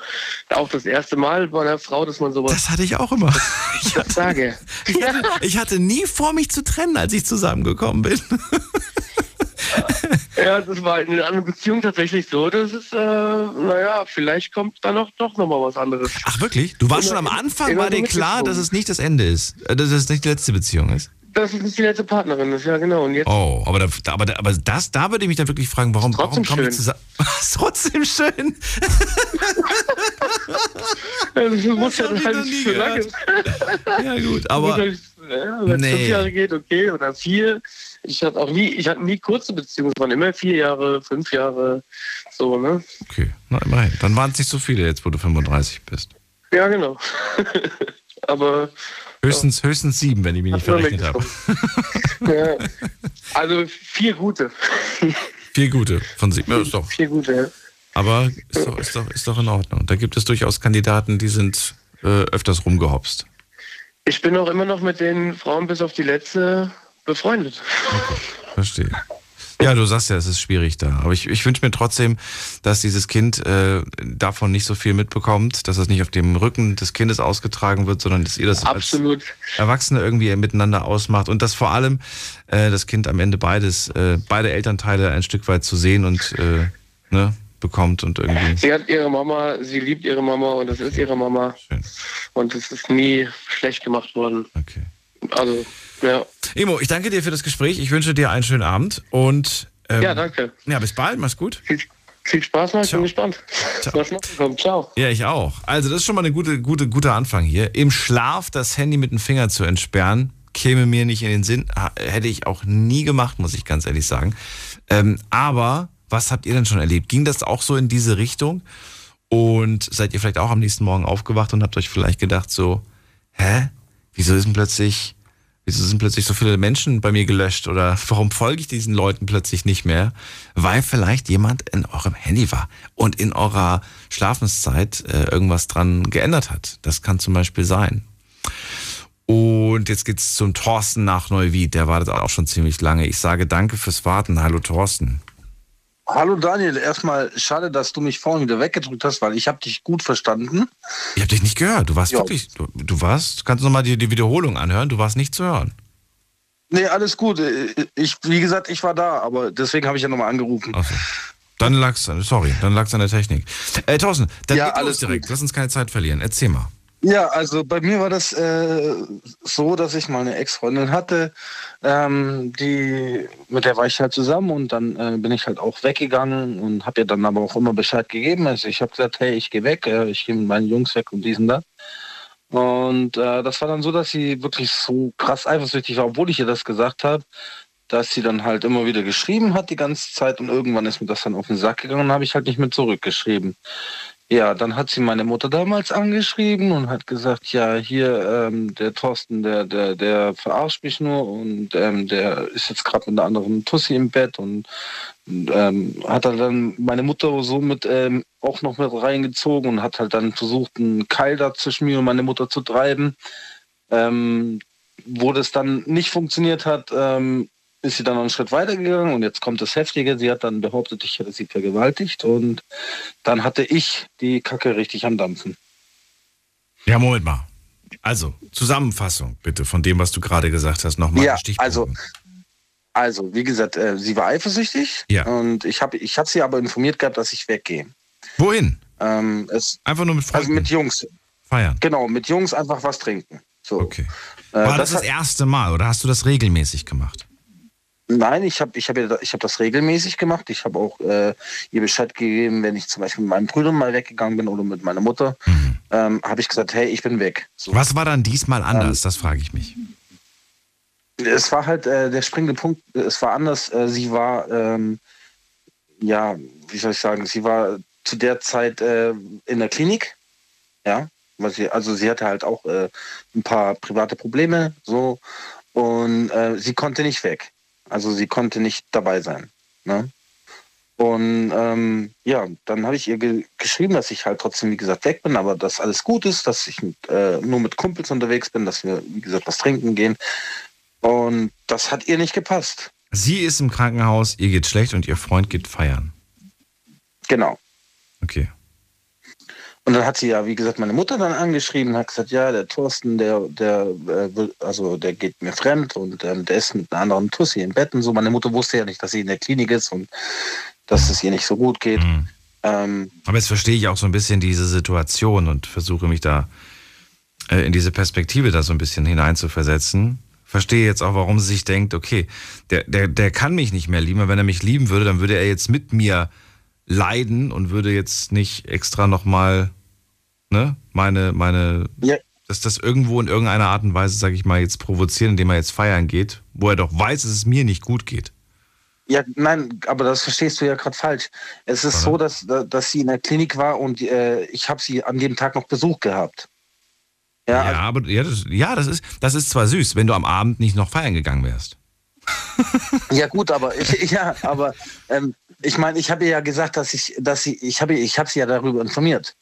auch das erste Mal bei einer Frau, dass man sowas. Das hatte ich auch immer. Ich hatte, sage. ich hatte nie vor, mich zu trennen, als ich zusammengekommen bin. ja, das war in einer Beziehung tatsächlich so. Das ist, äh, naja, vielleicht kommt da noch doch nochmal was anderes. Ach wirklich? Du warst schon am Anfang, war dir klar, dass es nicht das Ende ist, äh, dass es nicht die letzte Beziehung ist? Dass es nicht die letzte Partnerin ist, ja genau. Und jetzt oh, aber, da, aber, aber das, da würde ich mich dann wirklich fragen, warum, warum kommen wir zusammen? ist trotzdem schön. das muss ja halt nicht so lange. ja gut, aber halt, ja, wenn es nee. fünf Jahre geht, okay, oder vier. Ich hatte auch nie, ich hatte nie kurze Beziehungen, es waren immer vier Jahre, fünf Jahre, so, ne? Okay, na immerhin. Dann waren es nicht so viele jetzt, wo du 35 bist. Ja, genau. aber Höchstens, höchstens sieben, wenn ich mich nicht verrechnet habe. ja. Also vier gute. Vier gute von sieben. Ja, ist doch. Vier gute, ja. Aber ist doch, ist, doch, ist doch in Ordnung. Da gibt es durchaus Kandidaten, die sind äh, öfters rumgehopst. Ich bin auch immer noch mit den Frauen bis auf die letzte befreundet. Okay, verstehe. Ja, du sagst ja, es ist schwierig da. Aber ich, ich wünsche mir trotzdem, dass dieses Kind äh, davon nicht so viel mitbekommt, dass es nicht auf dem Rücken des Kindes ausgetragen wird, sondern dass ihr das Absolut. als Erwachsene irgendwie miteinander ausmacht und dass vor allem äh, das Kind am Ende beides, äh, beide Elternteile ein Stück weit zu sehen und äh, ne, bekommt und irgendwie. Sie hat ihre Mama, sie liebt ihre Mama und das ist ihre Mama. Schön. Und es ist nie schlecht gemacht worden. Okay. Also ja. Emo, ich danke dir für das Gespräch. Ich wünsche dir einen schönen Abend und ähm, ja, danke. Ja, bis bald. Mach's gut. Viel, viel Spaß noch. Ich bin gespannt. Ciao. Was noch kommt. Ciao. Ja, ich auch. Also, das ist schon mal ein gute, gute, guter Anfang hier. Im Schlaf das Handy mit dem Finger zu entsperren, käme mir nicht in den Sinn. Hätte ich auch nie gemacht, muss ich ganz ehrlich sagen. Ähm, aber was habt ihr denn schon erlebt? Ging das auch so in diese Richtung? Und seid ihr vielleicht auch am nächsten Morgen aufgewacht und habt euch vielleicht gedacht so, hä? Wieso ist denn plötzlich, wieso sind plötzlich so viele Menschen bei mir gelöscht oder warum folge ich diesen Leuten plötzlich nicht mehr? Weil vielleicht jemand in eurem Handy war und in eurer Schlafenszeit äh, irgendwas dran geändert hat. Das kann zum Beispiel sein. Und jetzt geht's zum Thorsten nach Neuwied. Der wartet auch schon ziemlich lange. Ich sage danke fürs Warten. Hallo Thorsten. Hallo Daniel, erstmal schade, dass du mich vorhin wieder weggedrückt hast, weil ich habe dich gut verstanden. Ich habe dich nicht gehört. Du warst Ja. wirklich, du, du warst, kannst du nochmal die, die Wiederholung anhören? Du warst nicht zu hören. Nee, alles gut. Ich, wie gesagt, ich war da, aber deswegen habe ich ja nochmal angerufen. Dann lag's, sorry, dann lag's an der Technik. Äh, Thorsten, dann Ja, alles direkt. Lass uns keine Zeit verlieren. Erzähl mal. Ja, also bei mir war das äh, so, dass ich mal eine Ex-Freundin hatte, ähm, die mit der war ich halt zusammen und dann äh, bin ich halt auch weggegangen und habe ihr dann aber auch immer Bescheid gegeben. Also ich habe gesagt, hey, ich gehe weg, äh, ich gehe mit meinen Jungs weg und diesen da. Und äh, das war dann so, dass sie wirklich so krass eifersüchtig war, obwohl ich ihr das gesagt habe, dass sie dann halt immer wieder geschrieben hat die ganze Zeit und irgendwann ist mir das dann auf den Sack gegangen und habe ich halt nicht mehr zurückgeschrieben. Ja, dann hat sie meine Mutter damals angeschrieben und hat gesagt, ja, hier, ähm, der Thorsten, der, der, der verarscht mich nur und ähm, der ist jetzt gerade mit einer anderen Tussi im Bett und ähm, hat er dann meine Mutter somit ähm, auch noch mit reingezogen und hat halt dann versucht, einen Keil da zwischen mir und meine Mutter zu treiben. Ähm, wo das dann nicht funktioniert hat, ähm, ist sie dann noch einen Schritt weiter gegangen und jetzt kommt das Heftige. Sie hat dann behauptet, ich hätte sie vergewaltigt und dann hatte ich die Kacke richtig am Dampfen. Ja, Moment mal. Also, Zusammenfassung bitte von dem, was du gerade gesagt hast, nochmal. ja, also, also, wie gesagt, äh, sie war eifersüchtig Ja. und ich habe ich hab sie aber informiert gehabt, dass ich weggehe. Wohin? Ähm, es, Einfach nur mit Freunden? Also mit Jungs. Feiern. Genau, mit Jungs einfach was trinken. So. Okay. Äh, War das das hat- erste Mal oder hast du das regelmäßig gemacht? Nein, ich habe ich hab, ja- ich hab das regelmäßig gemacht. Ich habe auch äh, ihr Bescheid gegeben, wenn ich zum Beispiel mit meinen Brüdern mal weggegangen bin oder mit meiner Mutter, ähm, habe ich gesagt, hey, ich bin weg. So. Was war dann diesmal Ähm, anders? das frage ich mich. Es war halt äh, der springende Punkt, äh, es war anders. Äh, sie war, ähm, ja, wie soll ich sagen, sie war zu der Zeit äh, in der Klinik, ja, weil sie, also sie hatte halt auch äh, ein paar private Probleme, so, und sie konnte nicht weg. Also sie konnte nicht dabei sein. Ne? Und ähm, ja, dann habe ich ihr ge geschrieben, dass ich halt trotzdem, wie gesagt, weg bin, aber dass alles gut ist, dass ich mit, äh, nur mit Kumpels unterwegs bin, dass wir, wie gesagt, was trinken gehen. Und das hat ihr nicht gepasst. Sie ist im Krankenhaus, ihr geht schlecht und ihr Freund geht feiern. Genau. Okay. Und dann hat sie ja, wie gesagt, meine Mutter dann angeschrieben, hat gesagt, ja, der Thorsten, der, der, äh, also der geht mir fremd und ähm, der ist mit einer anderen Tussi im Bett und so. Meine Mutter wusste ja nicht, dass sie in der Klinik ist und dass es ihr nicht so gut geht. Ähm, Aber jetzt verstehe ich auch so ein bisschen diese Situation und versuche mich da äh, in diese Perspektive da so ein bisschen hineinzuversetzen. Verstehe jetzt auch, warum sie sich denkt, okay, der, der, der kann mich nicht mehr lieben. Wenn er mich lieben würde, dann würde er jetzt mit mir leiden und würde jetzt nicht extra nochmal, ne, meine, meine, dass das irgendwo in irgendeiner Art und Weise, sage ich mal, jetzt provozieren, indem er jetzt feiern geht, wo er doch weiß, dass es mir nicht gut geht. Ja, nein, aber das verstehst du ja gerade falsch. Es ist so, dass, dass sie in der Klinik war und äh, ich habe sie an dem Tag noch Besuch gehabt. Ja, aber ja, das, ja das, ist, das ist zwar süß, wenn du am Abend nicht noch feiern gegangen wärst. Ja gut, aber ich, ja, aber ähm, ich meine, ich habe ihr ja gesagt, dass ich, dass sie, ich habe, ich habe sie ja darüber informiert.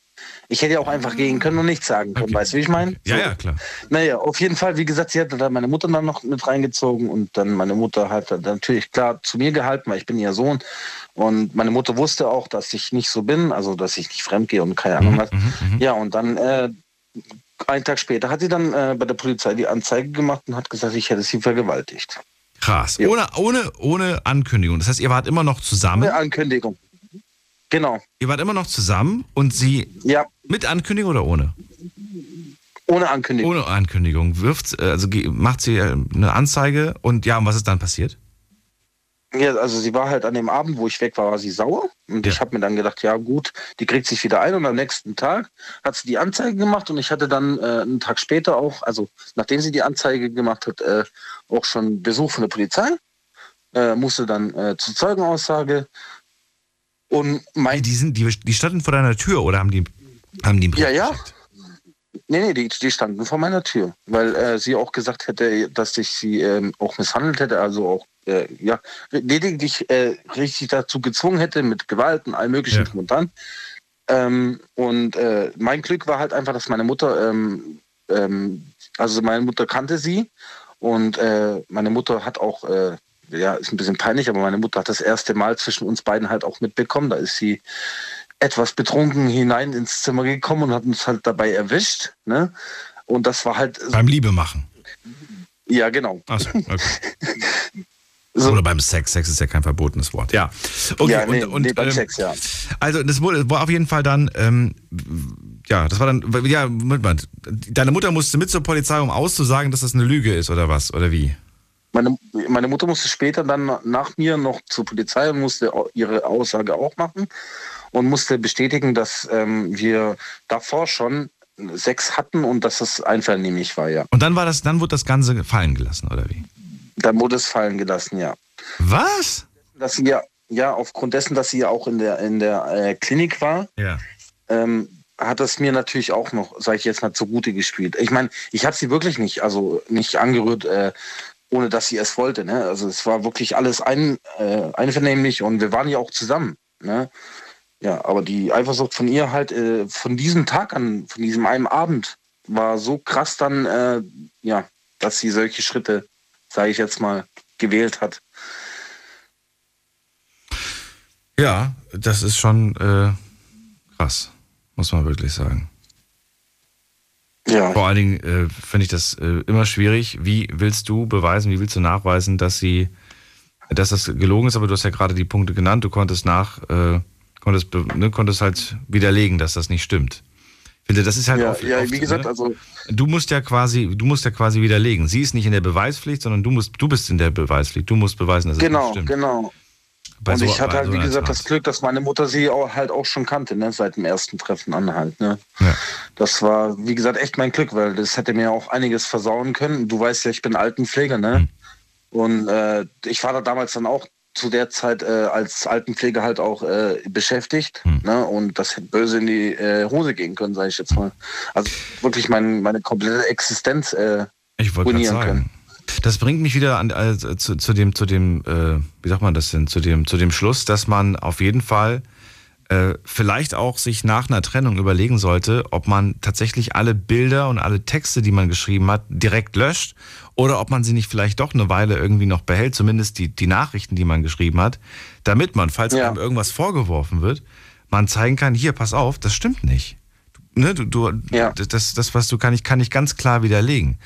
Ich hätte ja auch einfach gehen können und nichts sagen können, weißt du, wie ich meine? Ja, ja, klar. Naja, auf jeden Fall, wie gesagt, sie hat dann meine Mutter dann noch mit reingezogen und dann meine Mutter hat dann natürlich klar zu mir gehalten, weil ich bin ihr Sohn. Und meine Mutter wusste auch, dass ich nicht so bin, also dass ich nicht fremd gehe und keine Ahnung was. Ja, und dann äh, einen Tag später hat sie dann äh, bei der Polizei die Anzeige gemacht und hat gesagt, ich hätte sie vergewaltigt. Krass. Ohne, ohne, ohne Ankündigung. Das heißt, ihr wart immer noch zusammen. Ohne Ankündigung. Genau. Ihr wart immer noch zusammen und sie. Ja. Mit Ankündigung oder ohne? Ohne Ankündigung. Ohne Ankündigung. Wirft, äh, also macht sie äh, eine Anzeige und ja, und was ist dann passiert? Ja, also sie war halt an dem Abend, wo ich weg war, war sie sauer. Und ich habe mir dann gedacht, ja gut, die kriegt sich wieder ein. Und am nächsten Tag hat sie die Anzeige gemacht und ich hatte dann äh, einen Tag später auch, also nachdem sie die Anzeige gemacht hat, äh, auch schon Besuch von der Polizei. Äh, musste dann äh, zur Zeugenaussage. Und mein die, sind, die, die standen vor deiner Tür oder haben die, haben die einen Brief Ja, ja. geschickt? Nee, nee, die, die standen vor meiner Tür, weil äh, sie auch gesagt hätte, dass ich sie ähm, auch misshandelt hätte, also auch äh, ja, lediglich äh, richtig dazu gezwungen hätte mit Gewalt und allem möglichen Ja. und dran. Ähm, und äh, mein Glück war halt einfach, dass meine Mutter, ähm, ähm, also meine Mutter kannte sie und äh, meine Mutter hat auch, äh, ja, ist ein bisschen peinlich, aber meine Mutter hat das erste Mal zwischen uns beiden halt auch mitbekommen. Da ist sie etwas betrunken hinein ins Zimmer gekommen und hat uns halt dabei erwischt. Ne? Und das war halt, Beim Liebe machen. ja genau. Achso, okay. Oder beim Sex. Sex ist ja kein verbotenes Wort. Ja. Okay, Ja, nee, und, und nee, beim ähm, Sex, ja. Also das wurde, war auf jeden Fall dann, ähm, ja, das war dann, ja, Moment mal, deine Mutter musste mit zur Polizei, um auszusagen, dass das eine Lüge ist oder was, oder wie? Meine, meine Mutter musste später dann nach mir noch zur Polizei und musste ihre Aussage auch machen und musste bestätigen, dass ähm, wir davor schon Sex hatten und dass es einvernehmlich war, ja. Und dann war das, dann wurde das Ganze fallen gelassen, oder wie? Dann wurde es fallen gelassen, ja. Was? Dass sie ja, ja, aufgrund dessen, dass sie ja auch in der, in der äh, Klinik war, Ja. ähm, hat es mir natürlich auch noch, sage ich jetzt mal, zugute gespielt. Ich meine, ich habe sie wirklich nicht, also nicht angerührt, äh, ohne dass sie es wollte. Ne? Also es war wirklich alles ein, äh, einvernehmlich und wir waren ja auch zusammen. Ne? Ja, aber die Eifersucht von ihr halt äh, von diesem Tag an, von diesem einen Abend, war so krass dann, äh, ja, dass sie solche Schritte, sage ich jetzt mal, gewählt hat. Ja, das ist schon äh, krass, muss man wirklich sagen. Ja. Vor allen Dingen äh, finde ich das äh, immer schwierig. Wie willst du beweisen, wie willst du nachweisen, dass sie, dass das gelogen ist? Aber du hast ja gerade die Punkte genannt. Du konntest nach, äh, konntest, ne, konntest halt widerlegen, dass das nicht stimmt. Ich finde, das ist halt Ja, oft, ja, oft, wie gesagt, ne? also Du musst ja quasi, du musst ja quasi widerlegen. Sie ist nicht in der Beweispflicht, sondern du musst, du bist in der Beweispflicht. Du musst beweisen, dass es genau, nicht stimmt. genau. Bei und so- ich hatte halt, so wie gesagt, Tat. das Glück, dass meine Mutter sie auch, halt auch schon kannte, ne, seit dem ersten Treffen an halt. Ne. Ja. Das war, wie gesagt, echt mein Glück, weil das hätte mir auch einiges versauen können. Du weißt ja, ich bin Altenpfleger, ne? Hm. Und äh, ich war da damals dann auch zu der Zeit äh, als Altenpfleger halt auch äh, beschäftigt. Hm. Ne? Und das hätte böse in die äh, Hose gehen können, sage ich jetzt mal. Also wirklich mein, meine komplette Existenz äh, Ich wollte sagen. können. Das bringt mich wieder an, äh, zu, zu dem, zu dem, äh, wie sagt man das denn, zu dem, zu dem Schluss, dass man auf jeden Fall äh, vielleicht auch sich nach einer Trennung überlegen sollte, ob man tatsächlich alle Bilder und alle Texte, die man geschrieben hat, direkt löscht oder ob man sie nicht vielleicht doch eine Weile irgendwie noch behält, zumindest die, die Nachrichten, die man geschrieben hat, damit man, falls Ja. einem irgendwas vorgeworfen wird, man zeigen kann, hier, pass auf, das stimmt nicht. Ne, du, du, das, das, was du kann ich, kann ich ganz klar widerlegen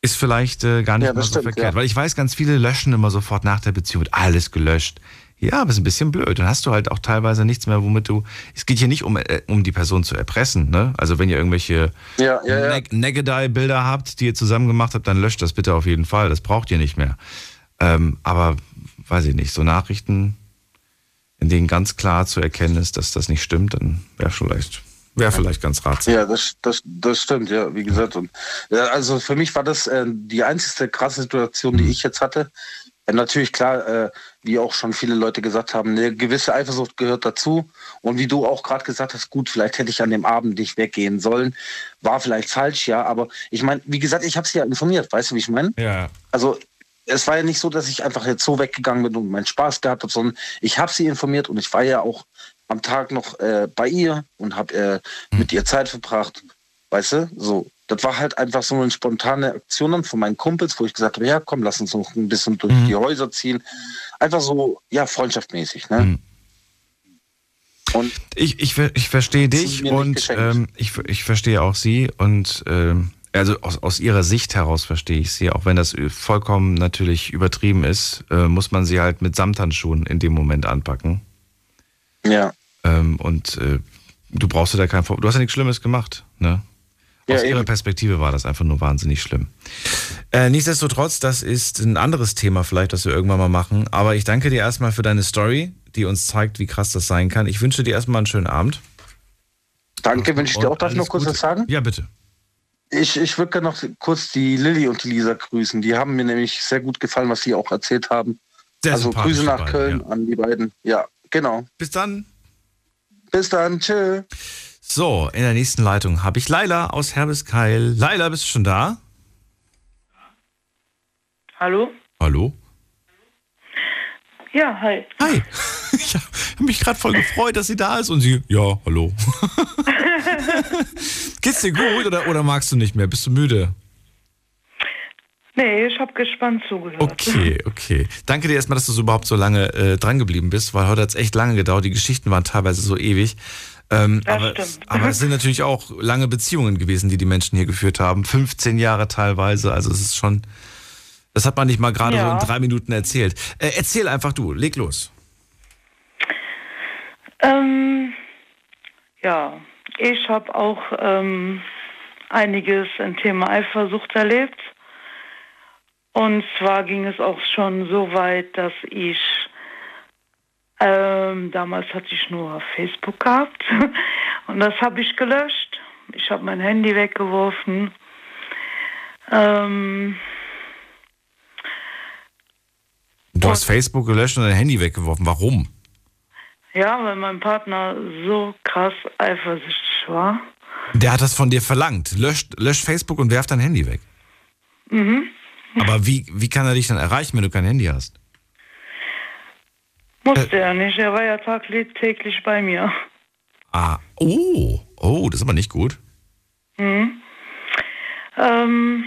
ist vielleicht äh, gar nicht Ja, mal so stimmt, verkehrt. ja. Weil ich weiß, ganz viele löschen immer sofort nach der Beziehung, wird alles gelöscht. Ja, aber ist ein bisschen blöd. Dann hast du halt auch teilweise nichts mehr, womit du. Es geht hier nicht um, äh, um die Person zu erpressen, ne? Also wenn ihr irgendwelche Ja, ja, ja. Neg Negedei-Bilder habt, die ihr zusammen gemacht habt, dann löscht das bitte auf jeden Fall. Das braucht ihr nicht mehr. Ähm, aber weiß ich nicht, so Nachrichten, in denen ganz klar zu erkennen ist, dass das nicht stimmt, dann wäre vielleicht, wäre vielleicht ganz ratsam. Ja, das, das, das stimmt, ja, wie gesagt. Und, ja, also für mich war das äh, die einzige krasse Situation, Mhm. die ich jetzt hatte. Äh, natürlich klar, äh, wie auch schon viele Leute gesagt haben, eine gewisse Eifersucht gehört dazu. Und wie du auch gerade gesagt hast, gut, vielleicht hätte ich an dem Abend nicht weggehen sollen. War vielleicht falsch, ja. Aber ich meine, wie gesagt, ich habe sie ja informiert, weißt du, wie ich meine? Ja. Also es war ja nicht so, dass ich einfach jetzt so weggegangen bin und meinen Spaß gehabt habe, sondern ich habe sie informiert und ich war ja auch am Tag noch äh, bei ihr und habe äh, mit ihr Zeit verbracht. Weißt du, so. Das war halt einfach so eine spontane Aktion dann von meinen Kumpels, wo ich gesagt habe, ja komm, lass uns noch ein bisschen durch die Häuser ziehen. Einfach so, ja, freundschaftmäßig. Ne? Und Ich, ich, ich verstehe dich und ähm, ich, ich verstehe auch sie und ähm, also aus, aus ihrer Sicht heraus verstehe ich sie, auch wenn das vollkommen natürlich übertrieben ist, äh, muss man sie halt mit Samthandschuhen in dem Moment anpacken. Ja. Ähm, und äh, du brauchst dir da kein Vor Du hast ja nichts Schlimmes gemacht, ne? Ja, Aus ihrer eben. Perspektive war das einfach nur wahnsinnig schlimm. Äh, nichtsdestotrotz, das ist ein anderes Thema vielleicht, das wir irgendwann mal machen. Aber ich danke dir erstmal für deine Story, die uns zeigt, wie krass das sein kann. Ich wünsche dir erstmal einen schönen Abend. Danke, wünsche ich dir auch. Darf ich noch kurz Gute. was sagen? Ja, bitte. Ich, ich würde gerne noch kurz die Lilly und die Lisa grüßen. Die haben mir nämlich sehr gut gefallen, was sie auch erzählt haben. Sehr also Grüße nach Köln an die beiden. Ja, Genau. Bis dann. Bis dann. Tschö. So, in der nächsten Leitung habe ich Laila aus Herbeskeil. Laila, bist du schon da? Hallo? Hallo? Ja, hi. Hi. Ich habe mich gerade voll gefreut, dass sie da ist und sie, ja, hallo. Geht's dir gut oder, oder magst du nicht mehr? Bist du müde? Nee, ich habe gespannt zugehört. Okay, okay. Danke dir erstmal, dass du so überhaupt so lange äh, dran geblieben bist, weil heute hat es echt lange gedauert. Die Geschichten waren teilweise so ewig. Ähm, aber, aber es sind natürlich auch lange Beziehungen gewesen, die die Menschen hier geführt haben. 15 Jahre teilweise. Also es ist schon, das hat man nicht mal gerade so Ja. in drei Minuten erzählt. Äh, erzähl einfach du, leg los. Ähm, ja, ich habe auch ähm, einiges im Thema Eifersucht erlebt. Und zwar ging es auch schon so weit, dass ich ähm, damals hatte ich nur Facebook gehabt und das habe ich gelöscht. Ich habe mein Handy weggeworfen. Ähm, Du hast Facebook gelöscht und dein Handy weggeworfen. Warum? ja, weil mein Partner so krass eifersüchtig war. Der hat das von dir verlangt. Löscht, löscht Facebook und werf dein Handy weg. Mhm. Aber wie, wie kann er dich dann erreichen, wenn du kein Handy hast? Musste er nicht. Er war ja tagtäglich bei mir. Ah, oh, oh, das ist aber nicht gut. Mhm. Ähm,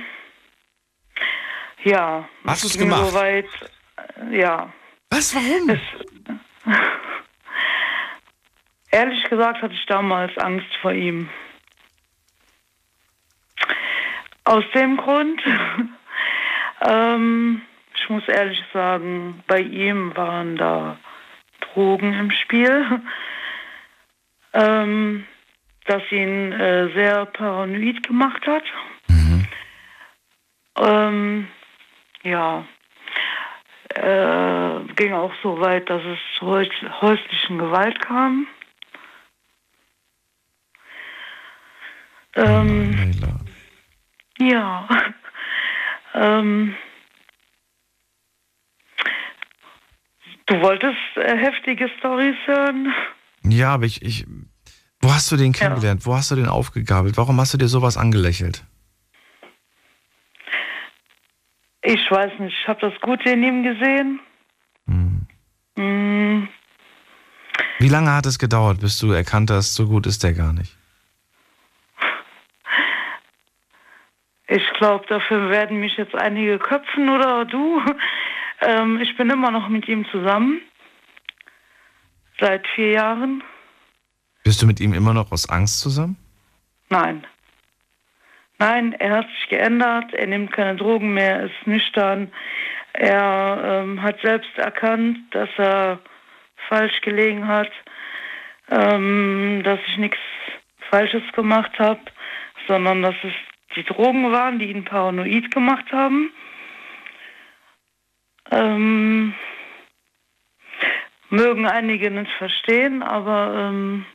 ja. Hast du's es gemacht? Soweit, äh, ja. Was, warum? Es, ehrlich gesagt hatte ich damals Angst vor ihm. Aus dem Grund, ähm, ich muss ehrlich sagen, bei ihm waren da Drogen im Spiel, ähm, das ihn äh, sehr paranoid gemacht hat. Ähm, ja, äh, ging auch so weit, dass es zu häus- häuslichen Gewalt kam. Ähm, ja. ähm, du wolltest äh, heftige Stories hören? Ja, aber ich, ich. Wo hast du den kennengelernt? Wo hast du den aufgegabelt? Warum hast du dir sowas angelächelt? Ich weiß nicht, ich habe das Gute in ihm gesehen. Mm, Wie lange hat es gedauert, bis du erkannt hast, so gut ist der gar nicht? Ich glaube, dafür werden mich jetzt einige köpfen oder du. Ähm, ich bin immer noch mit ihm zusammen. Seit vier Jahren. Bist du mit ihm immer noch aus Angst zusammen? Nein. Nein, er hat sich geändert. Er nimmt keine Drogen mehr, ist nüchtern. Er ähm, hat selbst erkannt, dass er falsch gelegen hat, ähm, dass ich nichts Falsches gemacht habe, sondern dass es die Drogen waren, die ihn paranoid gemacht haben. Ähm, mögen einige nicht verstehen, aber ähm,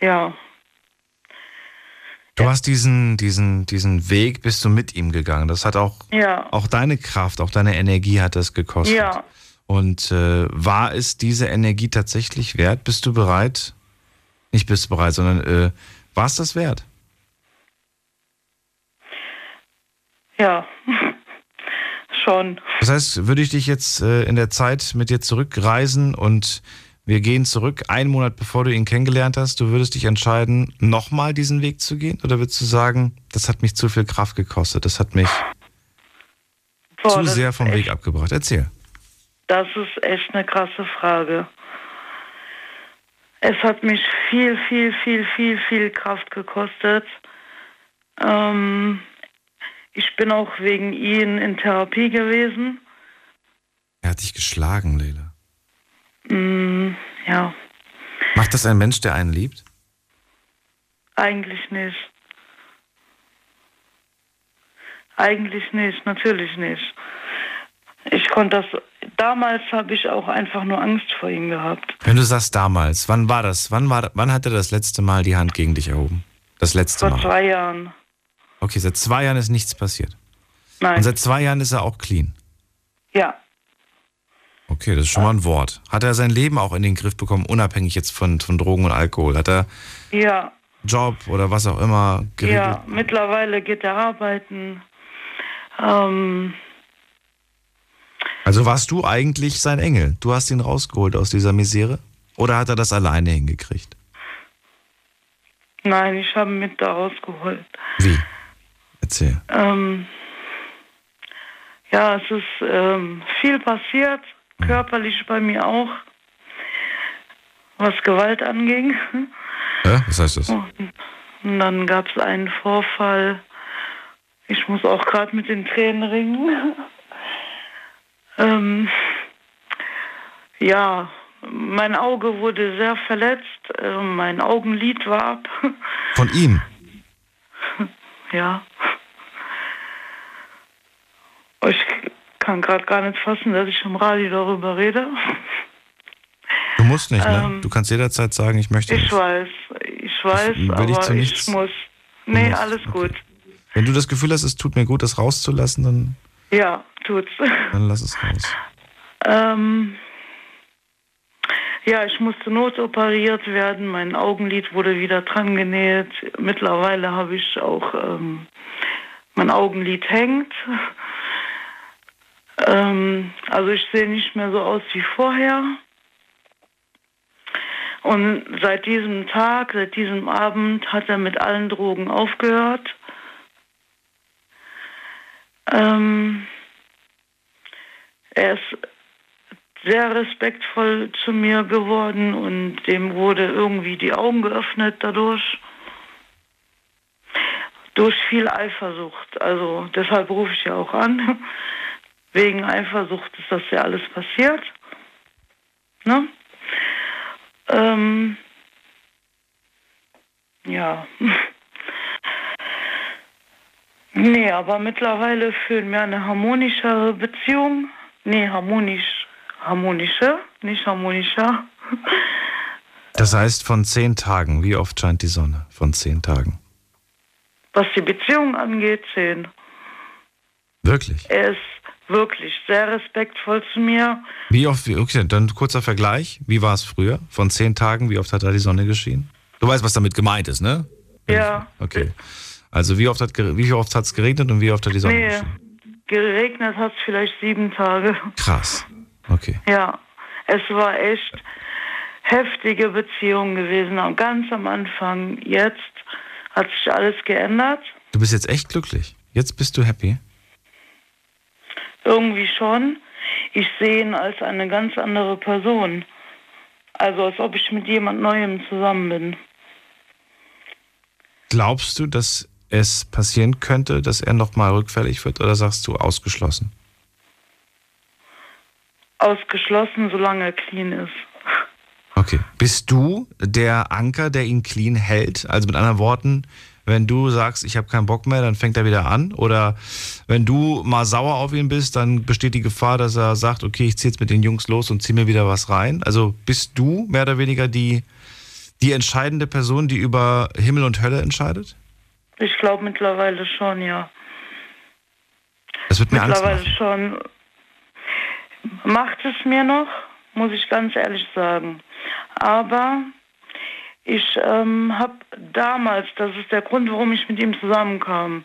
ja, Du hast diesen, diesen, diesen Weg, bist du mit ihm gegangen. Das hat auch, ja, auch deine Kraft, auch deine Energie hat das gekostet. ja. Und äh, war es diese Energie tatsächlich wert? Bist du bereit? Nicht bist du bereit, sondern äh, war es das wert? Ja, schon. Das heißt, würde ich dich jetzt äh, in der Zeit mit dir zurückreisen und wir gehen zurück, einen Monat bevor du ihn kennengelernt hast, du würdest dich entscheiden, nochmal diesen Weg zu gehen? Oder würdest du sagen, das hat mich zu viel Kraft gekostet, das hat mich Boah, zu sehr vom Weg abgebracht? Erzähl. Das ist echt eine krasse Frage. Es hat mich viel, viel, viel, viel, viel Kraft gekostet. Ähm, ich bin auch wegen ihn in Therapie gewesen. Er hat dich geschlagen, Leila. Mm, ja, Macht das ein Mensch, der einen liebt? eigentlich nicht. Eigentlich nicht, natürlich nicht. Ich konnte das. Damals habe ich auch einfach nur Angst vor ihm gehabt. Wenn du sagst damals, wann war das? Wann, war, wann hat er das letzte Mal die Hand gegen dich erhoben? Das letzte Vor Mal. zwei Jahren. Okay, seit zwei Jahren ist nichts passiert. Nein. Und seit zwei Jahren ist er auch clean. Ja. Okay, das ist schon mal ein Wort. Hat er sein Leben auch in den Griff bekommen, unabhängig jetzt von, von Drogen und Alkohol? Hat er Ja, Job oder was auch immer geregelt? ja, mittlerweile geht er arbeiten. Ähm, Also warst du eigentlich sein Engel? Du hast ihn rausgeholt aus dieser Misere? Oder hat er das alleine hingekriegt? nein, ich habe ihn mit da rausgeholt. Wie? Erzähl. Ähm, ja, es ist ähm, viel passiert, körperlich bei mir auch, was Gewalt anging. Hä? Was heißt das? Und dann gab es einen Vorfall. Ich muss auch gerade mit den Tränen ringen. Ähm, ja, mein Auge wurde sehr verletzt. Äh, mein Augenlid war ab. Von ihm? ja. Ich kann gerade gar nicht fassen, dass ich im Radio darüber rede. Du musst nicht, ne? Ähm, Du kannst jederzeit sagen, ich möchte Ich nicht. weiß, ich weiß, will aber ich muss. Nee, alles gut. Wenn du das Gefühl hast, es tut mir gut, das rauszulassen, dann, Ja, tut's. dann lass es raus. Ähm, ja, ich musste notoperiert werden. Mein Augenlid wurde wieder dran genäht. Mittlerweile habe ich auch ähm, mein Augenlid hängt. Ähm, also ich sehe nicht mehr so aus wie vorher. Und seit diesem Tag, seit diesem Abend hat er mit allen Drogen aufgehört. Ähm, er ist sehr respektvoll zu mir geworden und dem wurde irgendwie die Augen geöffnet dadurch. Durch viel Eifersucht. Also deshalb rufe ich ja auch an. Wegen Eifersucht ist das ja alles passiert. Ne? Ähm, ja. Nee, aber mittlerweile führen wir eine harmonischere Beziehung. Nee, harmonisch. Harmonische, nicht harmonischer. Das heißt, von zehn Tagen, wie oft scheint die Sonne? Von zehn Tagen. Was die Beziehung angeht, zehn. Wirklich? Er ist wirklich sehr respektvoll zu mir. Wie oft, okay, dann kurzer Vergleich. Wie war es früher? Von zehn Tagen, wie oft hat da die Sonne geschienen? Du weißt, was damit gemeint ist, ne? Ja. Okay. Also wie oft hat wie oft hat es geregnet und wie oft hat die Sonne Nee, geschienen? geregnet hat es vielleicht sieben Tage. Krass. Okay. Ja, es war echt heftige Beziehung gewesen. Ganz am Anfang. Jetzt hat sich alles geändert. Du bist jetzt echt glücklich. Jetzt bist du happy. Irgendwie schon. Ich sehe ihn als eine ganz andere Person. Also als ob ich mit jemand Neuem zusammen bin. Glaubst du, dass es passieren könnte, dass er nochmal rückfällig wird oder sagst du ausgeschlossen? Ausgeschlossen, solange er clean ist. Okay. Bist du der Anker, der ihn clean hält? Also mit anderen Worten, wenn du sagst, ich habe keinen Bock mehr, dann fängt er wieder an? Oder wenn du mal sauer auf ihn bist, dann besteht die Gefahr, dass er sagt, okay, ich ziehe jetzt mit den Jungs los und ziehe mir wieder was rein? Also bist du mehr oder weniger die, die entscheidende Person, die über Himmel und Hölle entscheidet? Ich glaube mittlerweile schon, ja. Das wird mir Angst mittlerweile machen. schon. Macht es mir noch, muss ich ganz ehrlich sagen. Aber ich ähm, habe damals, das ist der Grund, warum ich mit ihm zusammenkam,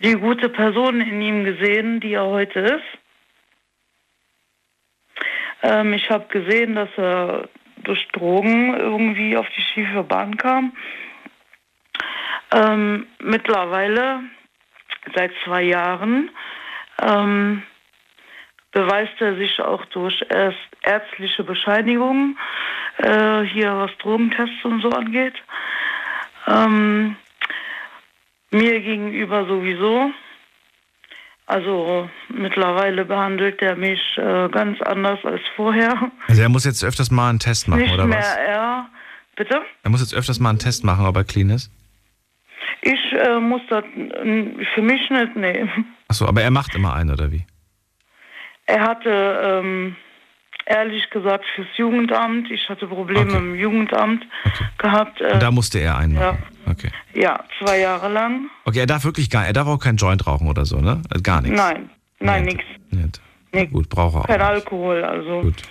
die gute Person in ihm gesehen, die er heute ist. Ähm, ich habe gesehen, dass er durch Drogen irgendwie auf die schiefe Bahn kam. Ähm, mittlerweile, seit zwei Jahren, ähm, beweist er sich auch durch erst ärztliche Bescheinigungen, äh, hier was Drogentests und so angeht. Ähm, mir gegenüber sowieso. Also mittlerweile behandelt er mich äh, ganz anders als vorher. Also er muss jetzt öfters mal einen Test machen, Nicht oder mehr was? er. Bitte? Er muss jetzt öfters mal einen Test machen, ob er clean ist? Ich äh, muss das äh, für mich nicht nehmen. Achso, aber er macht immer einen, oder wie? Er hatte, ähm, ehrlich gesagt, fürs Jugendamt, ich hatte Probleme im Jugendamt gehabt. Äh, Und da musste er einen ja, machen. Okay. ja, zwei Jahre lang. Okay, er darf wirklich gar, er darf auch keinen Joint rauchen oder so, ne? Äh, Gar nichts. Nein, nein, nix. Nicht. Nee, Gut, braucht er auch. kein Alkohol, also. Gut.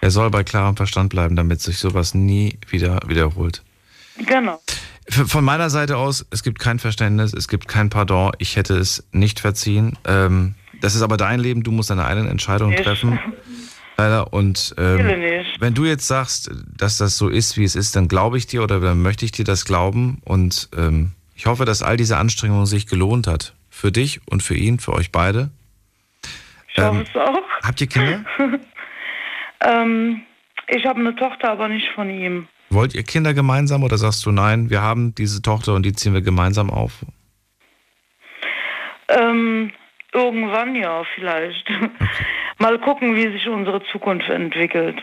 Er soll bei klarem Verstand bleiben, damit sich sowas nie wieder wiederholt. Genau. Von meiner Seite aus, es gibt kein Verständnis, es gibt kein Pardon. Ich hätte es nicht verziehen. Ähm, das ist aber dein Leben, du musst deine eigenen Entscheidungen Ich- treffen. Leider. Und ähm, wenn du jetzt sagst, dass das so ist, wie es ist, dann glaube ich dir oder dann möchte ich dir das glauben. Und ähm, ich hoffe, dass all diese Anstrengung sich gelohnt hat. Für dich und für ihn, für euch beide. Ich hoffe Ähm, es auch. habt ihr Kinder? ähm, ich habe eine Tochter, aber nicht von ihm. Wollt ihr Kinder gemeinsam oder sagst du nein, wir haben diese Tochter und die ziehen wir gemeinsam auf? Ähm, irgendwann ja, vielleicht. Mal gucken, wie sich unsere Zukunft entwickelt.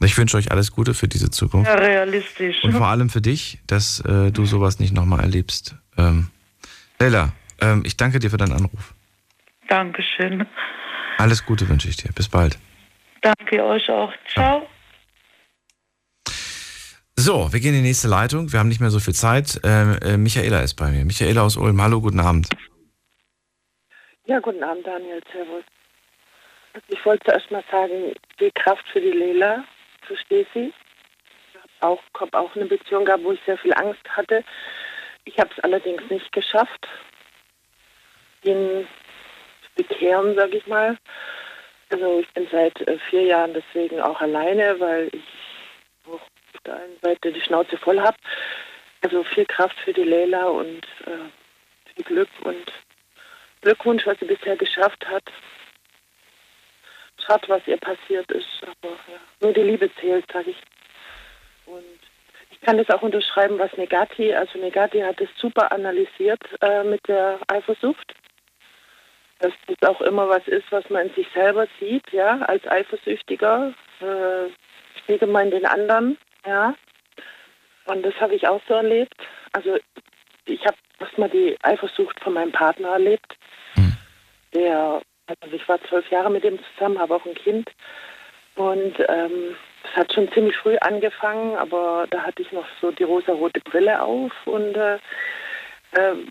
Ich wünsche euch alles Gute für diese Zukunft. Ja, realistisch. Und vor allem für dich, dass äh, du sowas nicht nochmal erlebst. Ähm, Leila, ähm, ich danke dir für deinen Anruf. Dankeschön. Alles Gute wünsche ich dir. Bis bald. Danke euch auch. Ciao. So, wir gehen in die nächste Leitung. Wir haben nicht mehr so viel Zeit. Ähm, äh, Michaela ist bei mir. Michaela aus Ulm. Hallo, guten Abend. Ja, guten Abend, Daniel. Servus. Ich wollte zuerst mal sagen, die Kraft für die Lela, verstehe sie. Ich habe auch, eine Beziehung gehabt, wo ich sehr viel Angst hatte. Ich habe es allerdings nicht geschafft, ihn zu bekehren, sage ich mal. Also ich bin seit äh, vier Jahren deswegen auch alleine, weil ich auf der einen Seite die Schnauze voll habe. Also viel Kraft für die Leila und äh, viel Glück und Glückwunsch, was sie bisher geschafft hat. Schade, was ihr passiert ist, aber ja, nur die Liebe zählt, sage ich. Und ich kann das auch unterschreiben, was Negati, also Negati hat es super analysiert äh, mit der Eifersucht. Dass das auch immer was ist, was man in sich selber sieht, ja, als Eifersüchtiger, äh, spiegelt man den anderen, ja. Und das habe ich auch so erlebt. Also ich habe erstmal die Eifersucht von meinem Partner erlebt. Der, also ich war zwölf Jahre mit ihm zusammen, habe auch ein Kind. Und ähm, das hat schon ziemlich früh angefangen, aber da hatte ich noch so die rosa-rote Brille auf und äh, ähm,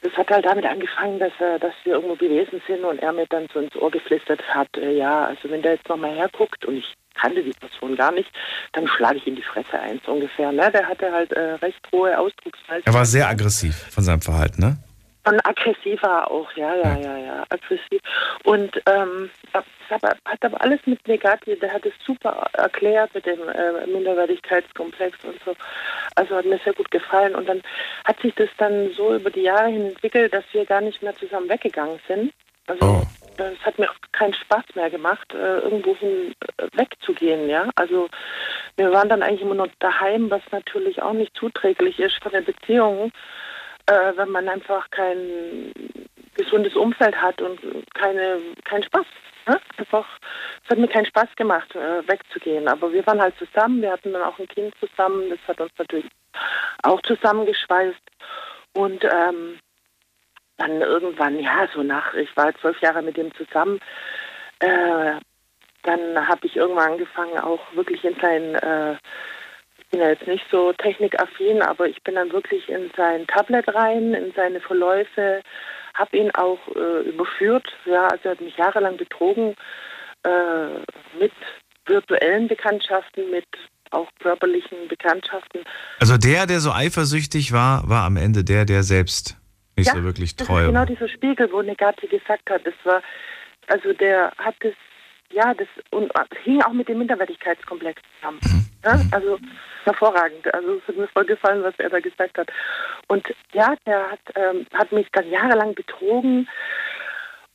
das hat halt damit angefangen, dass, er, dass wir irgendwo gewesen sind und er mir dann so ins Ohr geflüstert hat, äh, ja, also wenn der jetzt nochmal herguckt und ich kannte die Person gar nicht, dann schlage ich in die Fresse ein, so ungefähr. Ne? Der hatte halt äh, recht hohe Ausdrucksweise. Er war sehr aggressiv von seinem Verhalten, ne? Und aggressiver auch, ja, ja, ja, ja, aggressiv. Und ähm, hat aber alles mit Negati, der hat es super erklärt mit dem äh, Minderwertigkeitskomplex und so. Also hat mir sehr gut gefallen. Und dann hat sich das dann so über die Jahre hin entwickelt, dass wir gar nicht mehr zusammen weggegangen sind. Also es hat mir auch keinen Spaß mehr gemacht, äh, irgendwohin äh, wegzugehen, ja. Also wir waren dann eigentlich immer nur daheim, was natürlich auch nicht zuträglich ist von der Beziehung äh, wenn man einfach kein gesundes Umfeld hat und keine, keinen Spaß. Ne? Einfach, es hat mir keinen Spaß gemacht, äh, wegzugehen. Aber wir waren halt zusammen, wir hatten dann auch ein Kind zusammen, das hat uns natürlich auch zusammengeschweißt. Und ähm, dann irgendwann, ja, so nach, ich war zwölf Jahre mit ihm zusammen, äh, dann habe ich irgendwann angefangen, auch wirklich in sein äh, bin ja jetzt nicht so technikaffin, aber ich bin dann wirklich in sein Tablet rein, in seine Verläufe, habe ihn auch äh, überführt. Ja, also er hat mich jahrelang betrogen äh, mit virtuellen Bekanntschaften, mit auch körperlichen Bekanntschaften. Also der, der so eifersüchtig war, war am Ende der, der selbst nicht ja, so wirklich ist genau dieser Spiegel, wo Negati gesagt hat, das war, also der hat das, ja, das und hing auch mit dem Minderwertigkeitskomplex zusammen. Ja, also hervorragend. Also es hat mir voll gefallen, was er da gesagt hat. Und ja, der hat, ähm, hat mich dann jahrelang betrogen.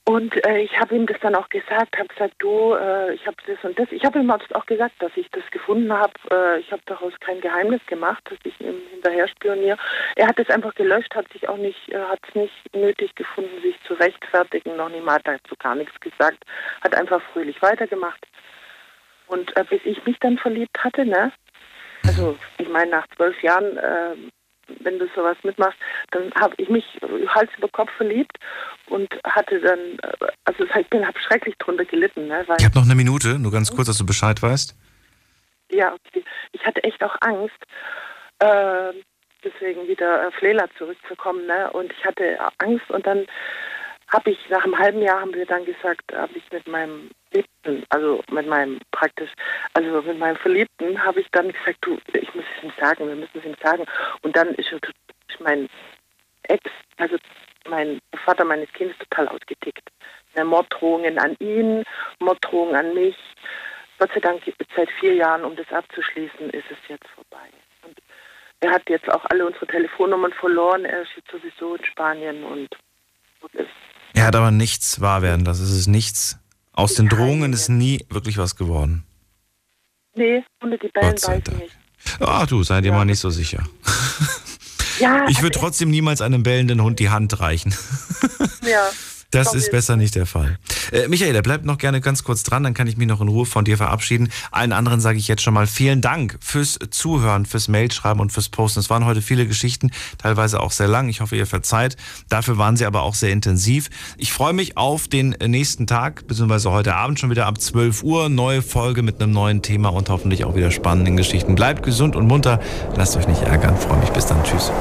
Und äh, ich habe ihm das dann auch gesagt, habe gesagt, du, äh, ich habe das und das. Ich habe ihm auch gesagt, dass ich das gefunden habe. Äh, ich habe daraus kein Geheimnis gemacht, dass ich ihm hinterher spioniere. Er hat es einfach gelöscht, hat sich auch nicht, äh, hat es nicht nötig gefunden, sich zu rechtfertigen. Noch niemand hat dazu gar nichts gesagt. Hat einfach fröhlich weitergemacht. Und äh, bis ich mich dann verliebt hatte, ne? Also ich meine, nach zwölf Jahren, äh, wenn du sowas mitmachst, dann habe ich mich Hals über Kopf verliebt und hatte dann, äh, also ich bin, habe schrecklich drunter gelitten, ne? Ich habe noch eine Minute, nur ganz kurz, dass du Bescheid weißt. ja, okay. Ich hatte echt auch Angst, äh, deswegen wieder äh, Flela zurückzukommen, ne? Und ich hatte Angst und dann habe ich nach einem halben Jahr haben wir dann gesagt, habe ich mit meinem Verliebten, also mit meinem praktisch, also mit meinem Verliebten habe ich dann gesagt, du, ich muss es ihm sagen, wir müssen es ihm sagen. Und dann ist mein Ex, also mein Vater meines Kindes total ausgetickt. Ne, Morddrohungen an ihn, Morddrohungen an mich. Gott sei Dank seit vier Jahren, um das abzuschließen, ist es jetzt vorbei. Und er hat jetzt auch alle unsere Telefonnummern verloren. Er ist jetzt sowieso in Spanien und ist. Er hat aber nichts wahr werden lassen. Es ist nichts. Aus den Drohungen ist nie wirklich was geworden. Nee, ohne die weiß ich nicht. Ach du, sei dir ja. mal nicht so sicher. Ja, ich würde trotzdem niemals einem bellenden Hund die Hand reichen. Ja. Das ist besser nicht der Fall. Äh, Michael, bleibt noch gerne ganz kurz dran, dann kann ich mich noch in Ruhe von dir verabschieden. Allen anderen sage ich jetzt schon mal vielen Dank fürs Zuhören, fürs Mailschreiben und fürs Posten. Es waren heute viele Geschichten, teilweise auch sehr lang. Ich hoffe, ihr verzeiht. Dafür waren sie aber auch sehr intensiv. Ich freue mich auf den nächsten Tag, beziehungsweise heute Abend schon wieder ab 12 Uhr. Neue Folge mit einem neuen Thema und hoffentlich auch wieder spannenden Geschichten. Bleibt gesund und munter. Lasst euch nicht ärgern. Freue mich. Bis dann. Tschüss.